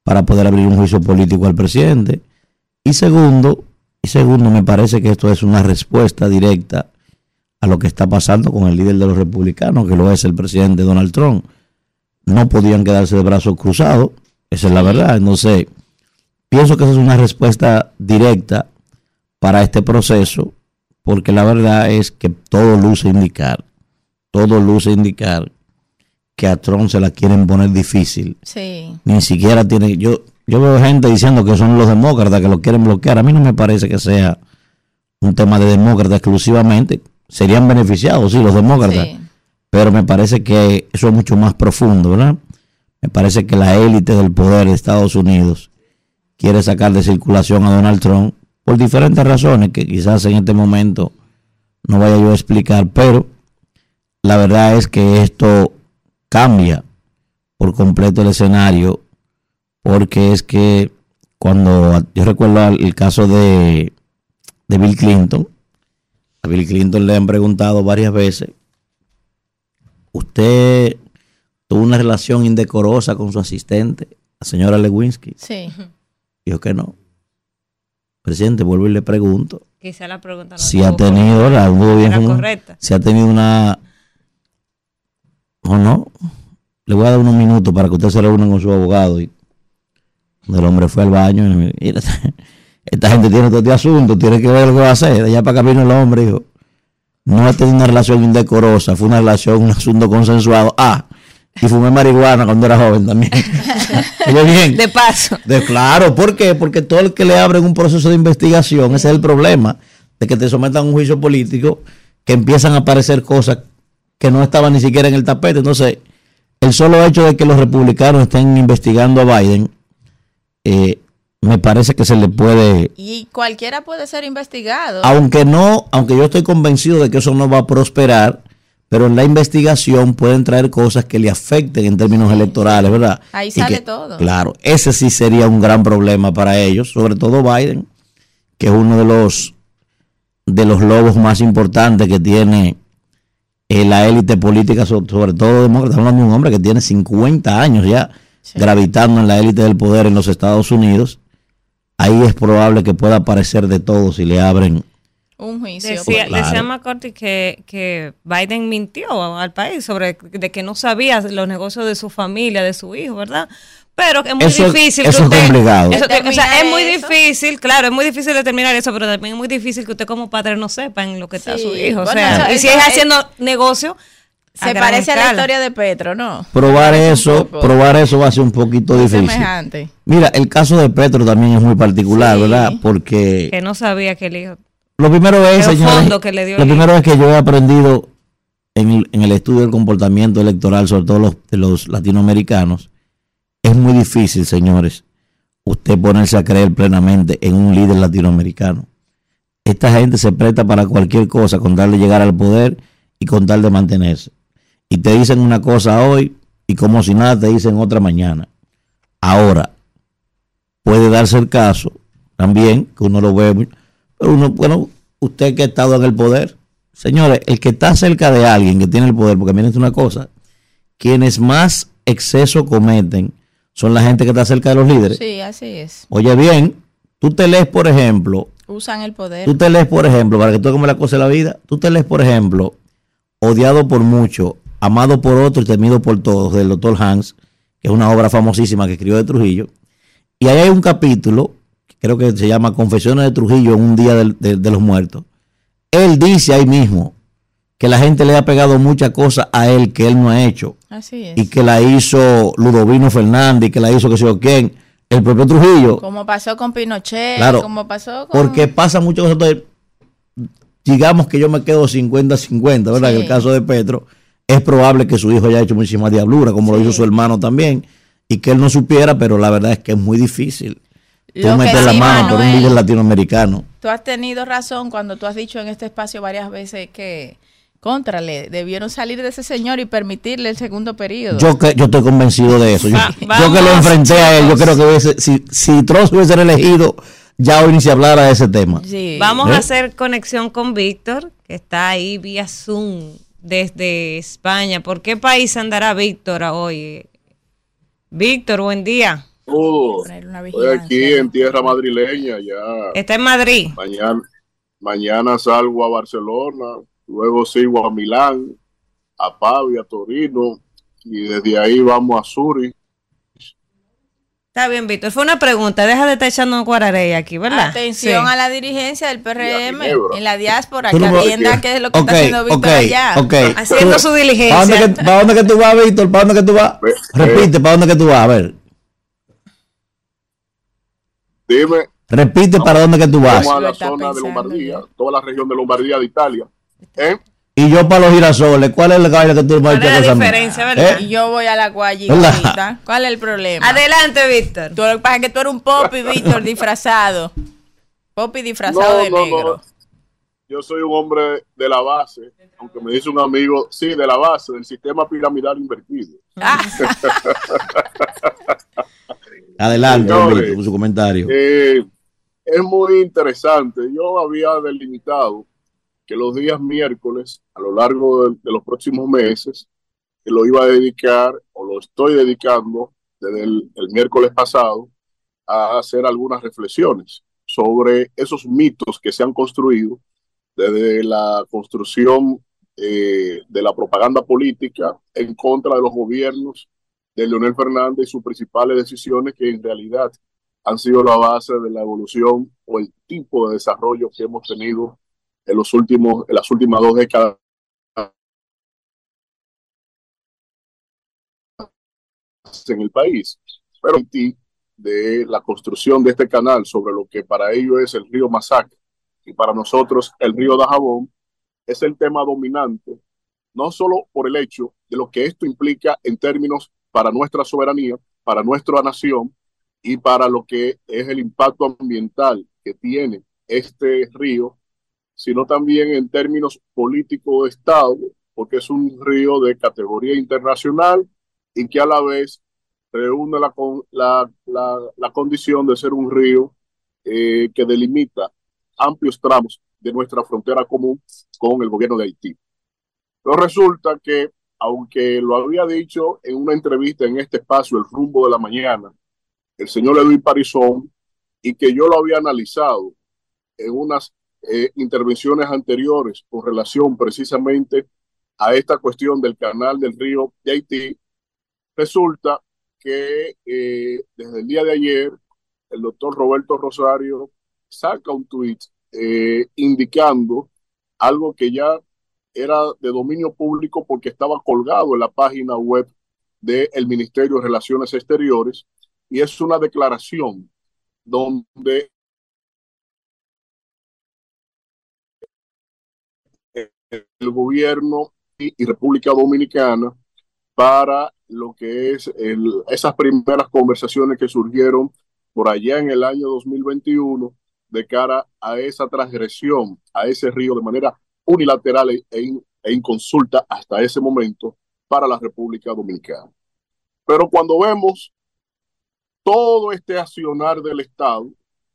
para poder abrir un juicio político al presidente. Y segundo, y segundo, me parece que esto es una respuesta directa a lo que está pasando con el líder de los republicanos, que lo es el presidente Donald Trump. No podían quedarse de brazos cruzados, esa es la verdad. Entonces, pienso que esa es una respuesta directa para este proceso, porque la verdad es que todo luce indicar, todo luce indicar que a Trump se la quieren poner difícil. Sí. Ni siquiera tiene, yo, yo veo gente diciendo que son los demócratas que lo quieren bloquear. A mí no me parece que sea un tema de demócratas exclusivamente. Serían beneficiados, sí, los demócratas. Sí. Pero me parece que eso es mucho más profundo, ¿verdad? Me parece que la élite del poder de Estados Unidos quiere sacar de circulación a Donald Trump por diferentes razones que quizás en este momento no vaya yo a explicar, pero la verdad es que esto cambia por completo el escenario porque es que cuando yo recuerdo el caso de, de Bill Clinton, a Bill Clinton le han preguntado varias veces, ¿usted tuvo una relación indecorosa con su asistente, la señora Lewinsky? Sí. Dijo que no. Presidente, vuelvo y le pregunto Quizá la pregunta no si ha tenido la bien, correcta. si ha tenido una o no le voy a dar unos minutos para que usted se reúna con su abogado y el hombre fue al baño y mira, esta gente tiene todo este asunto tiene que ver lo que va a hacer de allá para acá vino el hombre dijo no ha tenido una relación indecorosa fue una relación un asunto consensuado ah y fumé marihuana cuando era joven también Oye, bien De paso. de, claro, ¿por qué? Porque todo el que le abren un proceso de investigación, ese es el problema, de que te sometan a un juicio político, que empiezan a aparecer cosas que no estaban ni siquiera en el tapete. Entonces, el solo hecho de que los republicanos estén investigando a Biden, eh, me parece que se le puede, Y cualquiera puede ser investigado. aunque no, aunque yo estoy convencido de que eso no va a prosperar, pero en la investigación pueden traer cosas que le afecten en términos electorales, ¿verdad? Ahí Y sale que- todo. Claro, ese sí sería un gran problema para ellos, sobre todo Biden, que es uno de los de los lobos más importantes que tiene eh, la élite política, so- sobre todo demócrata. Estamos hablando de un hombre que tiene 50 años ya gravitando en la élite del poder en los Estados Unidos. Ahí es probable que pueda aparecer de todo si le abren Un juicio. Decía, Claro. decía McCarthy que, que Biden mintió al país sobre de que no sabía los negocios de su familia, de su hijo, ¿verdad? Pero es muy Eso- difícil. eso que es usted- complicado. eso- o sea, es muy eso. difícil, claro, es muy difícil determinar eso, pero también es muy difícil que usted como padre no sepa en lo que está Sí. su hijo. O sea, eso- y si eso es es- haciendo negocio, Se parece a la historia de Petro, ¿no? probar eso, poco probar eso va a ser un poquito difícil. Semejante. Mira, el caso de Petro también es muy particular, ¿verdad? Porque que no sabía que el hijo. lo primero es, El señores, fondo que le dio lo primero es que yo he aprendido en el, en el estudio del comportamiento electoral, sobre todo los, de los latinoamericanos, es muy difícil, señores, usted ponerse a creer plenamente en un líder latinoamericano. Esta gente se presta para cualquier cosa con tal de llegar al poder y con tal de mantenerse. Y te dicen una cosa hoy y como si nada te dicen otra mañana. Ahora, puede darse el caso también, que uno lo ve, pero uno, bueno, usted que ha estado en el poder, señores, el que está cerca de alguien que tiene el poder, porque miren una cosa, quienes más exceso cometen son la gente que está cerca de los líderes. Sí, así es. Oye bien, tú te lees, por ejemplo, Usan el poder. tú te lees, por ejemplo, para que tú como la cosa de la vida, tú te lees, por ejemplo, odiado por muchos, amado por otros y temido por todos, del doctor Hans, que es una obra famosísima que escribió de Trujillo. Y ahí hay un capítulo, creo que se llama Confesiones de Trujillo en un día de, de los muertos. Él dice ahí mismo que la gente le ha pegado muchas cosas a él que él no ha hecho Así es. y que la hizo Ludovino Fernández y que la hizo que sé yo quién, el propio Trujillo. Como pasó con Pinochet, Claro, como pasó con... Porque pasa mucho con nosotros. Digamos que yo me quedo 50-50, ¿verdad? En el Sí. caso de Petro, es probable que su hijo haya hecho muchísima diablura, como lo hizo su hermano también, y que él no supiera, pero la verdad es que es muy difícil. Tú Lo que meter la sí, mano por un Manuel, líder latinoamericano. Tú has tenido razón cuando tú has dicho en este espacio varias veces que, contrale, debieron salir de ese señor y permitirle el segundo periodo. Yo que yo estoy convencido de eso. Yo, Va- yo que lo vamos, enfrenté a él, yo creo que hubiese- si, si Trump hubiese elegido, ya hoy ni se hablara de ese tema. Vamos ¿Eh? a hacer conexión con Víctor, que está ahí vía Zoom desde España. ¿Por qué país andará Víctor hoy? Víctor, buen día. Saludos. Estoy aquí en tierra madrileña ya. Está en Madrid. Mañana, mañana salgo a Barcelona, luego sigo a Milán, a Pavia, a Torino y desde ahí vamos a Zurich. Está bien, Víctor. Fue una pregunta. Deja de estar echando guararey aquí, ¿verdad? Atención Sí. a la dirigencia del PRM en la diáspora, que atienda qué es lo que está haciendo Víctor allá. Haciendo su ¿Para diligencia. dónde, que, para dónde que tú vas, Víctor? ¿Para dónde que tú vas? Repite, ¿para dónde que tú vas? A ver, Dime, repite para dónde que tú vas. vamos a la zona de Lombardía, toda la región de Lombardía de Italia. ¿Eh? Y yo para los girasoles, ¿cuál es la vaina que tú me ¿Cuál es la a diferencia, verdad? ¿Eh? Y yo voy a la guayita ¿Verdad? ¿Cuál es el problema? Adelante, Víctor. Tú, lo que pasa es que tú eres un popi, Víctor, disfrazado. Popi disfrazado de negro. Yo soy un hombre de la base, aunque me dice un amigo, sí, de la base, del sistema piramidal invertido. Adelante, don Señores, Víctor, con su comentario. Eh, es muy interesante. Yo había delimitado que los días miércoles, a lo largo de, los próximos meses, lo iba a dedicar, o lo estoy dedicando desde el, el miércoles pasado, a hacer algunas reflexiones sobre esos mitos que se han construido desde la construcción eh, de la propaganda política en contra de los gobiernos de Leonel Fernández y sus principales decisiones que en realidad han sido la base de la evolución o el tipo de desarrollo que hemos tenido en los últimos en las últimas dos décadas. En el país pero en ti de la construcción de este canal sobre lo que para ellos es el río Masacre y para nosotros el río Dajabón es el tema dominante no solo por el hecho de lo que esto implica en términos para nuestra soberanía, para nuestra nación y para lo que es el impacto ambiental que tiene este río, sino también en términos políticos de Estado, porque es un río de categoría internacional y que a la vez reúne la, la, la, la condición de ser un río eh, que delimita amplios tramos de nuestra frontera común con el gobierno de Haití. Pero resulta que, aunque lo había dicho en una entrevista en este espacio, El Rumbo de la Mañana, el señor Edwin Parizón, y que yo lo había analizado en unas eh, intervenciones anteriores con relación precisamente a esta cuestión del canal del río de Haití, resulta que eh, desde el día de ayer el doctor Roberto Rosario saca un tuit eh, indicando algo que ya era de dominio público porque estaba colgado en la página web del Ministerio de Relaciones Exteriores y es una declaración donde el gobierno y, República Dominicana para lo que es el- esas primeras conversaciones que surgieron por allá en el año 2021 de cara a esa transgresión a ese río de manera unilateral e, e in- e inconsulta hasta ese momento para la República Dominicana. Pero cuando vemos todo este accionar del Estado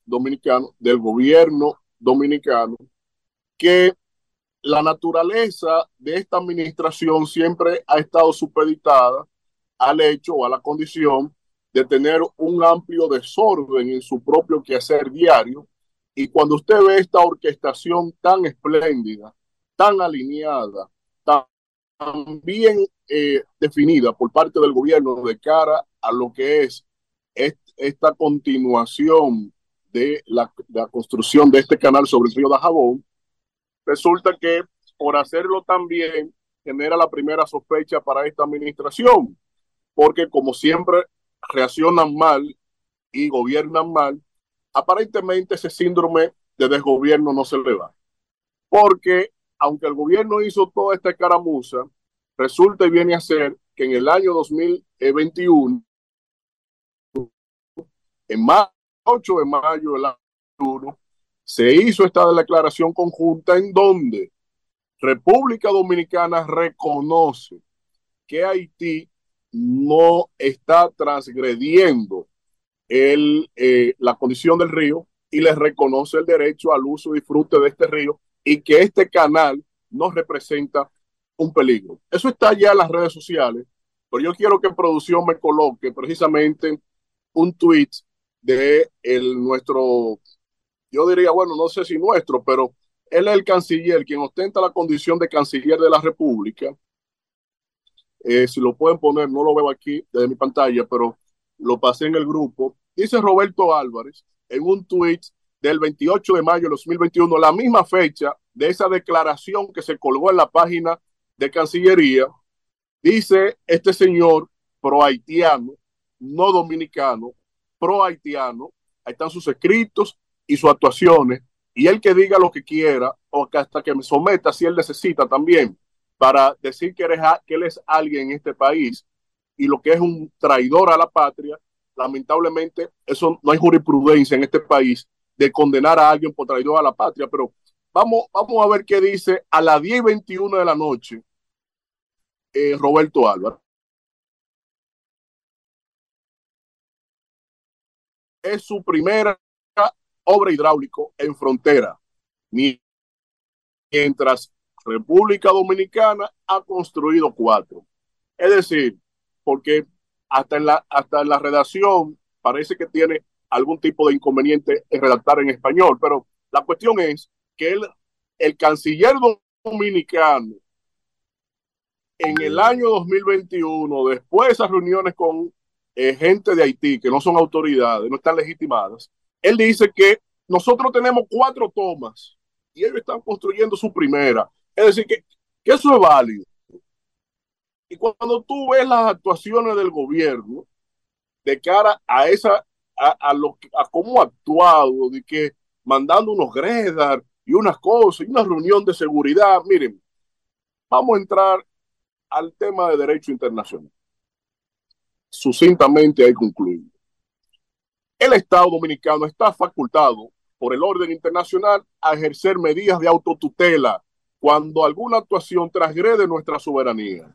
dominicano, del gobierno dominicano, que la naturaleza de esta administración siempre ha estado supeditada al hecho o a la condición de tener un amplio desorden en su propio quehacer diario. Y cuando usted ve esta orquestación tan espléndida, tan alineada, tan, también eh, definida por parte del gobierno de cara a lo que es esta continuación de la, la, construcción de este canal sobre el río Dajabón, resulta que por hacerlo también genera la primera sospecha para esta administración, porque como siempre reaccionan mal y gobiernan mal, aparentemente ese síndrome de desgobierno no se le va. Porque aunque el gobierno hizo toda esta caramuza, resulta y viene a ser que en el año 2021, en mayo, 8 de mayo del año 2021, se hizo esta declaración conjunta en donde República Dominicana reconoce que Haití no está transgrediendo el, eh, la condición del río y les reconoce el derecho al uso y disfrute de este río y que este canal no representa un peligro. Eso está ya en las redes sociales, pero yo quiero que producción me coloque precisamente un tweet de el, nuestro, yo diría, bueno, no sé si nuestro, pero él es el canciller, quien ostenta la condición de canciller de la República. Eh, si lo pueden poner, no lo veo aquí desde mi pantalla, pero lo pasé en el grupo. Dice Roberto Álvarez en un tweet del 28 de mayo de 2021, la misma fecha de esa declaración que se colgó en la página de Cancillería, dice este señor pro haitiano, no dominicano, pro haitiano, ahí están sus escritos y sus actuaciones, y él que diga lo que quiera, o que hasta que me someta si él necesita también, para decir que, que él es alguien en este país y lo que es un traidor a la patria, lamentablemente eso no hay jurisprudencia en este país de condenar a alguien por traidor a la patria, pero vamos, vamos a ver qué dice a las 10 y 21 de la noche eh, Roberto Álvarez. Es su primera obra hidráulico en frontera, mientras República Dominicana ha construido cuatro. Es decir, porque hasta en la, hasta en la redacción parece que tiene algún tipo de inconveniente en redactar en español, pero la cuestión es que el, el canciller dominicano en el año 2021, después de esas reuniones con eh, gente de Haití que no son autoridades, no están legitimadas, él dice que nosotros tenemos cuatro tomas y ellos están construyendo su primera. Es decir, que, eso es válido. Y cuando tú ves las actuaciones del gobierno de cara a esa a, lo, a cómo ha actuado, de que mandando unos gredar y unas cosas y una reunión de seguridad. Miren, vamos a entrar al tema de derecho internacional. Sucintamente hay concluir. El Estado dominicano está facultado por el orden internacional a ejercer medidas de autotutela cuando alguna actuación transgrede nuestra soberanía,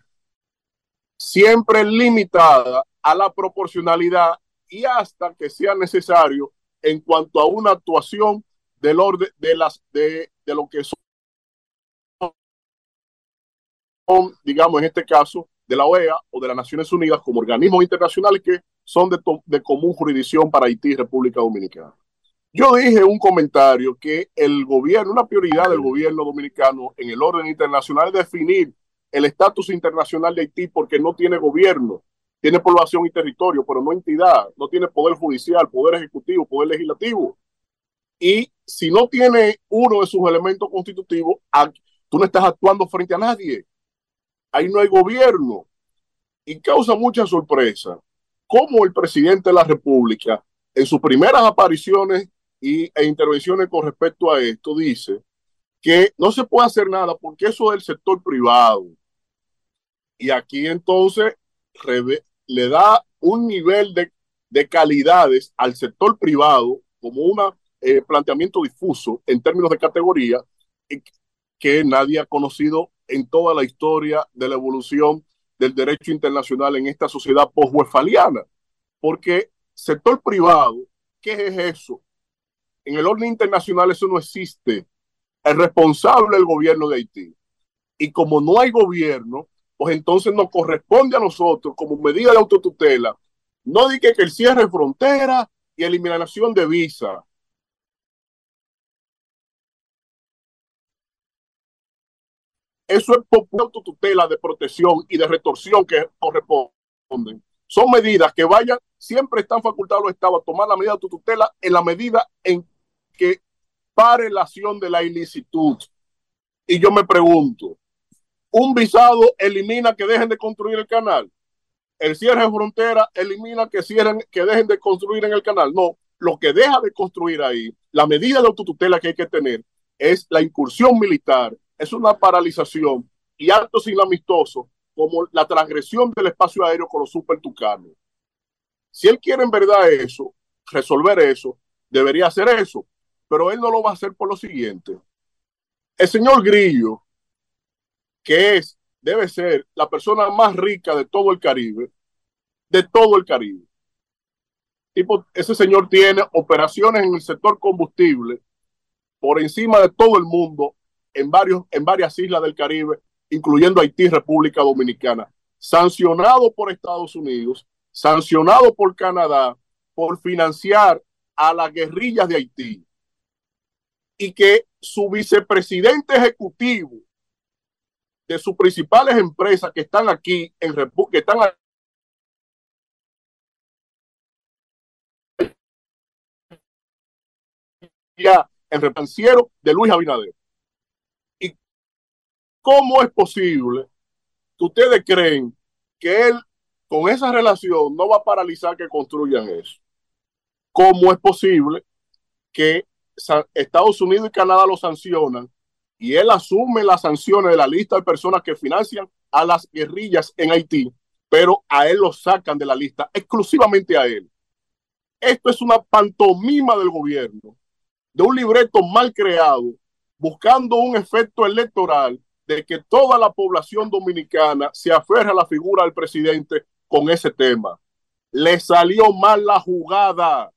siempre limitada a la proporcionalidad y hasta que sea necesario en cuanto a una actuación del orden de las de, de lo que son, digamos en este caso, de la OEA o de las Naciones Unidas como organismos internacionales que son de, de común jurisdicción para Haití y República Dominicana. Yo dije un comentario que el gobierno, una prioridad del gobierno dominicano en el orden internacional es definir el estatus internacional de Haití porque no tiene gobierno tiene población y territorio, pero no entidad, no tiene poder judicial, poder ejecutivo, poder legislativo. Y si no tiene uno de sus elementos constitutivos, tú no estás actuando frente a nadie. Ahí no hay gobierno. Y causa mucha sorpresa cómo el presidente de la República, en sus primeras apariciones y, e intervenciones con respecto a esto, dice que no se puede hacer nada porque eso es el sector privado. Y aquí entonces le da un nivel de, de calidades al sector privado como un eh, planteamiento difuso en términos de categoría que nadie ha conocido en toda la historia de la evolución del derecho internacional en esta sociedad post-westfaliana. Porque sector privado, ¿qué es eso? En el orden internacional eso no existe. El responsable del gobierno de Haití. Y como no hay gobierno, pues entonces nos corresponde a nosotros como medida de autotutela, no di que, el cierre de frontera y eliminación de visa. Eso es por autotutela de protección y de retorsión que corresponden. Son medidas que vayan, siempre están facultados los estados a tomar la medida de autotutela en la medida en que pare la acción de la ilicitud. Y yo me pregunto, ¿un visado elimina que dejen de construir el canal? ¿El cierre de frontera elimina que cierren, que dejen de construir en el canal? No, lo que deja de construir ahí, la medida de autotutela que hay que tener es la incursión militar, es una paralización y actos inamistosos como la transgresión del espacio aéreo con los super tucanos. Si él quiere en verdad eso, resolver eso, debería hacer eso, pero él no lo va a hacer por lo siguiente. El señor Grillo, que es, debe ser la persona más rica de todo el Caribe, de todo el Caribe. Tipo, ese señor tiene operaciones en el sector combustible por encima de todo el mundo en, varios, en varias islas del Caribe, incluyendo Haití, República Dominicana, sancionado por Estados Unidos, sancionado por Canadá por financiar a las guerrillas de Haití y que su vicepresidente ejecutivo de sus principales empresas que están aquí en que están ya en repanciero de Luis Abinader. ¿Y cómo es posible que ustedes creen que él con esa relación no va a paralizar que construyan eso? ¿Cómo es posible que Estados Unidos y Canadá lo sancionan y él asume las sanciones de la lista de personas que financian a las guerrillas en Haití, pero a él lo sacan de la lista, exclusivamente a él? Esto es una pantomima del gobierno de un libreto mal creado, buscando un efecto electoral de que toda la población dominicana se aferra a la figura del presidente con ese tema. Le salió mal la jugada.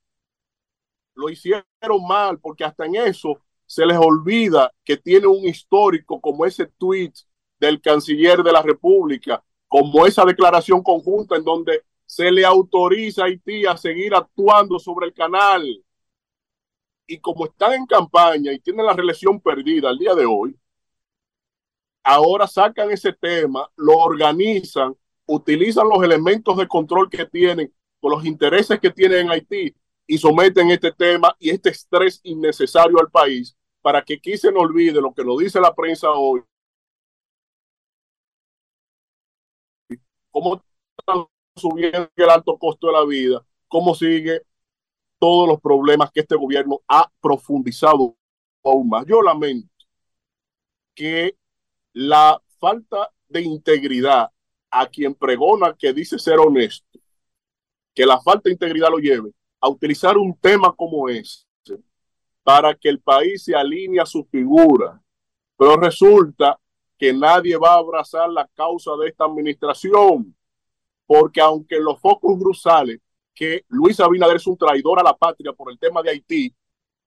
Lo hicieron mal porque hasta en eso se les olvida que tiene un histórico como ese tweet del canciller de la República, como esa declaración conjunta en donde se le autoriza a Haití a seguir actuando sobre el canal y como están en campaña y tienen la reelección perdida al día de hoy, ahora sacan ese tema, lo organizan, utilizan los elementos de control que tienen con los intereses que tienen en Haití y someten este tema y este estrés innecesario al país para que aquí se no olvide lo que lo dice la prensa hoy. Cómo están subiendo el alto costo de la vida, cómo sigue todos los problemas que este gobierno ha profundizado aún más. Yo lamento que la falta de integridad a quien pregona que dice ser honesto, que la falta de integridad lo lleve a utilizar un tema como este para que el país se alinee a su figura. Pero resulta que nadie va a abrazar la causa de esta administración, porque aunque los focos brusales que Luis Abinader es un traidor a la patria por el tema de Haití,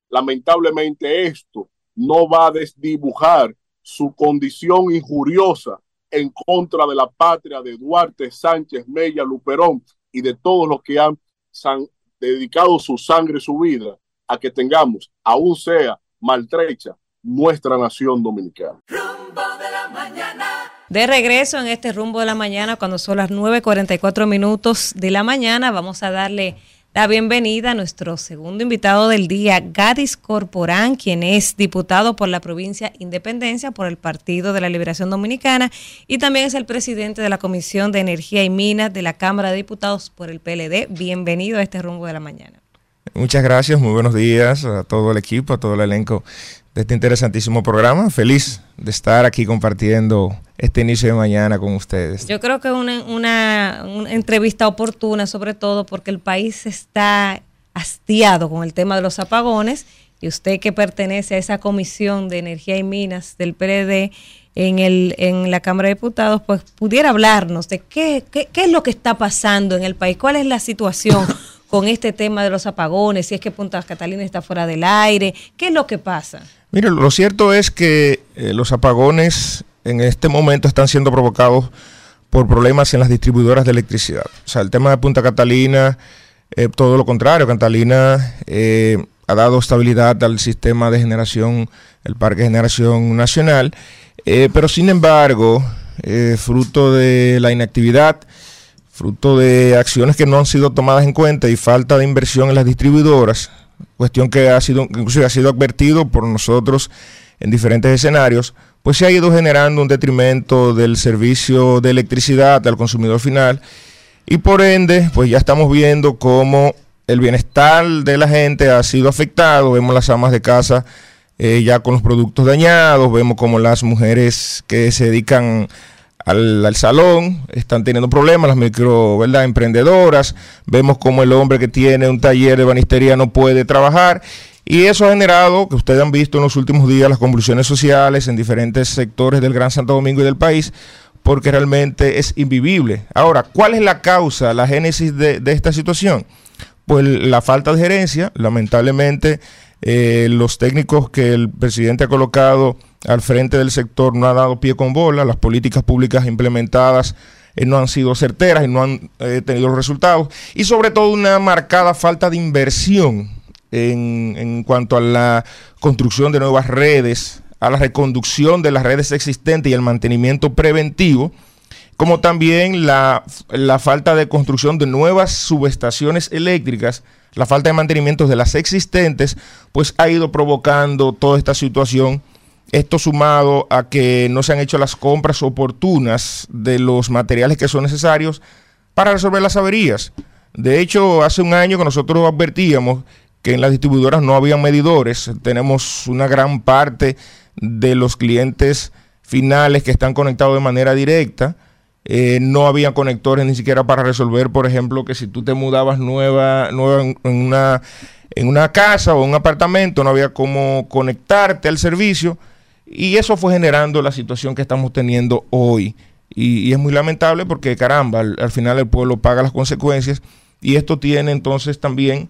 lamentablemente esto no va a desdibujar su condición injuriosa en contra de la patria de Duarte, Sánchez, Mella, Luperón y de todos los que han dedicado su sangre y su vida a que tengamos, aún sea maltrecha, nuestra nación dominicana. De regreso en este rumbo de la mañana, cuando son las 9.44 minutos de la mañana, vamos a darle la bienvenida a nuestro segundo invitado del día, Gadis Corporán, quien es diputado por la provincia Independencia por el Partido de la Liberación Dominicana y también es el presidente de la Comisión de Energía y Minas de la Cámara de Diputados por el PLD. Bienvenido a este rumbo de la mañana. Muchas gracias, muy buenos días a todo el equipo, a todo el elenco de este interesantísimo programa. Feliz de estar aquí compartiendo este inicio de mañana con ustedes. Yo creo que una, una, una entrevista oportuna, sobre todo porque el país está hastiado con el tema de los apagones y usted que pertenece a esa comisión de energía y minas del PLD en, el, en la Cámara de Diputados, pues pudiera hablarnos de qué, qué, qué es lo que está pasando en el país, cuál es la situación con este tema de los apagones, si es que Punta Catalina está fuera del aire, ¿qué es lo que pasa? Mire, lo cierto es que eh, los apagones en este momento están siendo provocados por problemas en las distribuidoras de electricidad. O sea, el tema de Punta Catalina, eh, todo lo contrario, Catalina eh, ha dado estabilidad al sistema de generación, el parque de generación nacional, eh, pero sin embargo, eh, fruto de la inactividad, fruto de acciones que no han sido tomadas en cuenta y falta de inversión en las distribuidoras, cuestión que ha sido, inclusive ha sido advertido por nosotros en diferentes escenarios, pues se ha ido generando un detrimento del servicio de electricidad al consumidor final y por ende, pues ya estamos viendo cómo el bienestar de la gente ha sido afectado, vemos las amas de casa eh, ya con los productos dañados, vemos como las mujeres que se dedican al, al, salón, están teniendo problemas, las micro, ¿verdad? Emprendedoras, vemos como el hombre que tiene un taller de banistería no puede trabajar y eso ha generado, que ustedes han visto en los últimos días, las convulsiones sociales en diferentes sectores del Gran Santo Domingo y del país, porque realmente es invivible. Ahora, ¿cuál es la causa, la génesis de, de esta situación? Pues la falta de gerencia, lamentablemente eh, los técnicos que el presidente ha colocado al frente del sector no han dado pie con bola, las políticas públicas implementadas eh, no han sido certeras y no han eh, tenido resultados, y sobre todo una marcada falta de inversión en, en cuanto a la construcción de nuevas redes, a la reconducción de las redes existentes y el mantenimiento preventivo, como también la, la, falta de construcción de nuevas subestaciones eléctricas, la falta de mantenimiento de las existentes, pues ha ido provocando toda esta situación. Esto sumado a que no se han hecho las compras oportunas de los materiales que son necesarios para resolver las averías. De hecho, hace un año que nosotros advertíamos que en las distribuidoras no había medidores. Tenemos una gran parte de los clientes finales que están conectados de manera directa. Eh, no había conectores ni siquiera para resolver, por ejemplo, que si tú te mudabas nueva, nueva en, una, en una casa o un apartamento, no había cómo conectarte al servicio. Y eso fue generando la situación que estamos teniendo hoy. Y, es muy lamentable porque, caramba, al, al final el pueblo paga las consecuencias. Y esto tiene entonces también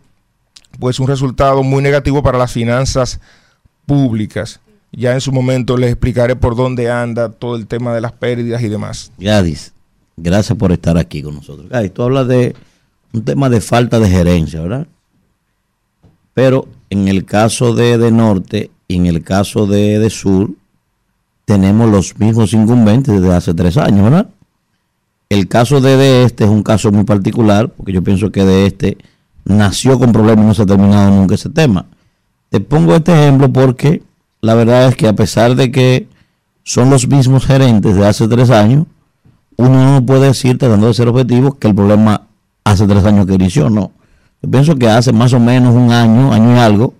pues un resultado muy negativo para las finanzas públicas. Ya en su momento les explicaré por dónde anda todo el tema de las pérdidas y demás. Gadis, gracias por estar aquí con nosotros. Gadis, tú hablas de un tema de falta de gerencia, ¿verdad? Pero en el caso de, de Norte en el caso de, de Sur, tenemos los mismos incumbentes desde hace tres años, ¿verdad? El caso de, de este es un caso muy particular, porque yo pienso que de este nació con problemas y no se ha terminado nunca ese tema. Te pongo este ejemplo porque la verdad es que a pesar de que son los mismos gerentes de hace tres años, uno no puede decir, tratando de ser objetivo, que el problema hace tres años que inició, no. Yo pienso que hace más o menos un año, año y algo,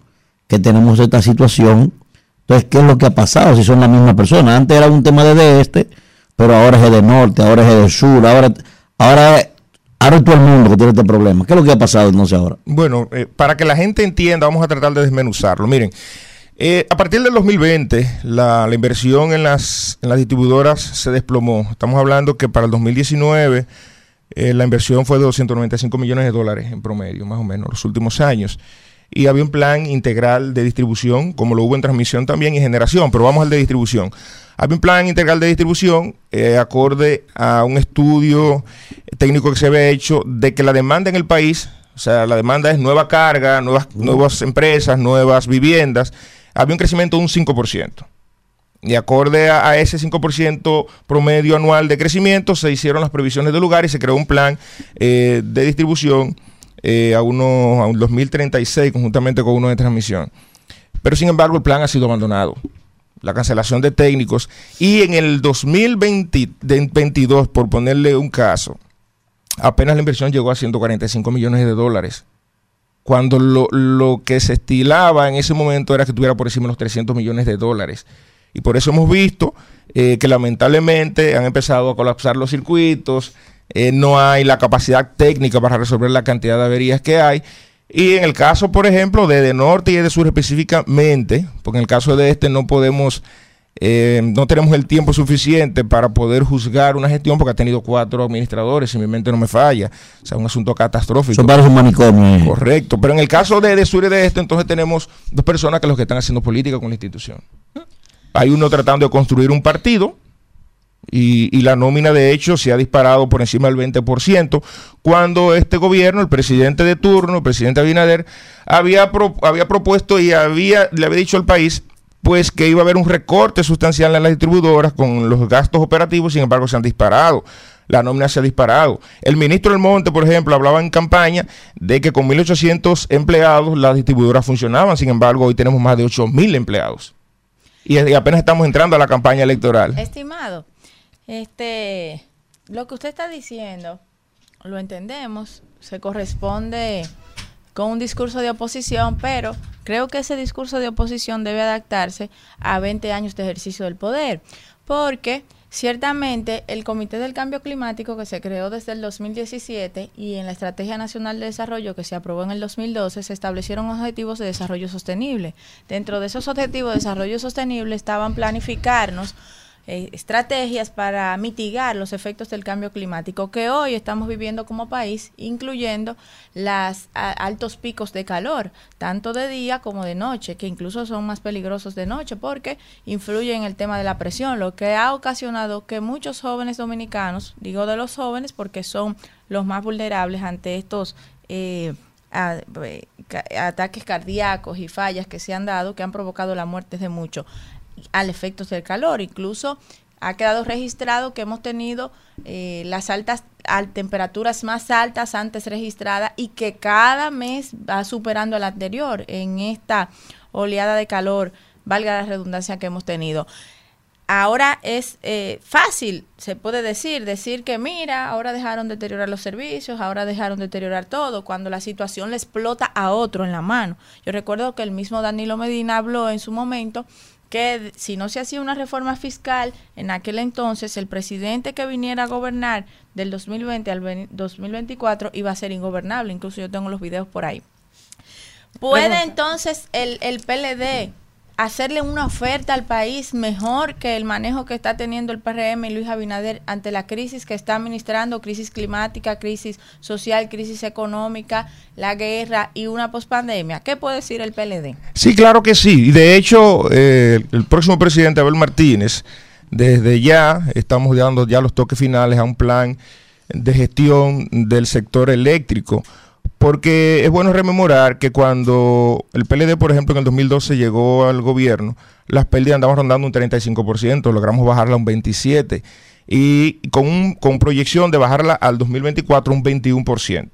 que tenemos esta situación. Entonces, ¿qué es lo que ha pasado? Si son la misma persona. Antes era un tema de, este, pero ahora es de norte, ahora es de sur, ahora, ahora Ahora todo el mundo que tiene este problema. ¿Qué es lo que ha pasado sé ahora? Bueno, eh, para que la gente entienda, vamos a tratar de desmenuzarlo. Miren, eh, a partir del 2020, la, la inversión en las, en las, distribuidoras se desplomó. Estamos hablando que para el 2019 eh, la inversión fue de 295 millones de dólares en promedio, más o menos, los últimos años. Y había un plan integral de distribución, como lo hubo en transmisión también y generación, pero vamos al de distribución. Había un plan integral de distribución eh, acorde a un estudio técnico que se había hecho de que la demanda en el país, o sea, la demanda es nueva carga, nuevas, nuevas empresas, nuevas viviendas, había un crecimiento de un 5%. Y acorde a, a, ese 5% promedio anual de crecimiento, se hicieron las previsiones del lugar y se creó un plan eh, de distribución eh, a, uno, a un 2036 conjuntamente con uno de transmisión. Pero sin embargo el plan ha sido abandonado la cancelación de técnicos, y en el 2022, por ponerle un caso, apenas la inversión llegó a 145 millones de dólares, cuando lo, lo, que se estilaba en ese momento era que tuviera por encima de los 300 millones de dólares. Y por eso hemos visto eh, que lamentablemente han empezado a colapsar los circuitos, eh, no hay la capacidad técnica para resolver la cantidad de averías que hay y en el caso, por ejemplo, de, de Norte y de Sur específicamente, porque en el caso de este no podemos, eh, no tenemos el tiempo suficiente para poder juzgar una gestión porque ha tenido cuatro administradores, si mi mente no me falla. O sea, un asunto catastrófico. Son varios manicomios. Correcto. Pero en el caso de, de Sur y de este, entonces tenemos dos personas que los que están haciendo política con la institución. Hay uno tratando de construir un partido Y, la nómina de hecho se ha disparado por encima del 20%, cuando este gobierno, el presidente de turno, el presidente Abinader, había, pro- había propuesto y había, le había dicho al país pues que iba a haber un recorte sustancial en las distribuidoras con los gastos operativos, sin embargo se han disparado. La nómina se ha disparado. El ministro del Monte, por ejemplo, hablaba en campaña de que con 1.800 empleados las distribuidoras funcionaban, sin embargo hoy tenemos más de 8.000 empleados. Y apenas estamos entrando a la campaña electoral. Estimado, este, lo que usted está diciendo, lo entendemos, se corresponde con un discurso de oposición, pero creo que ese discurso de oposición debe adaptarse a 20 años de ejercicio del poder, porque ciertamente el Comité del Cambio Climático que se creó desde el 2017 y en la Estrategia Nacional de Desarrollo que se aprobó en el 2012 se establecieron objetivos de desarrollo sostenible. Dentro de esos objetivos de desarrollo sostenible estaban planificarnos eh, estrategias para mitigar los efectos del cambio climático que hoy estamos viviendo como país, incluyendo los altos picos de calor, tanto de día como de noche, que incluso son más peligrosos de noche porque influyen en el tema de la presión, lo que ha ocasionado que muchos jóvenes dominicanos, digo de los jóvenes porque son los más vulnerables ante estos... eh, eh, ataques cardíacos y fallas que se han dado que han provocado la muerte de muchos al efecto del calor. Incluso ha quedado registrado que hemos tenido eh, las altas al- temperaturas más altas antes registradas y que cada mes va superando al anterior en esta oleada de calor, valga la redundancia que hemos tenido. Ahora es eh, fácil, se puede decir, decir que mira, ahora dejaron deteriorar los servicios, ahora dejaron deteriorar todo, cuando la situación le explota a otro en la mano. Yo recuerdo que el mismo Danilo Medina habló en su momento que si no se hacía una reforma fiscal en aquel entonces, el presidente que viniera a gobernar del 2020 al ve- 2024 iba a ser ingobernable. Incluso yo tengo los videos por ahí. ¿Puede entonces el, el PLD hacerle una oferta al país mejor que el manejo que está teniendo el PRM y Luis Abinader ante la crisis que está administrando, crisis climática, crisis social, crisis económica, la guerra y una pospandemia? ¿Qué puede decir el PLD? Sí, claro que sí. Y de hecho, eh, el próximo presidente, Abel Martínez, desde ya estamos dando ya los toques finales a un plan de gestión del sector eléctrico. Porque es bueno rememorar que cuando el PLD, por ejemplo, en el 2012 llegó al gobierno, las pérdidas andaban rondando un 35%, logramos bajarla a un 27%, y con, un- con proyección de bajarla al 2024 un 21%.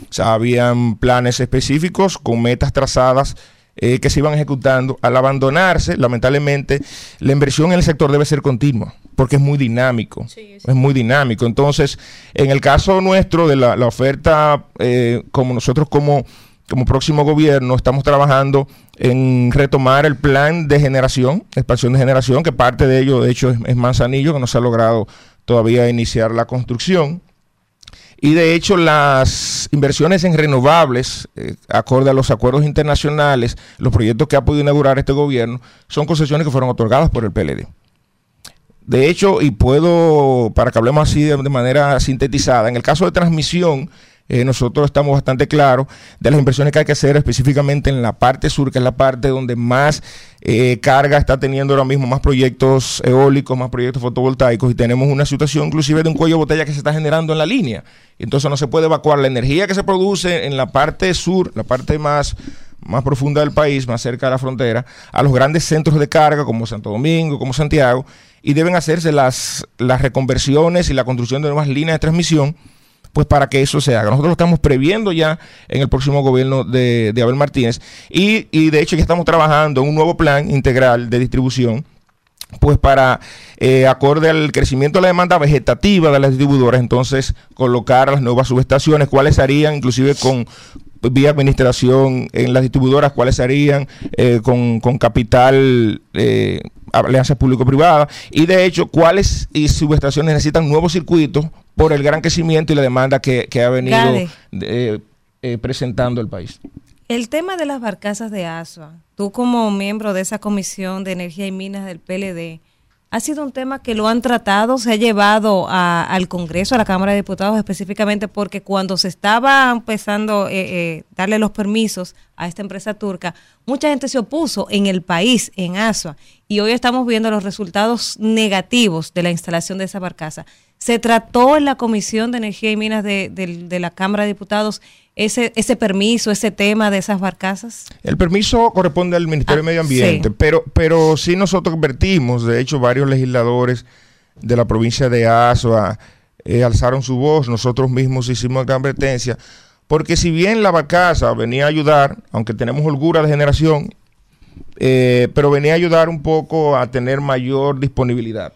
O sea, habían planes específicos con metas trazadas eh, que se iban ejecutando. Al abandonarse, lamentablemente, la inversión en el sector debe ser continua, porque es muy dinámico. Es muy dinámico. Entonces, en el caso nuestro de la, la oferta, eh, como nosotros como, como próximo gobierno, estamos trabajando en retomar el plan de generación, expansión de generación, que parte de ello, de hecho, es, es Manzanillo, que no se ha logrado todavía iniciar la construcción. Y de hecho las inversiones en renovables, eh, acorde a los acuerdos internacionales, los proyectos que ha podido inaugurar este gobierno, son concesiones que fueron otorgadas por el PLD. De hecho, y puedo, para que hablemos así de, manera sintetizada, en el caso de transmisión, eh, nosotros estamos bastante claros de las inversiones que hay que hacer específicamente en la parte sur, que es la parte donde más eh, carga está teniendo ahora mismo, más proyectos eólicos, más proyectos fotovoltaicos, y tenemos una situación inclusive de un cuello de botella que se está generando en la línea. Entonces no se puede evacuar la energía que se produce en la parte sur, la parte más más profunda del país, más cerca de la frontera, a los grandes centros de carga como Santo Domingo, como Santiago, y deben hacerse las, las reconversiones y la construcción de nuevas líneas de transmisión, pues para que eso se haga. Nosotros lo estamos previendo ya en el próximo gobierno de, de Abel Martínez, y, y de hecho ya estamos trabajando en un nuevo plan integral de distribución pues para, eh, acorde al crecimiento de la demanda vegetativa de las distribuidoras, entonces colocar las nuevas subestaciones, cuáles harían, inclusive con vía administración en las distribuidoras, cuáles harían eh, con, con capital, eh, alianzas público-privada, y de hecho, cuáles y subestaciones necesitan nuevos circuitos por el gran crecimiento y la demanda que, que ha venido eh, eh, presentando el país. El tema de las barcazas de ASUA, tú como miembro de esa comisión de energía y minas del PLD, ha sido un tema que lo han tratado, se ha llevado a- al Congreso, a la Cámara de Diputados específicamente, porque cuando se estaba empezando a darle los permisos a esta empresa turca, mucha gente se opuso en el país, en Asua, y hoy estamos viendo los resultados negativos de la instalación de esa barcaza. Se trató en la Comisión de Energía y Minas de, de- de la Cámara de Diputados ese, ese permiso, ese tema de esas barcazas. El permiso corresponde al Ministerio Ah, de Medio Ambiente, sí. pero, pero sí nosotros advertimos, de hecho varios legisladores de la provincia de Azua eh, alzaron su voz, nosotros mismos hicimos gran advertencia, porque si bien la barcaza venía a ayudar, aunque tenemos holgura de generación, eh, pero venía a ayudar un poco a tener mayor disponibilidad.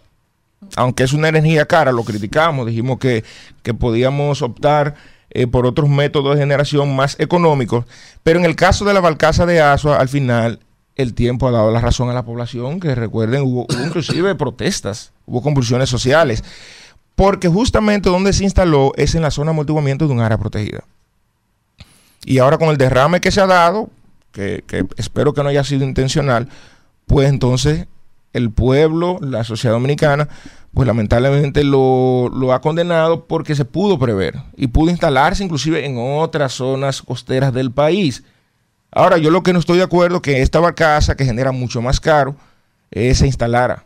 Aunque es una energía cara, lo criticamos, dijimos que, que podíamos optar eh, por otros métodos de generación más económicos, pero en el caso de la barcaza de Asua, al final el tiempo ha dado la razón a la población, que recuerden, hubo, hubo inclusive protestas, hubo convulsiones sociales, porque justamente donde se instaló es en la zona de amortiguamiento de un área protegida. Y ahora con el derrame que se ha dado, que, que espero que no haya sido intencional, pues entonces el pueblo, la sociedad dominicana, pues lamentablemente lo, lo ha condenado porque se pudo prever y pudo instalarse inclusive en otras zonas costeras del país. Ahora, yo lo que no estoy de acuerdo es que esta barcaza, que genera mucho más caro, eh, se instalara.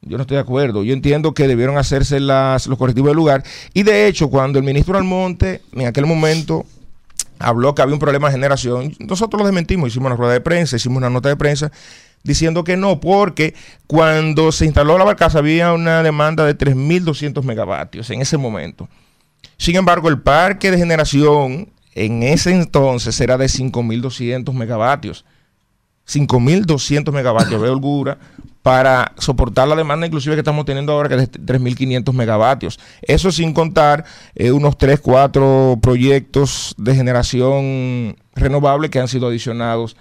Yo no estoy de acuerdo. Yo entiendo que debieron hacerse las, los correctivos del lugar. Y de hecho, cuando el ministro Almonte, en aquel momento, habló que había un problema de generación, nosotros lo desmentimos, hicimos una rueda de prensa, hicimos una nota de prensa diciendo que no, porque cuando se instaló la barcaza había una demanda de 3.200 megavatios en ese momento. Sin embargo, el parque de generación en ese entonces era de 5.200 megavatios. 5.200 megavatios de holgura para soportar la demanda inclusive que estamos teniendo ahora que es de 3.500 megavatios. Eso sin contar eh, unos 3, 4 proyectos de generación renovable que han sido adicionados,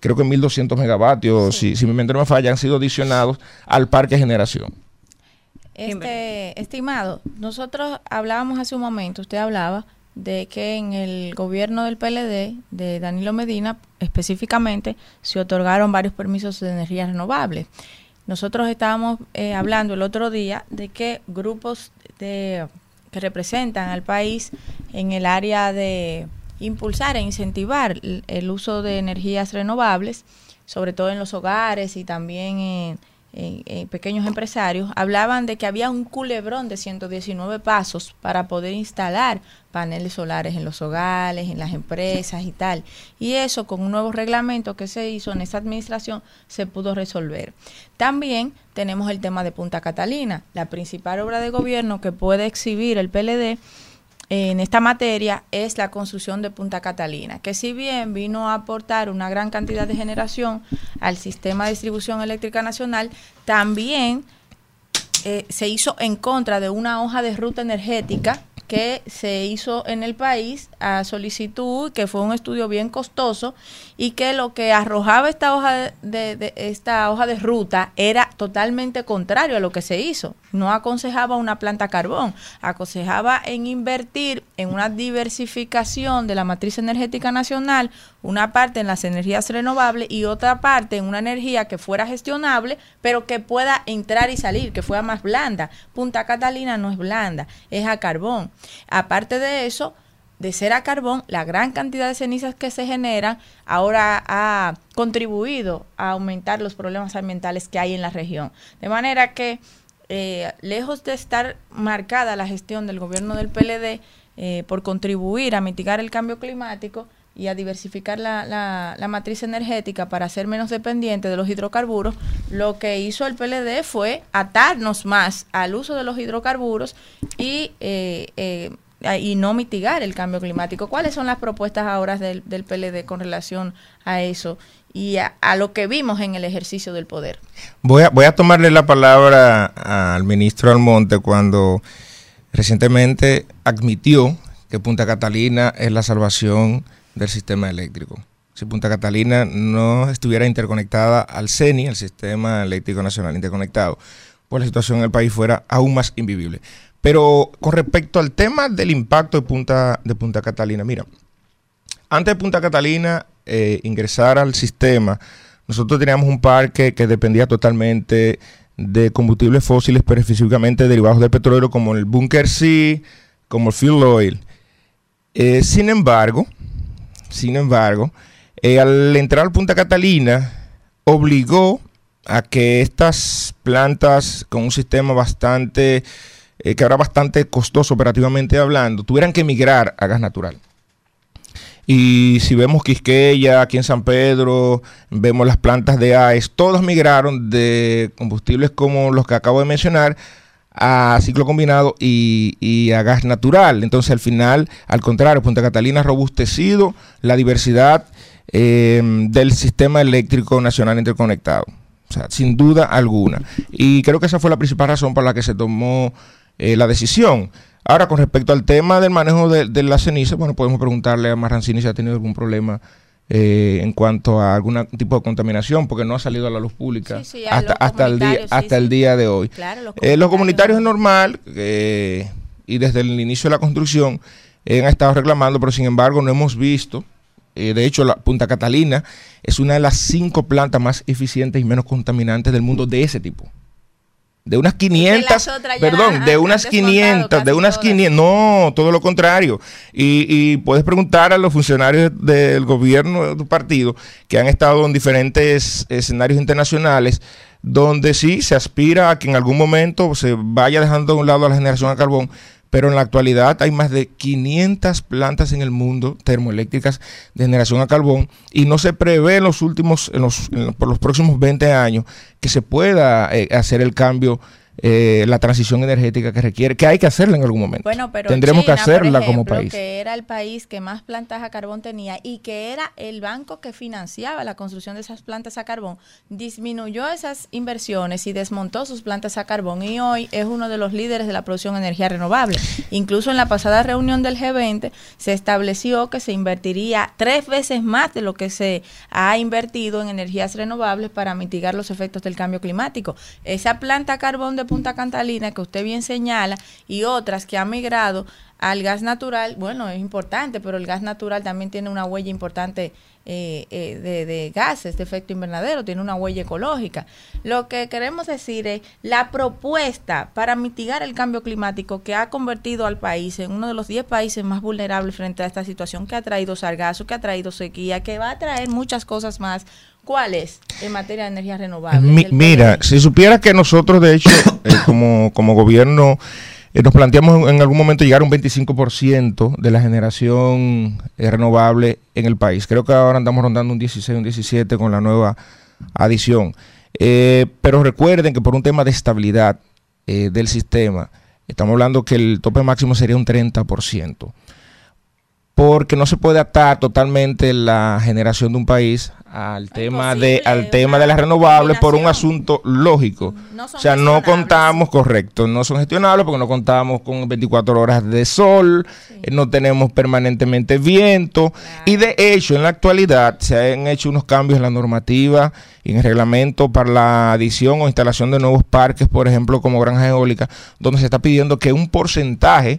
creo que 1.200 megavatios, si, si mi mente no me falla, han sido adicionados al parque de generación. Este, estimado, nosotros hablábamos hace un momento, usted hablaba de que en el gobierno del PLD, de Danilo Medina, específicamente, se otorgaron varios permisos de energía renovable. Nosotros estábamos eh, hablando el otro día de que grupos de, que representan al país en el área de impulsar e incentivar el, uso de energías renovables, sobre todo en los hogares y también en pequeños empresarios, hablaban de que había un culebrón de 119 pasos para poder instalar paneles solares en los hogares, en las empresas y tal. Y eso con un nuevo reglamento que se hizo en esa administración se pudo resolver. También tenemos el tema de Punta Catalina, la principal obra de gobierno que puede exhibir el PLD en esta materia es la construcción de Punta Catalina, que si bien vino a aportar una gran cantidad de generación al sistema de distribución eléctrica nacional, también eh, se hizo en contra de una hoja de ruta energética que se hizo en el país a solicitud, que fue un estudio bien costoso y que lo que arrojaba esta hoja de, esta hoja de ruta era totalmente contrario a lo que se hizo. No aconsejaba una planta carbón, aconsejaba en invertir en una diversificación de la matriz energética nacional, una parte en las energías renovables y otra parte en una energía que fuera gestionable, pero que pueda entrar y salir, que fuera más blanda. Punta Catalina no es blanda, es a carbón. Aparte de eso, de ser a carbón, la gran cantidad de cenizas que se generan ahora ha contribuido a aumentar los problemas ambientales que hay en la región. De manera que, eh, lejos de estar marcada la gestión del gobierno del PLD eh, por contribuir a mitigar el cambio climático, y a diversificar la, la, matriz energética para ser menos dependiente de los hidrocarburos, lo que hizo el PLD fue atarnos más al uso de los hidrocarburos y, eh, eh, y no mitigar el cambio climático. ¿Cuáles son las propuestas ahora del, del PLD con relación a eso y a, a lo que vimos en el ejercicio del poder? Voy a, voy a tomarle la palabra al ministro Almonte cuando recientemente admitió que Punta Catalina es la salvación del sistema eléctrico. Si Punta Catalina no estuviera interconectada al CENI, el Sistema Eléctrico Nacional Interconectado, pues la situación en el país fuera aún más invivible. Pero con respecto al tema del impacto de Punta, de Punta Catalina, mira, antes de Punta Catalina eh, ingresar al sistema, nosotros teníamos un parque que dependía totalmente de combustibles fósiles, pero específicamente derivados del petróleo, como el Bunker C, como el fuel oil. Eh, sin embargo, sin embargo, eh, al entrar al Punta Catalina, obligó a que estas plantas con un sistema bastante, eh, que era bastante costoso operativamente hablando, tuvieran que migrar a gas natural. Y si vemos Quisqueya, aquí en San Pedro, vemos las plantas de AES, todas migraron de combustibles como los que acabo de mencionar a ciclo combinado y, y a gas natural. Entonces, al final, al contrario, Punta Catalina ha robustecido la diversidad eh, del sistema eléctrico nacional interconectado. O sea, sin duda alguna. Y creo que esa fue la principal razón por la que se tomó eh, la decisión. Ahora, con respecto al tema del manejo de, de la ceniza, bueno, podemos preguntarle a Marrancini si ha tenido algún problema eh, en cuanto a algún tipo de contaminación, porque no ha salido a la luz pública Sí, sí, a hasta, hasta el día, sí, hasta el día de hoy. Claro, los Eh, los comunitarios es normal eh, y desde el inicio de la construcción eh, han estado reclamando, pero sin embargo no hemos visto. eh, de hecho, la Punta Catalina es una de las cinco plantas más eficientes y menos contaminantes del mundo de ese tipo. De unas 500, las otras ya perdón, de unas desmontado 500, de unas todas. 500, no, todo lo contrario. Y, y puedes preguntar a los funcionarios del gobierno de tu partido que han estado en diferentes escenarios internacionales donde sí se aspira a que en algún momento se vaya dejando de un lado la generación a carbón, pero en la actualidad hay más de 500 plantas en el mundo termoeléctricas de generación a carbón y no se prevé en los últimos, en los, en los- por los próximos 20 años que se pueda eh, hacer el cambio, eh, la transición energética que requiere, que hay que hacerla en algún momento. Bueno, pero Tendremos China, que hacerla por como país. que era el país que más plantas a carbón tenía y que era el banco que financiaba la construcción de esas plantas a carbón, disminuyó esas inversiones y desmontó sus plantas a carbón y hoy es uno de los líderes de la producción de energía renovable. Incluso en la pasada reunión del G20 se estableció que se invertiría tres veces más de lo que se ha invertido en energías renovables para mitigar los efectos del cambio climático. Esa planta a carbón de Punta Catalina que usted bien señala y otras que han migrado al gas natural, bueno, es importante, pero el gas natural también tiene una huella importante eh, eh, de, de gases de efecto invernadero, tiene una huella ecológica. Lo que queremos decir es la propuesta para mitigar el cambio climático que ha convertido al país en uno de los 10 países más vulnerables frente a esta situación que ha traído sargazo, que ha traído sequía, que va a traer muchas cosas más. ¿Cuál es en materia de energía renovable? Mi- El mira, si supiera que nosotros, de hecho, eh, como, como gobierno, eh, nos planteamos en algún momento llegar a un 25% de la generación eh, renovable en el país. Creo que ahora andamos rondando un 16, un 17 con la nueva adición. Eh, pero recuerden que por un tema de estabilidad eh, del sistema, estamos hablando que el tope máximo sería un 30% porque no se puede atar totalmente la generación de un país al tema de al tema de las renovables por un asunto lógico. o sea, no contamos, correcto, no son gestionables porque no contamos con 24 horas de sol, eh, no tenemos permanentemente viento. Y de hecho en la actualidad se han hecho unos cambios en la normativa y en el reglamento para la adición o instalación de nuevos parques, por ejemplo, como granjas eólicas, donde se está pidiendo que un porcentaje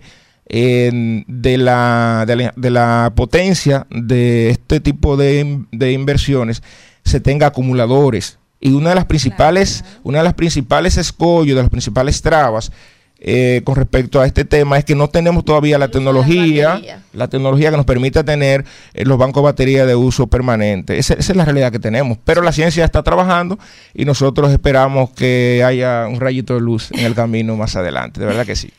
eh, de, la, de, la, de la potencia de este tipo de, de inversiones se tenga acumuladores. Y una de las principales, una de las principales escollos, de las principales trabas eh, con respecto a este tema es que no tenemos todavía la tecnología, la tecnología que nos permita tener eh, los bancos de batería de uso permanente. Esa, esa es la realidad que tenemos. Pero la ciencia está trabajando y nosotros esperamos que haya un rayito de luz en el camino más adelante. De verdad que sí.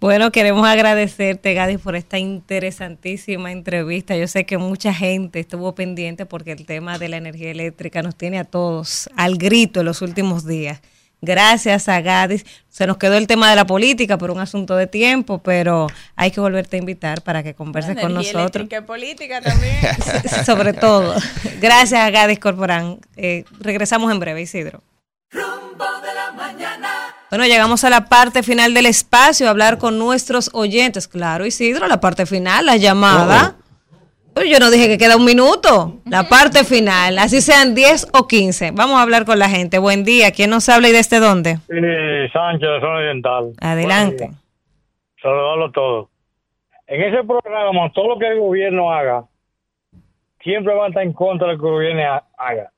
Bueno, queremos agradecerte, Gadis, por esta interesantísima entrevista. Yo sé que mucha gente estuvo pendiente porque el tema de la energía eléctrica nos tiene a todos al grito en los últimos días. Gracias a Gadis. Se nos quedó el tema de la política por un asunto de tiempo, pero hay que volverte a invitar para que converses con nosotros. y política también. Sobre todo. Gracias a Gadis Corporán. Eh, regresamos en breve, Isidro. Bueno, llegamos a la parte final del espacio, a hablar con nuestros oyentes. Claro, Isidro, la parte final, la llamada. Pero yo no dije que queda un minuto. La parte final, así sean 10 o 15. Vamos a hablar con la gente. Buen día. ¿Quién nos habla y desde dónde? Sí, Sánchez de Zona Oriental. Adelante. Saludarlo a todos. En ese programa, todo lo que el gobierno haga, siempre va a estar en contra de lo que el gobierno ha- haga.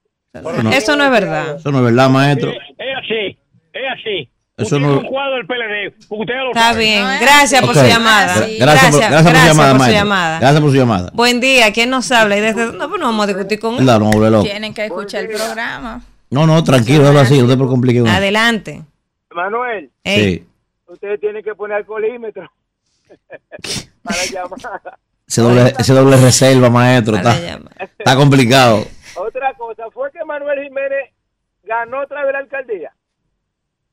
Eso no es verdad. Eso no es verdad, maestro. Es así. Es así. Eso Usted no- es un cuadro del PLD. porque Usted lo Está sabe. bien. Gracias por su llamada. Gra- Gracias, por, gracias por su llamada, por su maestro. llamada. Gracias por su llamada. Buen día. ¿Quién nos habla? Y desde no, pues no vamos a discutir con él. No. Tienen que escuchar el programa. No, no, tranquilo, habla así, no te complique uno. Adelante. Manuel, Sí. ustedes tienen que poner alcoholímetro para llamar. Ese doble, ese doble reserva, maestro, está, está complicado. Otra cosa, fue que Manuel Jiménez ganó otra vez la alcaldía.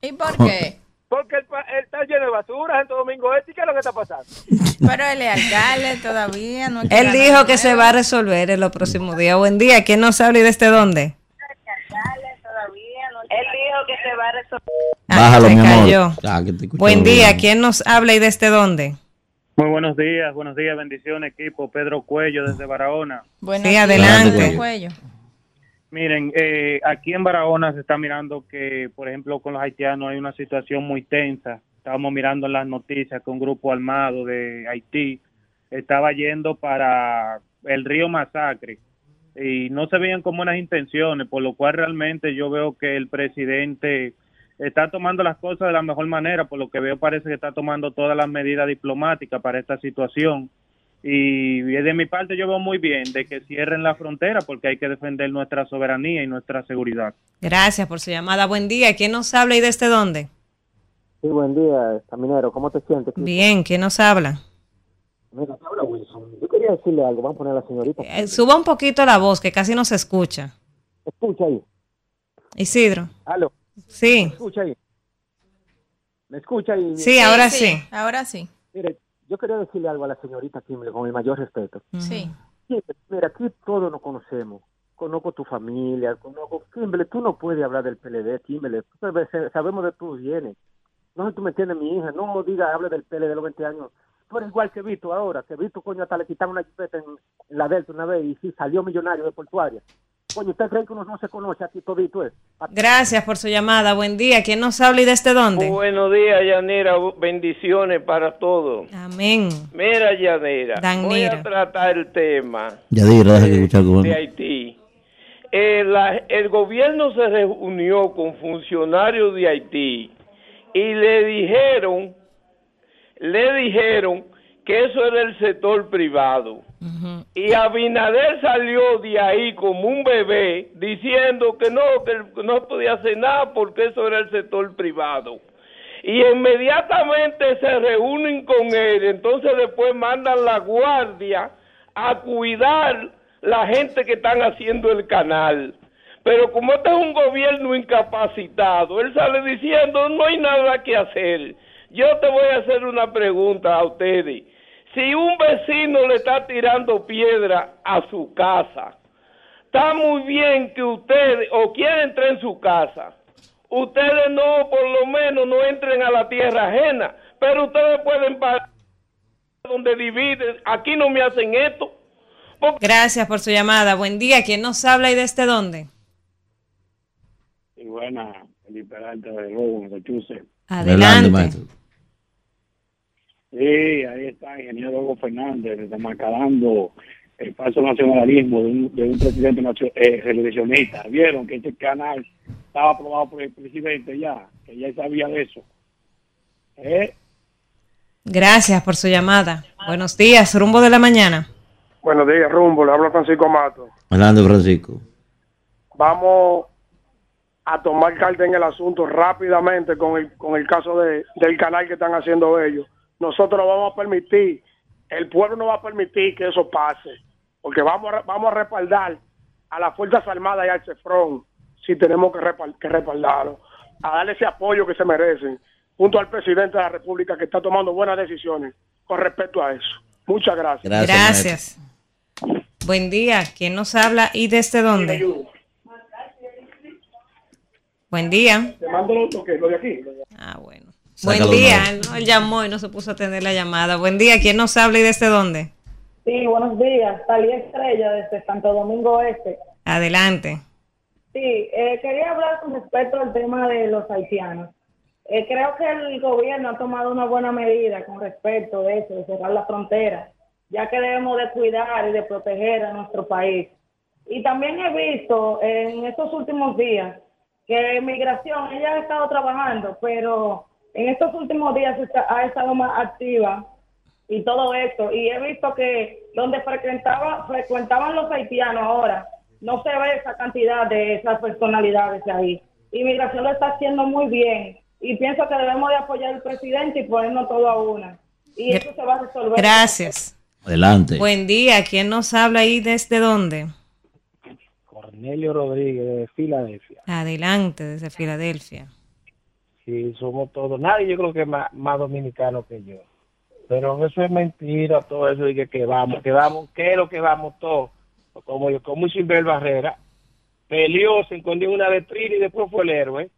¿Y por qué? Porque él, pa- él está lleno de basura, Santo Domingo Este, ¿y ¿qué es lo que está pasando? Pero él es alcalde todavía. No Él dijo que se va a resolver en los próximos días. Buen día. ¿Quién nos habla y desde dónde? Él dijo que se va a resolver. Bájalo, se mi amor. cayó. Ah, que te escucho Buen bien. día. ¿Quién nos habla y desde dónde? Muy buenos días, buenos días, bendiciones equipo. Pedro Cuello desde Barahona. Buenos Sí, días, adelante. Pedro Cuello. Miren, eh, aquí en Barahona se está mirando que, por ejemplo, con los haitianos hay una situación muy tensa. Estábamos mirando en las noticias que un grupo armado de Haití estaba yendo para el río Masacre y no se veían con buenas intenciones, por lo cual realmente yo veo que el presidente está tomando las cosas de la mejor manera, por lo que veo parece que está tomando todas las medidas diplomáticas para esta situación. Y de mi parte yo veo muy bien de que cierren la frontera porque hay que defender nuestra soberanía y nuestra seguridad. Gracias por su llamada. Buen día. ¿Quién nos habla y desde dónde? Sí, buen día, Caminero, ¿cómo te sientes? Bien. ¿Quién nos habla? Mira, te habla Wilson. Yo quería decirle algo, vamos a poner a la señorita. Eh, suba un poquito la voz, que casi no se escucha. Escucha ahí. Isidro. Aló. Sí. ¿Me escucha ahí? ¿Me escucha ahí? Sí, ahora sí. Ahora sí. Mire, yo quería decirle algo a la señorita Kimble con el mayor respeto. Sí. Kimble, mira, aquí todos nos conocemos. Conozco tu familia, conozco... Kimble, tú no puedes hablar del PLD, sabes, sabemos de tus bienes. No sé si tú me entiendes, mi hija. No diga, hable del PLD de los 20 años. Tú eres igual que Vito ahora, que Vito, coño, hasta le quitaron una jipeta en, en la Delta una vez y sí, salió millonario de portuaria. Coño, ¿usted cree que uno no se conoce aquí todito, eh? Gracias por su llamada. Buen día. ¿Quién nos habla y desde dónde? Buenos días, Yanira. Bendiciones para todos. Amén. Mira, Yanira, voy Danira. a tratar el tema escuchar con de Haití. Eh, la- el gobierno se reunió con funcionarios de Haití y le dijeron, le dijeron que eso era el sector privado. Y Abinader salió de ahí como un bebé diciendo que no, que no podía hacer nada porque eso era el sector privado. Y inmediatamente se reúnen con él, entonces después mandan la guardia a cuidar la gente que están haciendo el canal. Pero como este es un gobierno incapacitado, él sale diciendo no hay nada que hacer. Yo te voy a hacer una pregunta a ustedes. Si un vecino le está tirando piedra a su casa, está muy bien que ustedes, o quieren entrar en su casa, ustedes no, por lo menos, no entren a la tierra ajena, pero ustedes pueden parar donde dividen. Aquí no me hacen esto. Gracias por su llamada. Buen día. ¿Quién nos habla y desde dónde? Y buena, Felipe Peralta de Lobo, Massachusetts. Adelante. Sí, ahí está, ingeniero Hugo Fernández, demarcando el falso nacionalismo de un, de un presidente eh, reeleccionista. Vieron que este canal estaba aprobado por el presidente ya, que ya sabía de eso. ¿Eh? Gracias por su llamada. Buenos días. Rumbo de la mañana. Buenos días, Rumbo. Le habla Francisco Mato. Adelante, Francisco. Vamos a tomar carta en el asunto rápidamente con el, con el caso de, del canal que están haciendo ellos. Nosotros no vamos a permitir, el pueblo no va a permitir que eso pase, porque vamos a, vamos a respaldar a las Fuerzas Armadas y al CEFRON si tenemos que, que respaldarlo, a darle ese apoyo que se merecen, junto al presidente de la República que está tomando buenas decisiones con respecto a eso. Muchas gracias. Gracias. Buen día. ¿Quién nos habla y desde dónde? Buen día. Te mando lo, que, lo de aquí. Ah, bueno. Buen día. Él, no, él llamó y no se puso a atender la llamada. Buen día. ¿Quién nos habla y desde dónde? Sí, buenos días. Talía Estrella desde Santo Domingo Este. Adelante. Sí, eh, quería hablar con respecto al tema de los haitianos. Eh, creo que el gobierno ha tomado una buena medida con respecto de eso, de cerrar la frontera, ya que debemos de cuidar y de proteger a nuestro país. Y también he visto en estos últimos días que migración, ella ha estado trabajando, pero en estos últimos días está- ha estado más activa y todo esto. Y he visto que donde frecuentaba, frecuentaban los haitianos ahora, no se ve esa cantidad de esas personalidades ahí. Inmigración lo está haciendo muy bien y pienso que debemos de apoyar al presidente y ponernos todo a una. Y eso se va a resolver. Gracias. Adelante. Buen día. ¿Quién nos habla ahí desde dónde? Cornelio Rodríguez de Filadelfia. Adelante, desde Filadelfia. Sí, somos todos. Nadie yo creo que es más, dominicano que yo. Pero eso es mentira, todo eso de que, vamos, que vamos, que es lo que vamos todos. Como yo, como Silver Barrera, peleó, se escondió en una vitrina y después fue el héroe.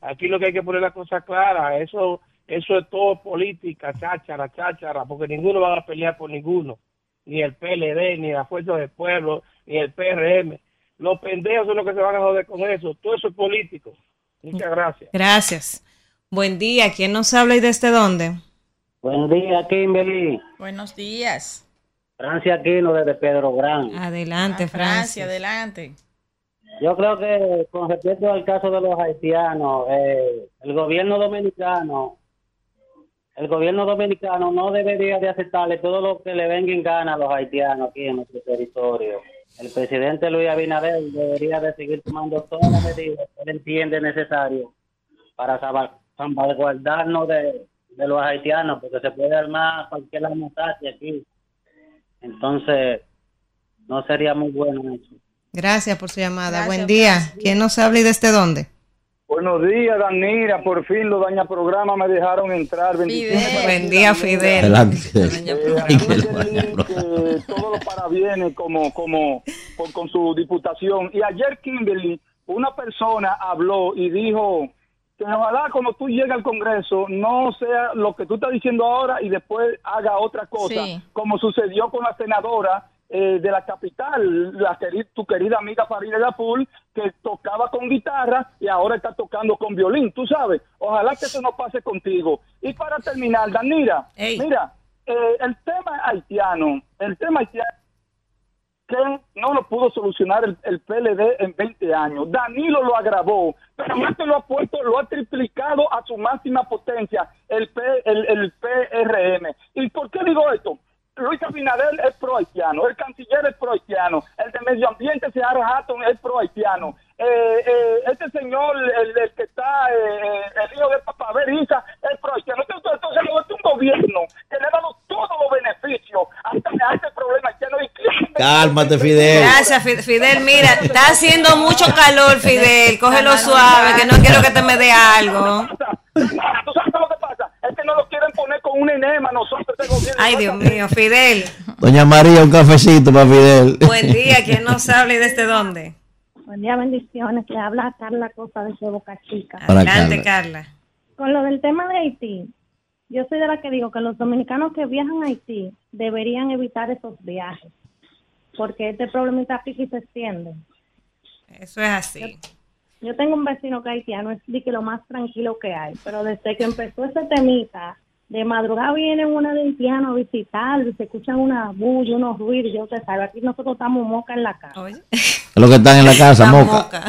Aquí lo que hay que poner la cosa clara, eso, eso es todo política, cháchara, cháchara, porque ninguno va a pelear por ninguno. Ni el PLD, ni la Fuerza del Pueblo, ni el PRM. Los pendejos son los que se van a joder con eso. Todo eso es político. Muchas gracias. Gracias. Buen día. ¿Quién nos habla y desde dónde? Buen día, Kimberly. Buenos días. Francia Aquino desde Pedro Gran. Adelante, Ah, Francia, Francia. adelante. Yo creo que con respecto al caso de los haitianos, eh, el gobierno dominicano, el gobierno dominicano no debería de aceptarle todo lo que le venga en gana a los haitianos aquí en nuestro territorio. El presidente Luis Abinader debería de seguir tomando todas las medidas que él entiende necesario para salva- salvaguardarnos de, de los haitianos, porque se puede armar cualquier masacre aquí. Entonces, no sería muy bueno eso. Gracias por su llamada. Gracias, Buen día. ¿Quién nos habla y desde dónde? Buenos días, Danira. Por fin los daña programa me dejaron entrar. Bendiciones Buen día. Fidel. Adelante. Eh, todos los parabienes como, como, por- con su diputación. Y ayer Kimberly, una persona habló y dijo que ojalá cuando tú llegues al Congreso no sea lo que tú estás diciendo ahora y después haga otra cosa, Sí. como sucedió con la senadora eh, de la capital, la queri- tu querida amiga Farida Yapul, que tocaba con guitarra y ahora está tocando con violín, tú sabes. Ojalá que eso no pase contigo. Y para terminar, Danira, mira, eh, el tema haitiano, el tema haitiano que no lo pudo solucionar el, el PLD en 20 años. Danilo lo agravó, pero este lo ha puesto, lo ha triplicado a su máxima potencia, el, P, el, el PRM. ¿Y por qué digo esto? Luis Abinader es pro haitiano, el canciller es pro haitiano, el de medio ambiente, Seara Hatton, es pro haitiano. Eh, eh, este señor, el, el que está, eh, el hijo de Papá Berisa, es pro haitiano. Entonces, entonces, es un gobierno que le ha dado todos los beneficios hasta a este problema haitiano. ¿Y quién Cálmate, Fidel. Gracias, Fi- Fidel. Mira, está haciendo mucho calor, Fidel. Cógelo suave, que no quiero que te me dé algo. ¿Tú sabes lo que pasa? Es que no lo quieren poner con un enema nosotros este gobierno. Ay, Dios mío, Fidel. Doña María, un cafecito para Fidel. Buen día. ¿Quién nos habla y desde dónde? Buen día, bendiciones. Le habla Carla Cosa de Boca Chica. Adelante, Carla. Con lo del tema de Haití, yo soy de la que digo que los dominicanos que viajan a Haití deberían evitar esos viajes, porque este problemita aquí se extiende. Eso es así. Yo tengo un vecino que haitiano, es de que lo más tranquilo que hay, pero desde que empezó ese temita, de madrugada viene una de haitiano a visitar, y se escuchan una bulla, unos ruidos, yo te sabe, aquí nosotros estamos moca en la casa. Los que están en la casa, La moca. moca.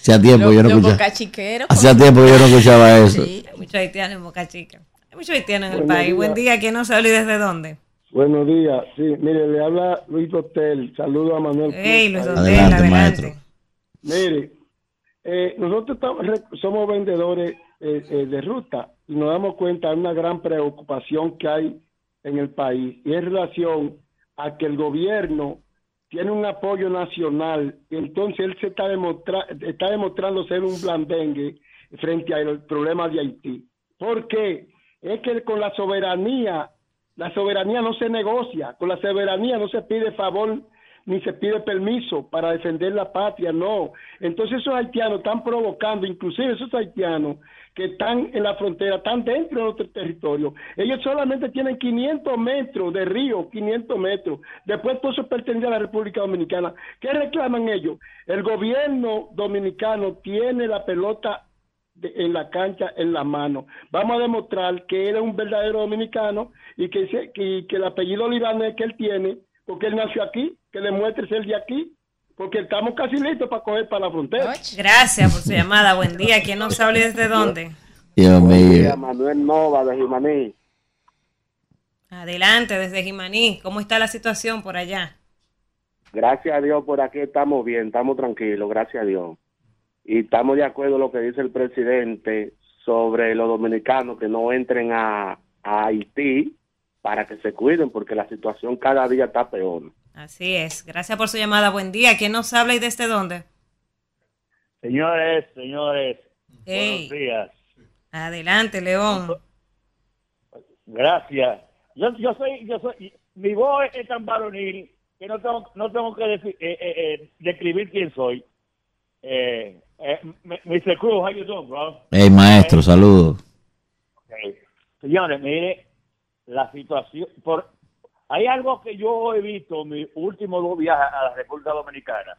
Hacía tiempo yo no Los escuchaba. Hacía tiempo yo no escuchaba eso. Sí, hay muchos haitianos en Boca Chica. Hay muchos haitianos en el Buenos país. días. Buen día. ¿Quién nos habla y desde dónde? Buenos días. Sí, mire, le habla Luis Hotel. Saludo a Manuel. Hey. Luis Ahí. Hotel, Adelante, adelante. maestro. Mire, eh, nosotros estamos somos vendedores eh, eh, de ruta y nos damos cuenta de una gran preocupación que hay en el país y en relación a que el gobierno tiene un apoyo nacional y entonces él se está, demostra- está demostrando ser un blandengue frente al problema de Haití. ¿Por qué? Es que con la soberanía, la soberanía no se negocia, con la soberanía no se pide favor ni se pide permiso para defender la patria, no. Entonces esos haitianos están provocando, inclusive esos haitianos que están en la frontera, están dentro de nuestro territorio. Ellos solamente tienen 500 metros de río, 500 metros. Después todo eso pertenece a la República Dominicana. ¿Qué reclaman ellos? El gobierno dominicano tiene la pelota en la cancha en la mano. Vamos a demostrar que él es un verdadero dominicano y que el apellido libanés que él tiene, porque él nació aquí, que demuestre ser de aquí, porque estamos casi listos para coger para la frontera. Gracias por su llamada. Buen día. ¿Quién nos habla desde dónde? Dios mío. Manuel Nova de Jimaní. Adelante, desde Jimaní. ¿Cómo está la situación por allá? Gracias a Dios por aquí estamos bien, estamos tranquilos, gracias a Dios. Y estamos de acuerdo con lo que dice el presidente sobre los dominicanos que no entren a, a Haití para que se cuiden porque la situación cada día está peor. Así es. Gracias por su llamada. Buen día. ¿Quién nos habla y desde dónde? Señores, señores, Hey. buenos días. Adelante, León. Gracias. Yo, yo soy, yo soy, mi voz es tan varonil que no tengo, no tengo que eh, eh, eh, describir quién soy. Eh, eh, Mr. Cruz, how you doing, bro? Hey, maestro, saludos. Okay. Señores, mire, la situación, por, hay algo que yo he visto en mis últimos dos viajes a la República Dominicana,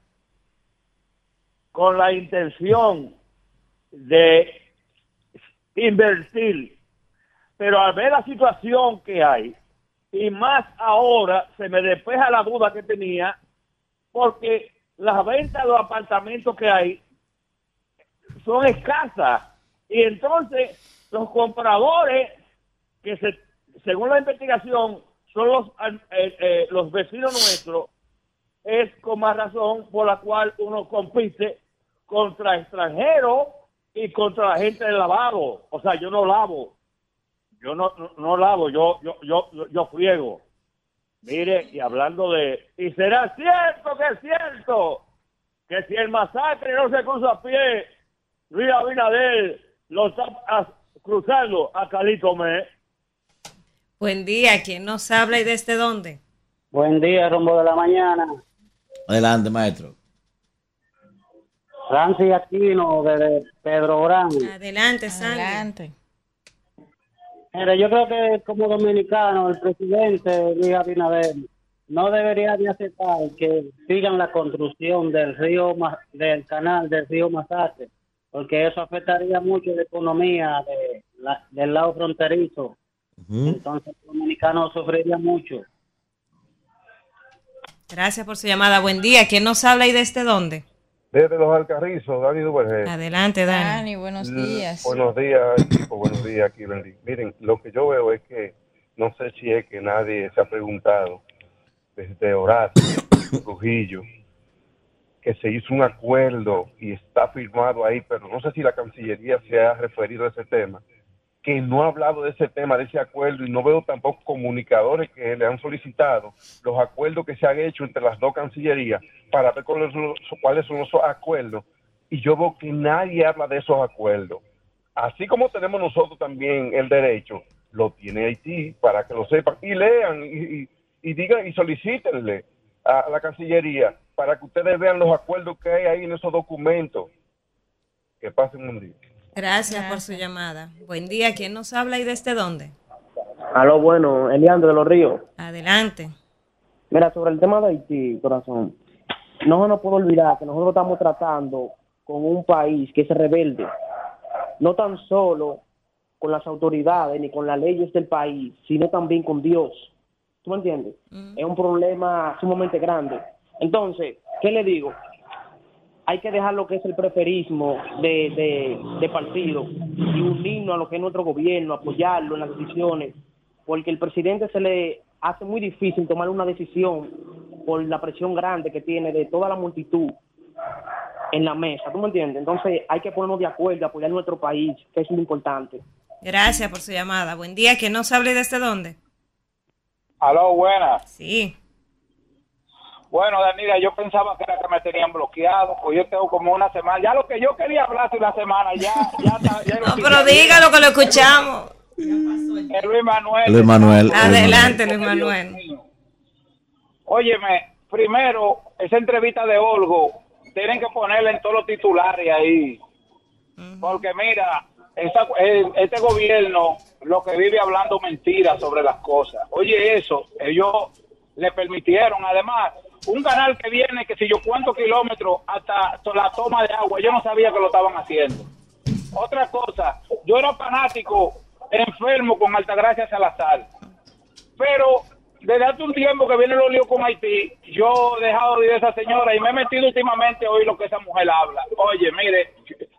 con la intención de invertir, pero al ver la situación que hay, y más ahora se me despeja la duda que tenía, porque las ventas de los apartamentos que hay son escasas. Y entonces los compradores, que se, según la investigación son los, eh, eh, los vecinos nuestros, es con más razón por la cual uno compite contra extranjeros y contra la gente del lavado. O sea, yo no lavo. Yo no, no, lavo, yo, yo, yo, yo, friego. Mire, y hablando de... Y será cierto que es cierto que si el masacre no se cruza a pie, Luis Abinader lo está cruzando a Calito Me. Buen día. ¿Quién nos habla y desde dónde? Buen día, rumbo de la mañana. Adelante, maestro. Francis Aquino, de Pedro Orán. Adelante, Sandy. Adelante. Mira, yo creo que como dominicano, el presidente Luis Abinader no debería de aceptar que sigan la construcción del río, Ma- del canal del río Masacre, porque eso afectaría mucho la economía de la- del lado fronterizo. Entonces, el dominicano sufriría mucho. Gracias por su llamada. Buen día. ¿Quién nos habla y desde dónde? Desde los Alcarrizos, Dani Duvergé. Adelante, Dani. Dani, buenos días. Buenos días, equipo. Buenos días, aquí, Bendy. Miren, lo que yo veo es que no sé si es que nadie se ha preguntado desde Horacio, Trujillo, que se hizo un acuerdo y está firmado ahí, pero no sé si la Cancillería se ha referido a ese tema, que no ha hablado de ese tema, de ese acuerdo, y no veo tampoco comunicadores que le han solicitado los acuerdos que se han hecho entre las dos cancillerías para ver cuáles son los, cuáles son esos acuerdos. Y yo veo que nadie habla de esos acuerdos. Así como tenemos nosotros también el derecho, lo tiene Haití para que lo sepan y lean y, y, y digan y solicítenle a la Cancillería para que ustedes vean los acuerdos que hay ahí en esos documentos. Que pasen un día. Gracias por su llamada. Buen día. ¿Quién nos habla y desde dónde? A lo bueno, Eliandro de los Ríos. Adelante. Mira, sobre el tema de Haití, corazón, no se nos puede olvidar que nosotros estamos tratando con un país que es rebelde, no tan solo con las autoridades ni con las leyes del país, sino también con Dios. ¿Tú me entiendes? Es un problema sumamente grande. Entonces, ¿qué le digo? Hay que dejar lo que es el preferismo de, de, de partido y unirnos a lo que es nuestro gobierno, apoyarlo en las decisiones, porque el presidente se le hace muy difícil tomar una decisión por la presión grande que tiene de toda la multitud en la mesa, ¿tú me entiendes? Entonces hay que ponernos de acuerdo, apoyar nuestro país, que es lo importante. Gracias por su llamada. Buen día. ¿Quién nos habla y desde dónde? Aló, buenas. Sí. Bueno, Danila, yo pensaba que era que me tenían bloqueado, pues yo tengo como una semana. Ya lo que yo quería hablar hace una semana, ya, ya, está- ya lo No, pero dígalo que lo escuchamos. Luis Manuel. Luis Manuel. Adelante, Luis Manuel. Óyeme, primero, esa entrevista de Olgo, tienen que ponerla en todos los titulares ahí. Porque mira, esa- eh, este gobierno lo que vive hablando mentiras sobre las cosas. Oye, eso, ellos le permitieron. Además, un canal que viene, que si yo cuántos kilómetros hasta la toma de agua, yo no sabía que lo estaban haciendo. Otra cosa, yo era fanático, enfermo con Altagracia Salazar. Pero desde hace un tiempo que viene los líos con Haití, yo he dejado de ir a esa señora y me he metido últimamente a oír lo que esa mujer habla. Oye, mire,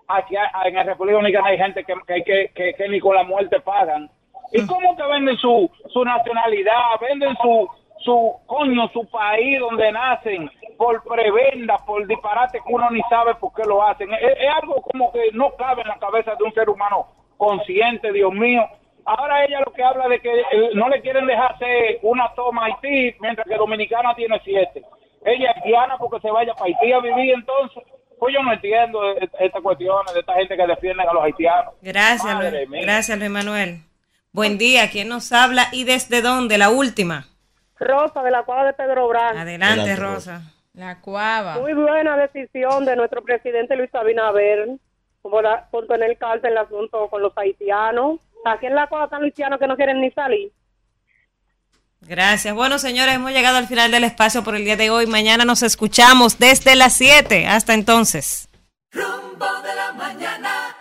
aquí en la República Dominicana hay gente que, que, que, que- que ni con la muerte pagan. ¿Y cómo que venden su, su nacionalidad? Venden su, su coño, su país donde nacen por prebenda, por disparate que uno ni sabe por qué lo hacen. Es, es algo como que no cabe en la cabeza de un ser humano consciente, Dios mío. Ahora ella lo que habla de que eh, no le quieren dejar hacer una toma a Haití, mientras que Dominicana tiene siete. Ella es haitiana porque se vaya para Haití a vivir entonces. Pues yo no entiendo eh, estas cuestiones de esta gente que defienden a los haitianos. Gracias, Madre Luis. mía. Gracias, Luis Manuel. Buen día. ¿Quién nos habla y desde dónde? La última. Rosa de la Cuava de Pedro Brán. Adelante, Adelante, Rosa. La cuava. Muy buena decisión de nuestro presidente Luis Abinader por, tener carta en el asunto con los haitianos. Aquí en la Cuava están los haitianos que no quieren ni salir. Gracias. Bueno, señores, hemos llegado al final del espacio por el día de hoy. Mañana nos escuchamos desde las 7. Hasta entonces. Rumbo de la mañana.